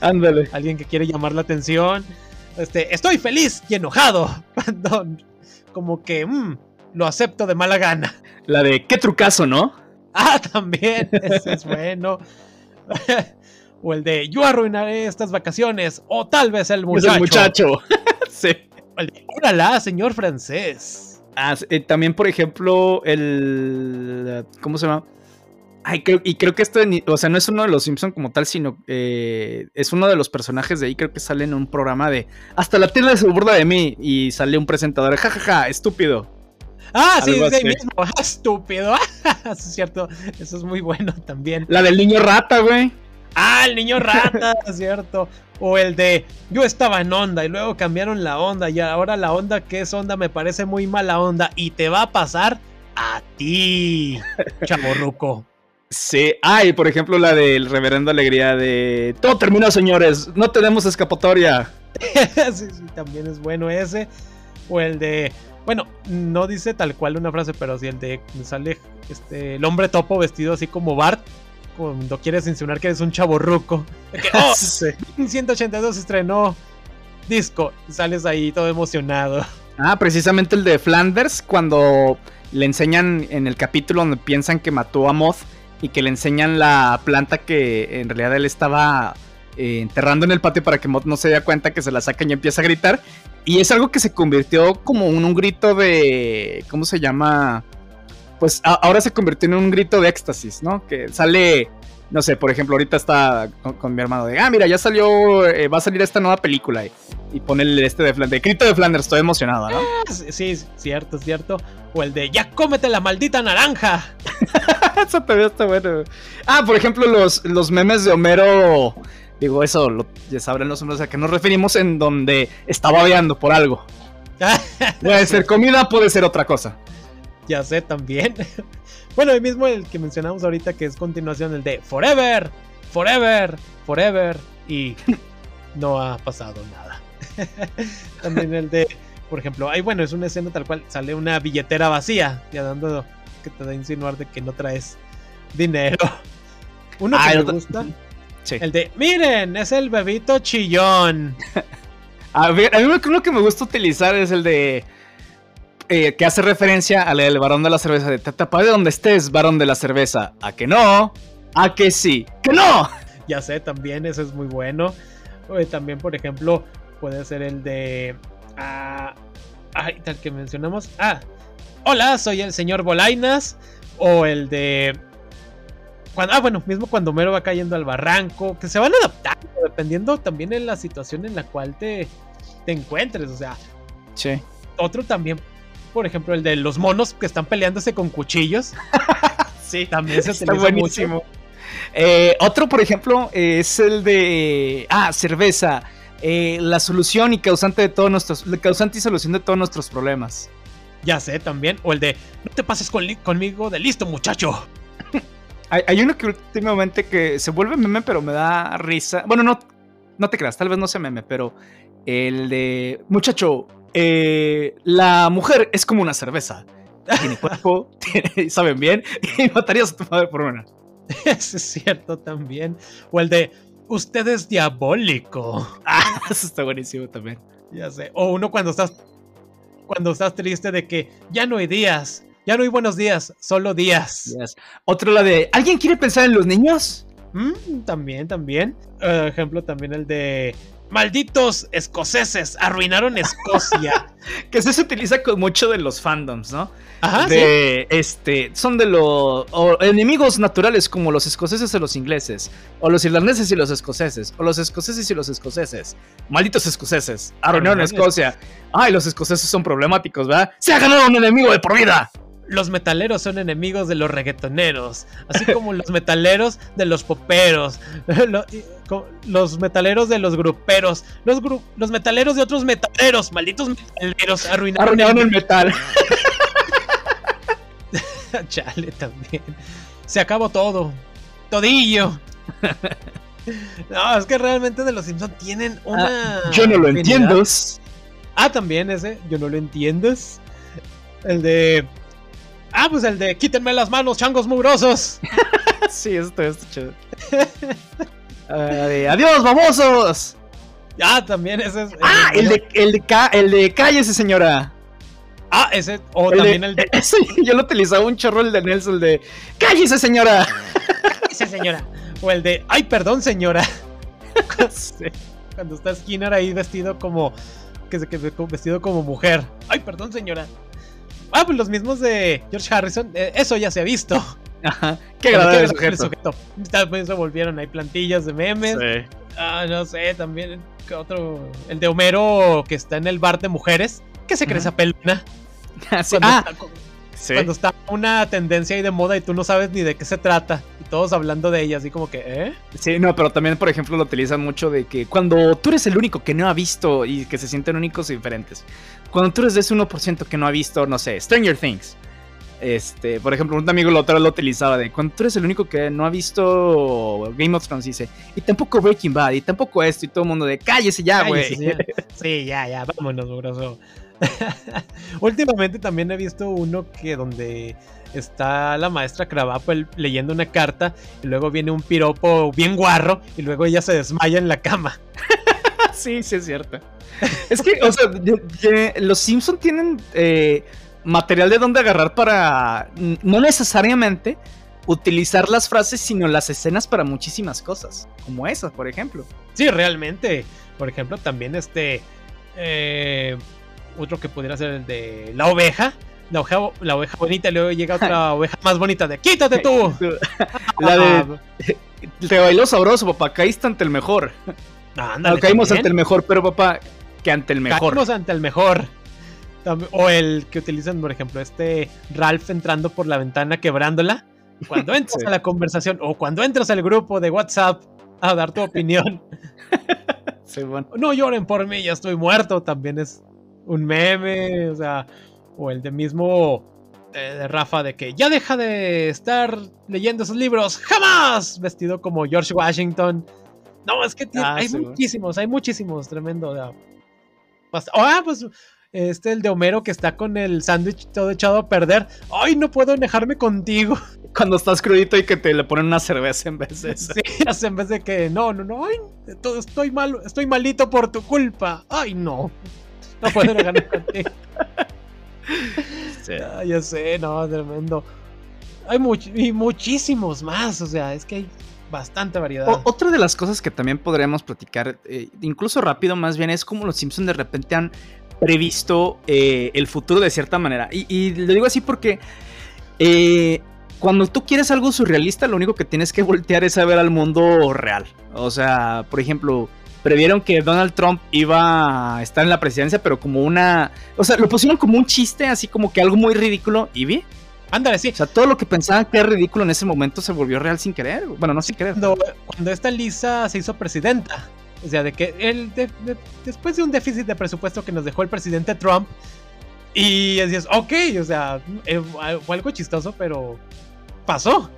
Ándale. Alguien que quiere llamar la atención. Este, estoy feliz y enojado. [laughs] Cuando, como que, mmm, lo acepto de mala gana. La de qué trucazo, ¿no? Ah, [laughs] también, ese es bueno. [laughs] o el de yo arruinaré estas vacaciones. O tal vez el muchacho. Es el muchacho. sí. O el de órala, señor francés. Ah, eh, también, por ejemplo, el. ¿Cómo se llama? Ay, creo, y creo que esto, o sea, no es uno de los Simpson como tal, sino eh, es uno de los personajes de ahí, creo que sale en un programa de Hasta la tienda se burda de mí y sale un presentador, jajaja, ja, ja, estúpido. Ah, sí, es ahí mismo, [laughs] estúpido, [laughs] es cierto, eso es muy bueno también. La del niño rata, güey. Ah, el niño rata, es [laughs] cierto. O el de yo estaba en onda y luego cambiaron la onda y ahora la onda que es onda me parece muy mala onda y te va a pasar a ti, chaborruco. Sí, ah, y por ejemplo la del reverendo alegría de todo terminó, señores, no tenemos escapatoria. [laughs] sí, sí, también es bueno ese. O el de, bueno, no dice tal cual una frase, pero sí el de sale este el hombre topo vestido así como Bart cuando quieres insinuar que eres un chavo ruco. oh, [laughs] sí. 182 estrenó disco y sales ahí todo emocionado. Ah, precisamente el de Flanders cuando le enseñan en el capítulo donde piensan que mató a Moth y que le enseñan la planta que en realidad él estaba eh, enterrando en el patio para que Mott no se dé cuenta que se la sacan y empieza a gritar. Y es algo que se convirtió como un, un grito de. ¿Cómo se llama? Pues ahora se convirtió en un grito de éxtasis, ¿no? Que sale no sé, por ejemplo, ahorita está con, mi hermano de, ah, mira, ya salió, eh, va a salir esta nueva película y, y pone el este de Flanders, de Crito de Flanders, estoy emocionado, ¿no? Ah, sí, cierto, cierto. O el de, ya cómete la maldita naranja. [laughs] eso todavía está bueno. Ah, por ejemplo, los, los memes de Homero, digo, eso lo, ya sabrán los hombres a qué nos referimos en donde estaba babeando por algo. [laughs] puede ser comida, puede ser otra cosa. Ya sé también. Bueno, el mismo el que mencionamos ahorita, que es continuación, el de Forever, Forever, Forever. Y [laughs] no ha pasado nada. [laughs] También el de, por ejemplo, ahí bueno, es una escena tal cual, sale una billetera vacía, ya dando que te da a insinuar de que no traes dinero. [laughs] Uno que ah, me gusta. El de, miren, es el bebito chillón. a ver, a mí lo que me gusta utilizar es el de eh, que hace referencia al el varón de la cerveza de Tata, de donde estés, varón de la cerveza. ¿A que no? ¿A que sí? ¡Que no! [laughs] Ya sé, también ese es muy bueno. también, por ejemplo, puede ser el de. Ah, ay, tal que mencionamos. Ah, hola, soy el señor Bolainas. O el de. Cuando, ah, bueno, mismo cuando Mero va cayendo al barranco. Que se van adaptando dependiendo también en la situación en la cual te, te encuentres. O sea. Sí. Otro también por ejemplo, el de los monos que están peleándose con cuchillos. [laughs] sí, también se está buenísimo. Eh, otro, por ejemplo, es el de. Ah, cerveza. Eh, la solución y causante de todos nuestros. Causante y solución de todos nuestros problemas. Ya sé también. O el de no te pases conmigo de listo, muchacho. [laughs] Hay, uno que últimamente que se vuelve meme, pero me da risa. Bueno, no, no te creas, tal vez no sea meme, pero el de muchacho, eh, la mujer es como una cerveza. Tiene [laughs] cuerpo, saben bien, y matarías a tu madre por una. Eso es cierto también. O el de usted es diabólico. [laughs] Ah, eso está buenísimo también. Ya sé. O uno cuando estás cuando estás triste de que ya no hay días, ya no hay buenos días, solo días. Otro la de ¿Alguien quiere pensar en los niños? Mm, también, también. Uh, ejemplo también el de Malditos escoceses, arruinaron [laughs] Escocia. que eso se utiliza con mucho de los fandoms, ¿no? Ajá, de, este, son de los enemigos naturales como los escoceses y los ingleses, o los irlandeses y los escoceses, o los escoceses y los escoceses. Malditos escoceses, arruinaron Escocia. Ay, los escoceses son problemáticos, ¿verdad? Se ha ganado un enemigo de por vida los metaleros son enemigos de los reggaetoneros, así como los metaleros de los poperos, [laughs] los metaleros de los gruperos, los, los metaleros de otros metaleros, malditos metaleros, arruinaron, el metal. [laughs] Chale, también. Se acabó todo. Todillo. [laughs] No, es que realmente de los Simpsons tienen una. Ah, yo no lo entiendo. Ah, también ese, yo no lo entiendo. El de Ah, pues el de quítenme las manos, changos mugrosos. [laughs] sí, esto es chido. Adiós, famosos. Ah, también ese es. ah, el, de, el, de, el de cállese, señora. Ah, ese. O también el de. [laughs] Ese, yo lo utilizaba un chorro, el de Nelson, el de. ¡Cállese, señora! Cállese, señora. [laughs] O el de. ¡Ay, perdón, señora! Cuando está Skinner ahí vestido como. Que se vestido como mujer. ¡Ay, perdón, señora! Ah, pues los mismos de George Harrison. Eh, eso ya se ha visto. [laughs] Ajá. Qué agradable sujeto. sujeto. Tal se volvieron ahí plantillas de memes. Sí. Ah, no sé, también otro. El de Homero que está en el bar de mujeres. Que se cree esa pelona. [laughs] Ah, ah Cuando está una tendencia ahí de moda y tú no sabes ni de qué se trata. Y todos hablando de ella, así como que, ¿eh? Sí, no, pero también, por ejemplo, lo utilizan mucho de que cuando tú eres el único que no ha visto y que se sienten únicos y diferentes. Cuando tú eres de ese 1% que no ha visto, no sé, Stranger Things. Este, por ejemplo, un amigo la otra lo utilizaba de cuando tú eres el único que no ha visto Game of Thrones, dice, y tampoco Breaking Bad, y tampoco esto, y todo el mundo de cállese ya, güey. [laughs] Sí, ya, ya, vámonos, broso. [laughs] Últimamente también he visto uno que donde está la maestra Cravapo leyendo una carta y luego viene un piropo bien guarro y luego ella se desmaya en la cama. [laughs] sí, sí es cierto. Es que, o sea, los Simpson tienen eh, material de donde agarrar para no necesariamente utilizar las frases, sino las escenas para muchísimas cosas, como esas, por ejemplo. Sí, realmente. Por ejemplo, también este... Eh, otro que pudiera ser el de la oveja. La oveja, la oveja bonita y luego llega otra [laughs] oveja más bonita de ¡Quítate tú! [laughs] la de... Te bailó sabroso, papá. Caíste ante el mejor. Ándale, caímos ante el mejor, pero papá, que ante el mejor. Caímos ante el mejor. O el que utilizan, por ejemplo, este Ralph entrando por la ventana quebrándola. Cuando [laughs] entras a la conversación o cuando entras al grupo de WhatsApp a dar tu opinión. No lloren por mí, ya estoy muerto. También es un meme, o sea, o el de mismo de, Rafa de que ya deja de estar leyendo esos libros, jamás, vestido como George Washington. No, es que ah, hay muchísimos, hay muchísimos, tremendo. ah, pues este el de Homero que está con el sándwich todo echado a perder. Ay, no puedo dejarme contigo. [laughs] Cuando estás crudito y que te le ponen una cerveza en vez de eso. Sí, en vez de que no, no, no, ay, estoy malo, estoy malito por tu culpa. Ay, no. [laughs] No pueden ganar contigo. [laughs] Sí. Ya sé, no, tremendo. Hay y muchísimos más, o sea, es que hay bastante variedad. otra de las cosas que también podríamos platicar, eh, incluso rápido más bien, es como los Simpsons de repente han previsto eh, el futuro de cierta manera. Y, lo digo así porque eh, cuando tú quieres algo surrealista, lo único que tienes que voltear es a ver al mundo real. O sea, por ejemplo, previeron que Donald Trump iba a estar en la presidencia, pero como una. O sea, lo pusieron como un chiste, así como que algo muy ridículo. Y vi. Ándale, sí. O sea, todo lo que pensaban que era ridículo en ese momento se volvió real sin querer. Bueno, no sin querer. Cuando, esta Lisa se hizo presidenta. O sea, de que él, después de un déficit de presupuesto que nos dejó el presidente Trump, Y decías, ok, o sea, eh, fue algo chistoso, pero pasó.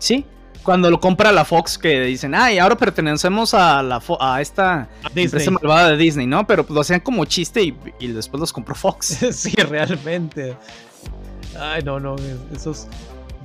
Sí, cuando lo compra la Fox que dicen, ay, ahora pertenecemos a la a esta empresa malvada de Disney, ¿no? Pero pues, lo hacían como chiste y, y después los compró Fox. [laughs] sí, realmente. Ay, no, no, esos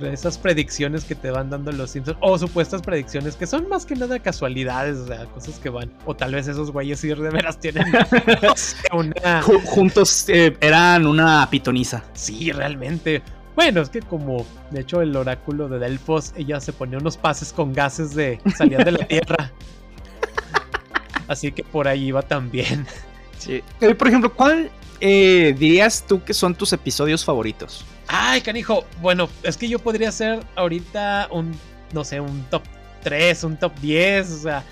esas predicciones que te van dando los Simpsons, o supuestas predicciones que son más que nada casualidades, o sea, cosas que van, o tal vez esos güeyes sí de veras tienen [laughs] una... Juntos eh, eran una pitoniza. Sí, realmente. Bueno, es que como, de hecho, el oráculo de Delfos, ella se ponía unos pases con gases de salían de la [laughs] Tierra. Así que por ahí iba también. Sí. Eh, por ejemplo, ¿cuál eh, dirías tú que son tus episodios favoritos? Ay, canijo. Bueno, es que yo podría hacer ahorita un, no sé, un top 3, un top 10. O sea,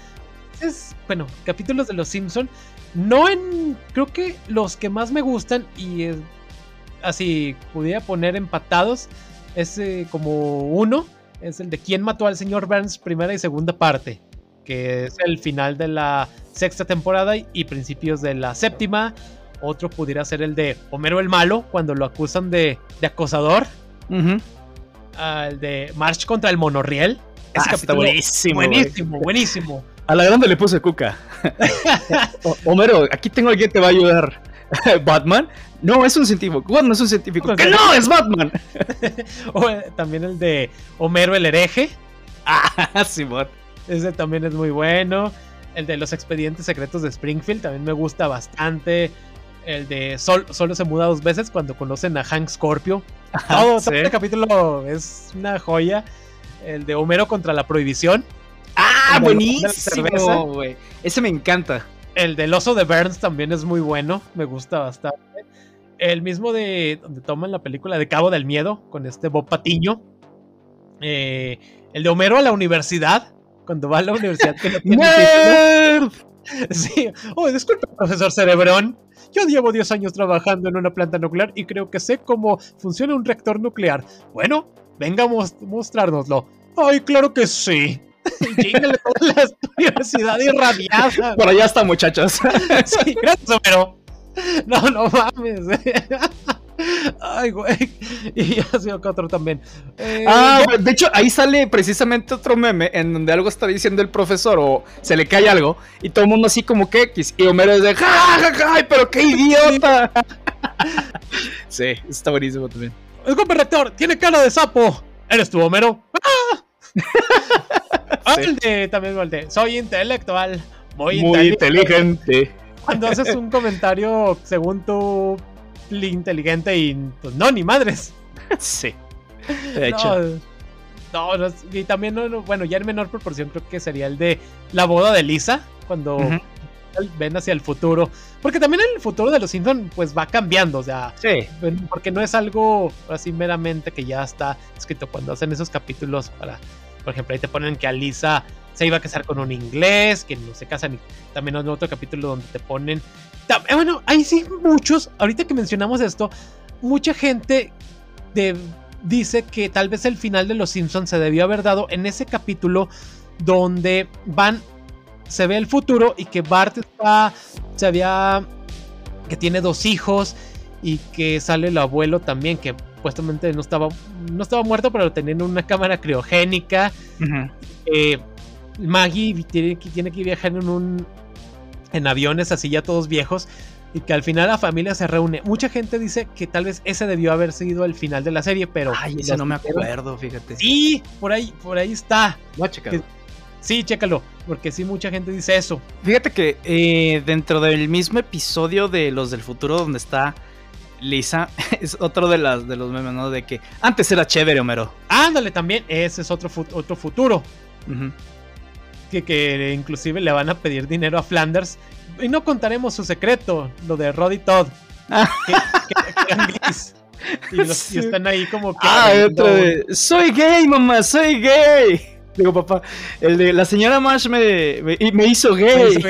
es, bueno, capítulos de Los Simpson. No en, creo que los que más me gustan y así pudiera poner empatados es eh, como uno. Es el de quién mató al señor Burns, primera y segunda parte. Que es el final de la sexta temporada y principios de la séptima. Otro pudiera ser el de Homero el Malo, cuando lo acusan de, acosador. El de March contra el Monorriel. Ese ah, está buenísimo. Buenísimo, buenísimo. A la grande le puse cuca. [laughs] Homero, aquí tengo alguien que te va a ayudar. [laughs] ¿Batman? No, es un científico. ¿Cuándo no es un científico? ¡Que no! ¡Es Batman! [laughs] o, eh, también el de Homero el hereje. Ah, [laughs] Simón. Ese también es muy bueno. El de los expedientes secretos de Springfield también me gusta bastante el de Sol, solo se muda dos veces cuando conocen a Hank Scorpio. Todo, este capítulo es una joya. El de Homero contra la prohibición. Ah, buenísimo. Ese me encanta. El del oso de Burns también es muy bueno. Me gusta bastante. El mismo de donde toman la película de Cabo del Miedo con este Bob Patiño. Eh, el de Homero a la universidad. Cuando va a la universidad que no tiene [laughs] Sí. Oh, disculpe, profesor Cerebrón. Yo llevo 10 años trabajando en una planta nuclear y creo que sé cómo funciona un reactor nuclear. Bueno, venga a mostrárnoslo. Ay, claro que sí. [laughs] Toda la universidad irradiada. Por allá está, muchachos. [laughs] sí, gracias, pero. No, no mames. Ay, güey. Y ha sido otro también. Eh, ah, de hecho, ahí sale precisamente otro meme en donde algo está diciendo el profesor o se le cae algo y todo el mundo así como que X. Y Homero es de ¡Ja, ja, ja! ¡Pero qué idiota! [laughs] sí, está buenísimo también. Disculpe, rector, tiene cara de sapo. ¿Eres tú, Homero? ¡Ah! También el de, soy intelectual. Muy, muy inteligente. Cuando haces un comentario según tu inteligente y pues no, ni madres. Sí. [laughs] De hecho. No, y también, bueno, ya en menor proporción creo que sería el de la boda de Lisa, cuando ven hacia el futuro. Porque también el futuro de los Simpsons pues va cambiando, o sea, sí. porque no es algo así meramente que ya está escrito cuando hacen esos capítulos para, por ejemplo, ahí te ponen que a Lisa se iba a casar con un inglés, que no se casan. También hay otro capítulo donde te ponen. Eh, bueno, ahí sí, muchos. Ahorita que mencionamos esto, mucha gente dice que tal vez el final de Los Simpsons se debió haber dado en ese capítulo donde van. Se ve el futuro y que Bart está. Se había. que tiene dos hijos y que sale el abuelo también, que supuestamente no estaba, no estaba muerto, pero tenía una cámara criogénica. Maggie tiene, tiene que viajar en un en aviones así ya todos viejos y que al final la familia se reúne. Mucha gente dice que tal vez ese debió haber sido el final de la serie, pero ay, ese no me acuerdo, fíjate. Sí, por ahí por ahí está. Voy a sí, chécalo, porque sí mucha gente dice eso. Fíjate que eh, dentro del mismo episodio de Los del Futuro donde está Lisa [laughs] es otro de las de los memes, ¿no? De que antes era chévere, Homero. Ándale, también ese es otro otro futuro que, inclusive le van a pedir dinero a Flanders. Y no contaremos su secreto, lo de Roddy Todd. Y, están ahí como que. Ah, otro de. Soy gay, mamá, soy gay. Digo, papá, el de la señora Marsh me, me, hizo gay.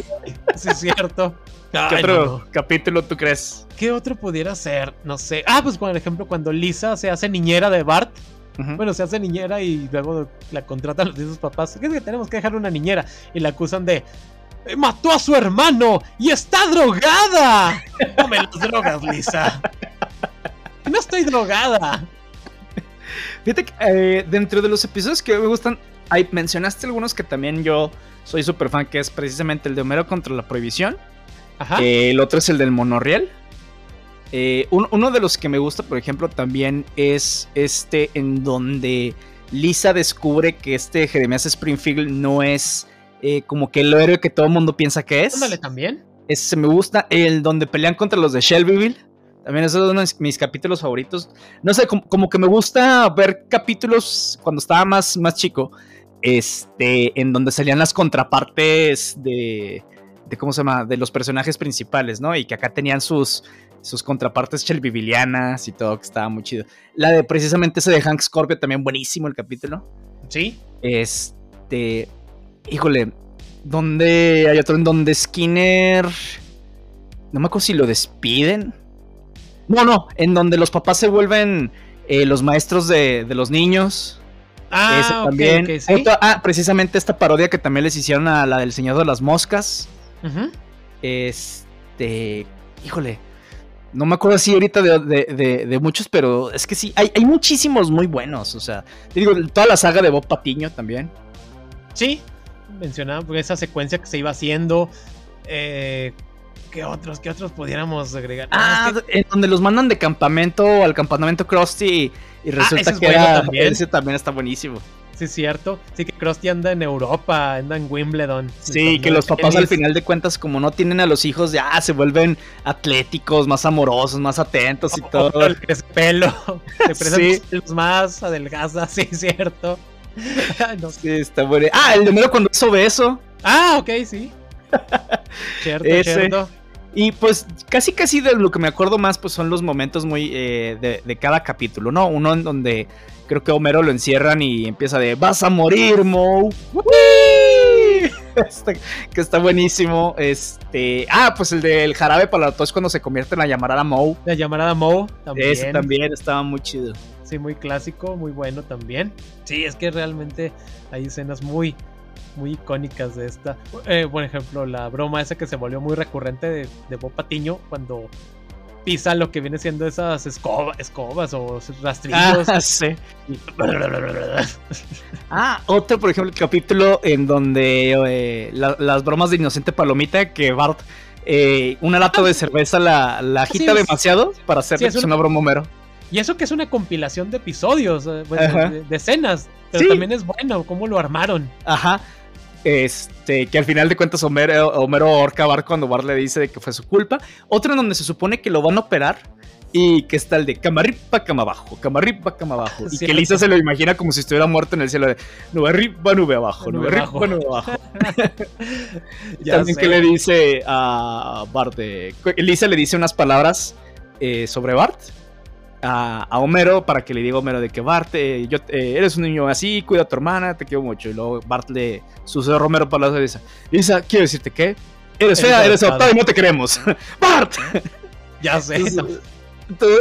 Sí, es cierto. ¿Qué otro capítulo tú crees? ¿Qué otro pudiera ser? No sé. Ah, pues por ejemplo, cuando Lisa se hace niñera de Bart. Bueno, se hace niñera y luego la contratan los sus papás. ¿Qué es que tenemos que dejar una niñera? Y la acusan de. Eh, ¡Mató a su hermano! ¡Y está drogada! [laughs] Tome las drogas, Lisa. no estoy drogada. Fíjate que eh, dentro de los episodios que me gustan, mencionaste algunos que también yo soy súper fan, que es precisamente el de Homero contra la prohibición. Ajá. Eh, el otro es el del monorriel. Eh, uno de los que me gusta, por ejemplo, también es este en donde Lisa descubre que este Jeremias Springfield no es como que el héroe que todo el mundo piensa que es. Ándale, también. Ese me gusta. El donde pelean contra los de Shelbyville. También es uno de mis capítulos favoritos. No sé, como, que me gusta ver capítulos cuando estaba más, más chico. Este, en donde salían las contrapartes de, de. ¿Cómo se llama? De los personajes principales, ¿no? Y que acá tenían sus, sus contrapartes shelbyvillianas y todo, que estaba muy chido. La de precisamente ese de Hank Scorpio, también buenísimo el capítulo. Sí. Este. Híjole. Donde hay otro en donde Skinner. No me acuerdo si lo despiden. No, no, en donde los papás se vuelven eh, los maestros de, los niños. Ah, también. ah, precisamente esta parodia que también les hicieron a la del Señor de las Moscas. Este. Híjole. No me acuerdo así ahorita de, muchos, pero es que sí, hay, hay, muchísimos muy buenos. O sea, te digo, toda la saga de Bob Patiño también. Sí, mencionaba esa secuencia que se iba haciendo. Eh, ¿Qué otros, qué otros pudiéramos agregar? Ah, en donde los mandan de campamento al campamento Krusty y, ah, resulta que también. ese también está buenísimo. Sí, es cierto. Sí, que Krusty anda en Europa, anda en Wimbledon. Sí, que los papás al final de cuentas, como no tienen a los hijos, ya se vuelven atléticos, más amorosos, más atentos y todo. El pelo, [laughs] se presentan los más adelgazas, [laughs] sí, es cierto. Sí, está bueno. Ah, el de cuando es obeso. Ah, ok, sí. [laughs] cierto, cierto. Y pues casi casi de lo que me acuerdo más pues son los momentos muy eh, de, cada capítulo, ¿no? Uno en donde creo que Homero lo encierran y empieza de vas a morir, Mo. [laughs] Este, que está buenísimo. Este, ah, pues el del jarabe para la tos cuando se convierte en la llamarada Mo. La llamarada Mo también. Ese también estaba muy chido. Sí, muy clásico, muy bueno también. Sí, es que realmente hay escenas muy muy icónicas de esta. Eh, por ejemplo, la broma esa que se volvió muy recurrente de, de Bob Patiño cuando pisa lo que viene siendo esas escobas o rastrillos. Ah, [laughs] sí. [laughs] ah, otro, por ejemplo, el capítulo en donde eh, las bromas de Inocente Palomita, que Bart eh, una lata de cerveza la, la agita demasiado para hacer una... broma Homero. Y eso que es una compilación de episodios, de, escenas, pero también es bueno cómo lo armaron. Ajá. Este, que al final de cuentas Homero, Homero ahorca a cuando Bart le dice que fue su culpa. Otro en donde se supone que lo van a operar y que está el de cama arriba, cama abajo, cama arriba, cama abajo. [laughs] Y que Lisa se lo imagina como si estuviera muerto en el cielo de nube arriba, nube abajo, nube, arriba, nube abajo. [laughs] También que le dice a Bart, Lisa le dice unas palabras eh, sobre Bart a, Homero para que le diga a Homero de que Bart, eh, yo, eh, eres un niño así, cuida a tu hermana, te quiero mucho. Y luego Bart le sucede a Romero para la Lisa. Lisa, quiero decirte que eres fea, eres adoptada y no te queremos. [laughs] ¡Bart! Ya sé.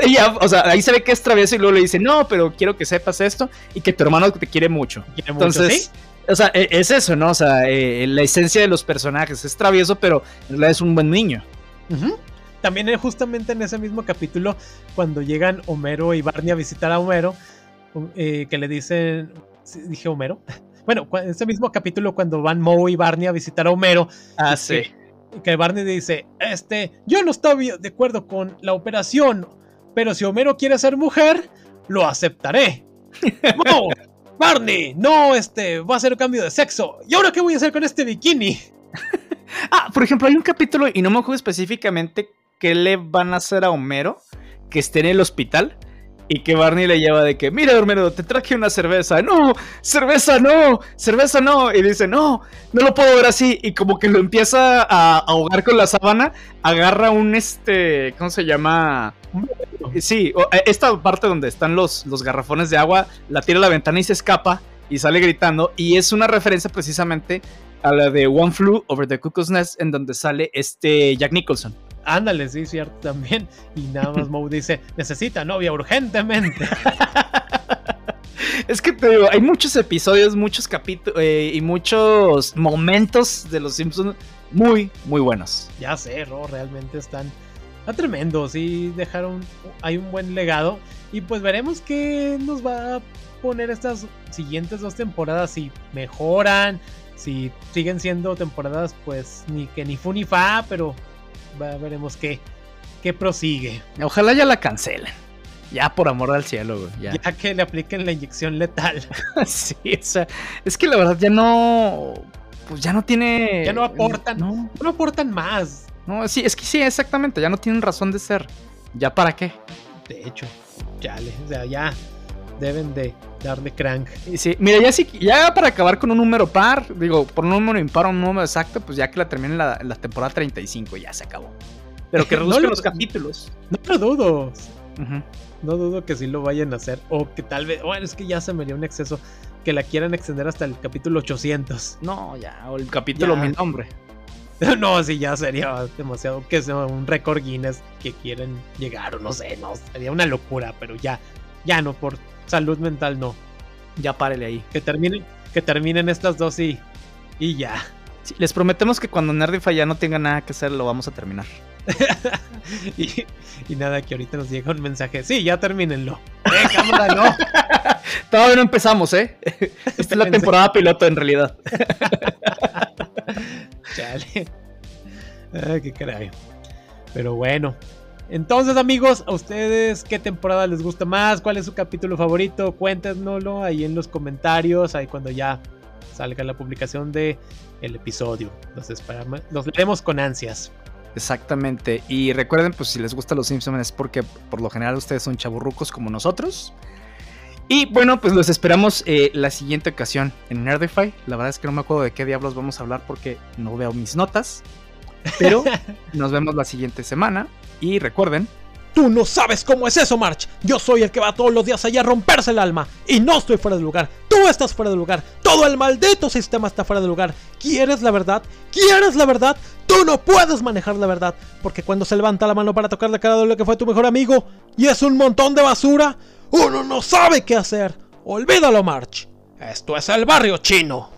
ella, o sea, ahí se ve que es travieso y luego le dice, no, pero quiero que sepas esto y que tu hermano te quiere mucho. Entonces, o sea, e, es eso, ¿no? O sea, eh, la esencia de los personajes es travieso, pero en realidad es un buen niño. También es justamente en ese mismo capítulo, cuando llegan Homero y Barney a visitar a Homero, eh, que le dicen, ¿dije Homero? [laughs] Bueno, en ese mismo capítulo cuando van Moe y Barney a visitar a Homero. Ah, sí. Que, Barney dice, este, yo no estoy de acuerdo con la operación, pero si Homero quiere ser mujer, lo aceptaré. [laughs] Moe, Barney, no, este, va a ser un cambio de sexo. ¿Y ahora qué voy a hacer con este bikini? [laughs] ah, por ejemplo, hay un capítulo, y no me acuerdo específicamente qué le van a hacer a Homero que esté en el hospital y que Barney le lleva de que, mira, Homero, te traje una cerveza. No, cerveza no, cerveza no. Y dice, no, no lo puedo ver así. Y como que lo empieza a ahogar con la sábana, agarra un, este, ¿cómo se llama? Sí, e, esta parte donde están los, los garrafones de agua, la tira a la ventana y se escapa y sale gritando. Y es una referencia precisamente a la de One Flew Over the Cuckoo's Nest, en donde sale este Jack Nicholson. Ándale, sí, cierto, también. Y nada más Moe dice, necesita novia urgentemente. Es que te digo, hay muchos episodios, muchos capítulos eh, y muchos momentos de Los Simpsons muy, muy buenos. Ya sé, Ro, realmente están Está tremendo, sí, dejaron, hay un buen legado. Y pues veremos qué nos va a poner estas siguientes dos temporadas, si mejoran, si siguen siendo temporadas pues ni que ni fu ni fa, pero veremos qué, qué prosigue. Ojalá ya la cancelen. Ya por amor al cielo, güey. Ya. que le apliquen la inyección letal. [laughs] sí, o sea, es que la verdad ya no. Pues ya no tiene. Ya no aportan. No, no aportan más. No, sí, es que sí, exactamente. Ya no tienen razón de ser. ¿Ya para qué? De hecho, ya, o sea, ya deben de darle crank. Sí, mira, ya sí, ya para acabar con un número par, digo, por un número impar o un número exacto, pues ya que la terminen la, la temporada 35, ya se acabó. Pero que [laughs] reduzcan los capítulos. No lo dudo. No dudo que sí lo vayan a hacer. O que tal vez, bueno, es que ya se me dio un exceso. Que la quieran extender hasta el capítulo 800. No, ya, o el capítulo mil nombre. [laughs] No, sí, ya sería demasiado que sea un récord Guinness que quieren llegar o no sé, no, sería una locura, pero ya, ya no, por salud mental no. Ya párele ahí. Que terminen, que terminen estas dos y, y ya. les prometemos que cuando Nerdify ya no tenga nada que hacer, lo vamos a terminar. [laughs] y, nada, que ahorita nos llega un mensaje. Sí, ya termínenlo. Eh, cámara, no. [laughs] Todavía no empezamos, ¿eh? [laughs] Esta es la temporada piloto en realidad. Chale. Ay, qué caray. Pero bueno, entonces, amigos, ¿a ustedes qué temporada les gusta más? ¿Cuál es su capítulo favorito? Cuéntenoslo ahí en los comentarios, ahí cuando ya salga la publicación de episodio. Los esperamos, los leemos con ansias. Exactamente. Y recuerden, pues si les gusta los Simpsons es porque por lo general ustedes son chaburrucos como nosotros. Y bueno, pues los esperamos eh, la siguiente ocasión en Nerdify. La verdad es que no me acuerdo de qué diablos vamos a hablar porque no veo mis notas. Pero [laughs] nos vemos la siguiente semana. Y recuerden, Tú no sabes cómo es eso, March. Yo soy el que va todos los días allá a romperse el alma. Y no estoy fuera de lugar. Tú estás fuera de lugar. Todo el maldito sistema está fuera de lugar. ¿Quieres la verdad? ¿Quieres la verdad? Tú no puedes manejar la verdad. Porque cuando se levanta la mano para tocar la cara de lo que fue tu mejor amigo y es un montón de basura, uno no sabe qué hacer. Olvídalo, March. Esto es el barrio chino.